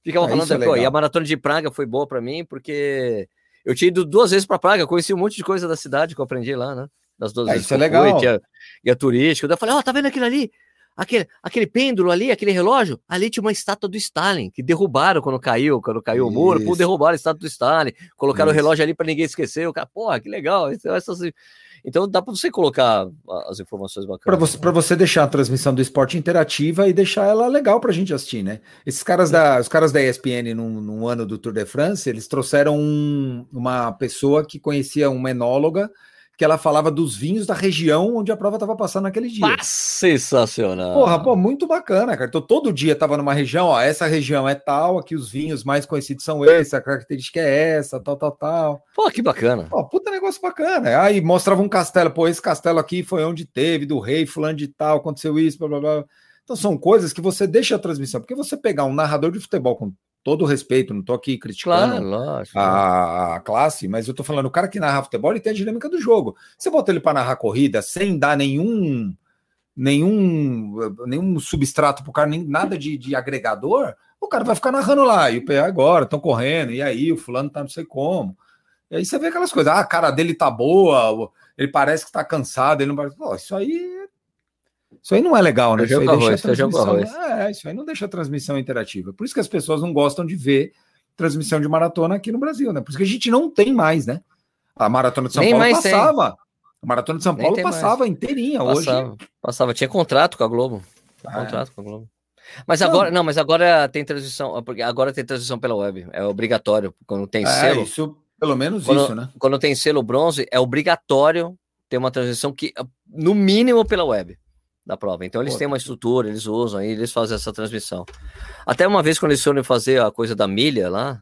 Speaker 2: Ficava ah, falando, é e a maratona de Praga foi boa para mim, porque eu tinha ido duas vezes para Praga, conheci um monte de coisa da cidade que eu aprendi lá, né? Das duas
Speaker 1: ah, vezes. Isso é legal.
Speaker 2: Fui, tinha guia turístico. Daí eu falei, ó, oh, tá vendo aquilo ali? aquele, aquele pêndulo ali, aquele relógio, ali tinha uma estátua do Stalin, que derrubaram quando caiu, quando caiu Isso. o muro, pô, derrubaram a estátua do Stalin, colocaram Isso. o relógio ali para ninguém esquecer, o cara, porra, que legal, essas, então dá para você colocar as informações bacanas.
Speaker 1: Para você, né? você deixar a transmissão do esporte interativa e deixar ela legal para a gente assistir, né? Esses caras da, os caras da ESPN, num, num ano do Tour de France, eles trouxeram um, uma pessoa que conhecia uma enóloga que ela falava dos vinhos da região onde a prova estava passando naquele dia. Ah,
Speaker 2: sensacional.
Speaker 1: Porra, pô, muito bacana, cara. Então, todo dia tava numa região, ó, essa região é tal, aqui os vinhos mais conhecidos são esses, a característica é essa, tal, tal, tal.
Speaker 2: Pô, que bacana.
Speaker 1: Pô, puta negócio bacana. Aí mostrava um castelo, pô, esse castelo aqui foi onde teve, do rei, fulano de tal, aconteceu isso, blá, blá, blá. Então, são coisas que você deixa a transmissão, porque você pegar um narrador de futebol com todo respeito, não tô aqui criticando claro, a, a, classe, mas eu tô falando, o cara que narra futebol, ele tem a dinâmica do jogo. Você bota ele para narrar corrida sem dar nenhum nenhum nenhum substrato pro cara, nem nada de, de agregador, o cara vai ficar narrando lá, e o PA agora, estão correndo, e aí o fulano tá não sei como. E aí você vê aquelas coisas, ah, a cara dele tá boa, ele parece que tá cansado, ele não vai. Pô, isso aí isso aí não é legal, né? Isso aí, arroz, transmissão... é, isso aí não deixa a transmissão interativa. Por isso que as pessoas não gostam de ver transmissão de maratona aqui no Brasil, né? Por isso que a gente não tem mais, né? A maratona de São Nem Paulo passava. Tem. A maratona de São Nem Paulo passava mais. inteirinha
Speaker 2: passava, hoje. Passava, tinha contrato com a Globo. Ah, contrato com a Globo. Mas agora, não. não, mas agora tem transmissão, porque agora tem transmissão pela web, é obrigatório quando tem é, selo.
Speaker 1: Isso, pelo menos
Speaker 2: quando,
Speaker 1: isso, né?
Speaker 2: Quando tem selo bronze, é obrigatório ter uma transmissão que no mínimo pela web da prova. Então eles Pô. têm uma estrutura, eles usam aí, eles fazem essa transmissão. Até uma vez quando eles foram fazer a coisa da milha lá,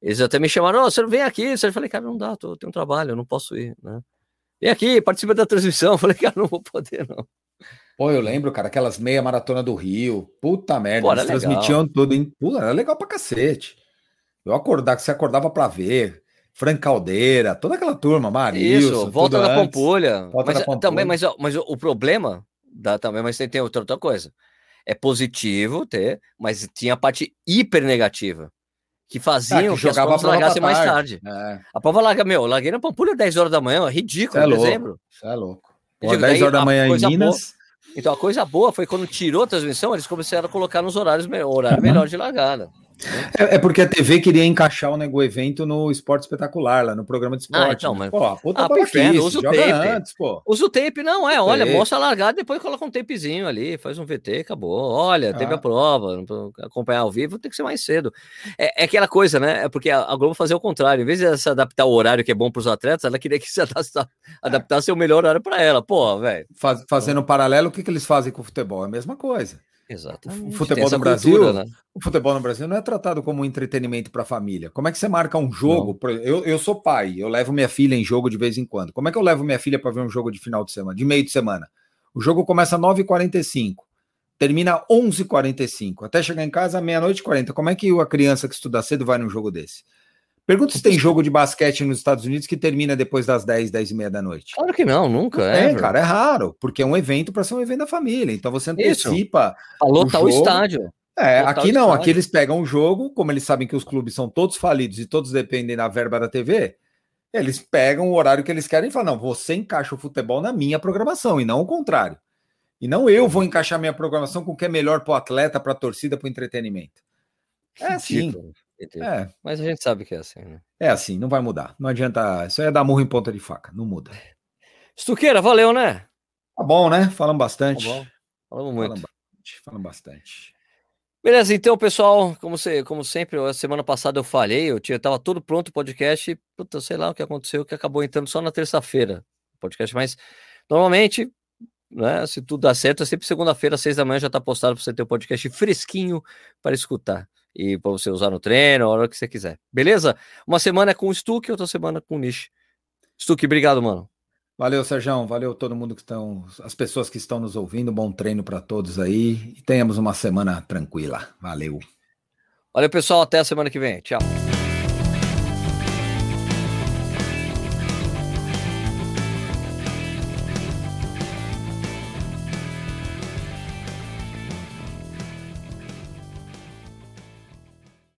Speaker 2: eles até me chamaram, oh, você não vem aqui? Eu falei, cara, não dá, tô, tenho um trabalho, eu não posso ir, né? Vem aqui, participa da transmissão. [laughs] Eu falei, cara, não vou poder, não.
Speaker 1: Pô, eu lembro, cara, aquelas meia maratona do Rio. Puta merda, Pô, eles transmitiam tudo, hein? Pô, era legal pra cacete. Eu acordar, que você acordava pra ver. Frank Caldeira, toda aquela turma, Marilson. Isso,
Speaker 2: volta da Pampulha. Volta mas, da Pampulha. Também, mas, mas o problema dá também, mas tem, tem outra, outra coisa. É positivo ter, mas tinha a parte hiper negativa. Que faziam ah, que, que as provas largassem mais tarde. É. A prova larga, meu, eu larguei na Pampulha 10 horas da manhã, ridículo,
Speaker 1: é
Speaker 2: em dezembro.
Speaker 1: Isso é louco. Pô, 10 horas da manhã em Minas.
Speaker 2: Boa, então a coisa boa foi quando tirou a transmissão, eles começaram a colocar nos horários horário melhor de largada.
Speaker 1: É, é, porque a TV queria encaixar o, nego evento no esporte espetacular, lá no programa de ah, esporte. Ah, então,
Speaker 2: né? mas... Pô, puta ah, perfeito, usa o tape. Antes, pô. Usa o tape, não, é, olha, mostra a largada, depois coloca um tapezinho ali, faz um VT, acabou. Olha, teve ah. a prova, acompanhar ao vivo tem que ser mais cedo. É, é aquela coisa, né? É porque a, a, Globo fazia o contrário, em vez de se adaptar o horário que é bom para os atletas, ela queria que se adaptasse, adaptasse o melhor horário para ela. Pô, velho.
Speaker 1: Faz, fazendo um paralelo, o que, que eles fazem com o futebol? É a mesma coisa.
Speaker 2: Exatamente.
Speaker 1: O futebol no Brasil, cultura, né? o futebol no Brasil não é tratado como um entretenimento para a família. Como é que você marca um jogo? Eu, eu sou pai, eu levo minha filha em jogo de vez em quando. Como é que eu levo minha filha para ver um jogo de final de semana, de meio de semana? O jogo começa às 9h45, termina 11h45, até chegar em casa meia-noite e 40. Como é que a criança que estuda cedo vai num jogo desse? Pergunta se tem jogo de basquete nos Estados Unidos que termina depois das 10, 10 e meia da noite.
Speaker 2: Claro que não, nunca.
Speaker 1: é, cara, é raro, porque é um evento para ser um evento da família. Então você antecipa.
Speaker 2: Falou o estádio.
Speaker 1: É, aqui não, aqui eles pegam o jogo, como eles sabem que os clubes são todos falidos e todos dependem da verba da TV, eles pegam o horário que eles querem e falam: não, você encaixa o futebol na minha programação, e não o contrário. E não eu vou encaixar minha programação com o que é melhor para o atleta, para a torcida, para o entretenimento. É assim.
Speaker 2: É. Mas a gente sabe que é assim, né?
Speaker 1: É assim, não vai mudar. Não adianta. Isso aí é dar murro em ponta de faca. Não muda.
Speaker 2: Estuqueira, valeu, né?
Speaker 1: Tá bom, né? Falamos bastante.
Speaker 2: Tá bom. Falamos muito.
Speaker 1: Falamos bastante. Falamos bastante.
Speaker 2: Beleza, então, pessoal, como, você, como sempre, a semana passada eu falhei, eu tinha, tava todo pronto o podcast, puta, sei lá o que aconteceu, que acabou entrando só na terça-feira, o podcast, mas normalmente, né, se tudo dá certo, é sempre segunda-feira, às seis da manhã já tá postado para você ter o podcast fresquinho para escutar e para você usar no treino, a hora que você quiser. Beleza? Uma semana é com o Stuck, outra semana com o Nish. Stuck, obrigado, mano.
Speaker 1: Valeu, Sérgio. Valeu todo mundo que estão, as pessoas que estão nos ouvindo. Bom treino para todos aí e tenhamos uma semana tranquila. Valeu.
Speaker 2: Valeu, pessoal. Até a semana que vem. Tchau.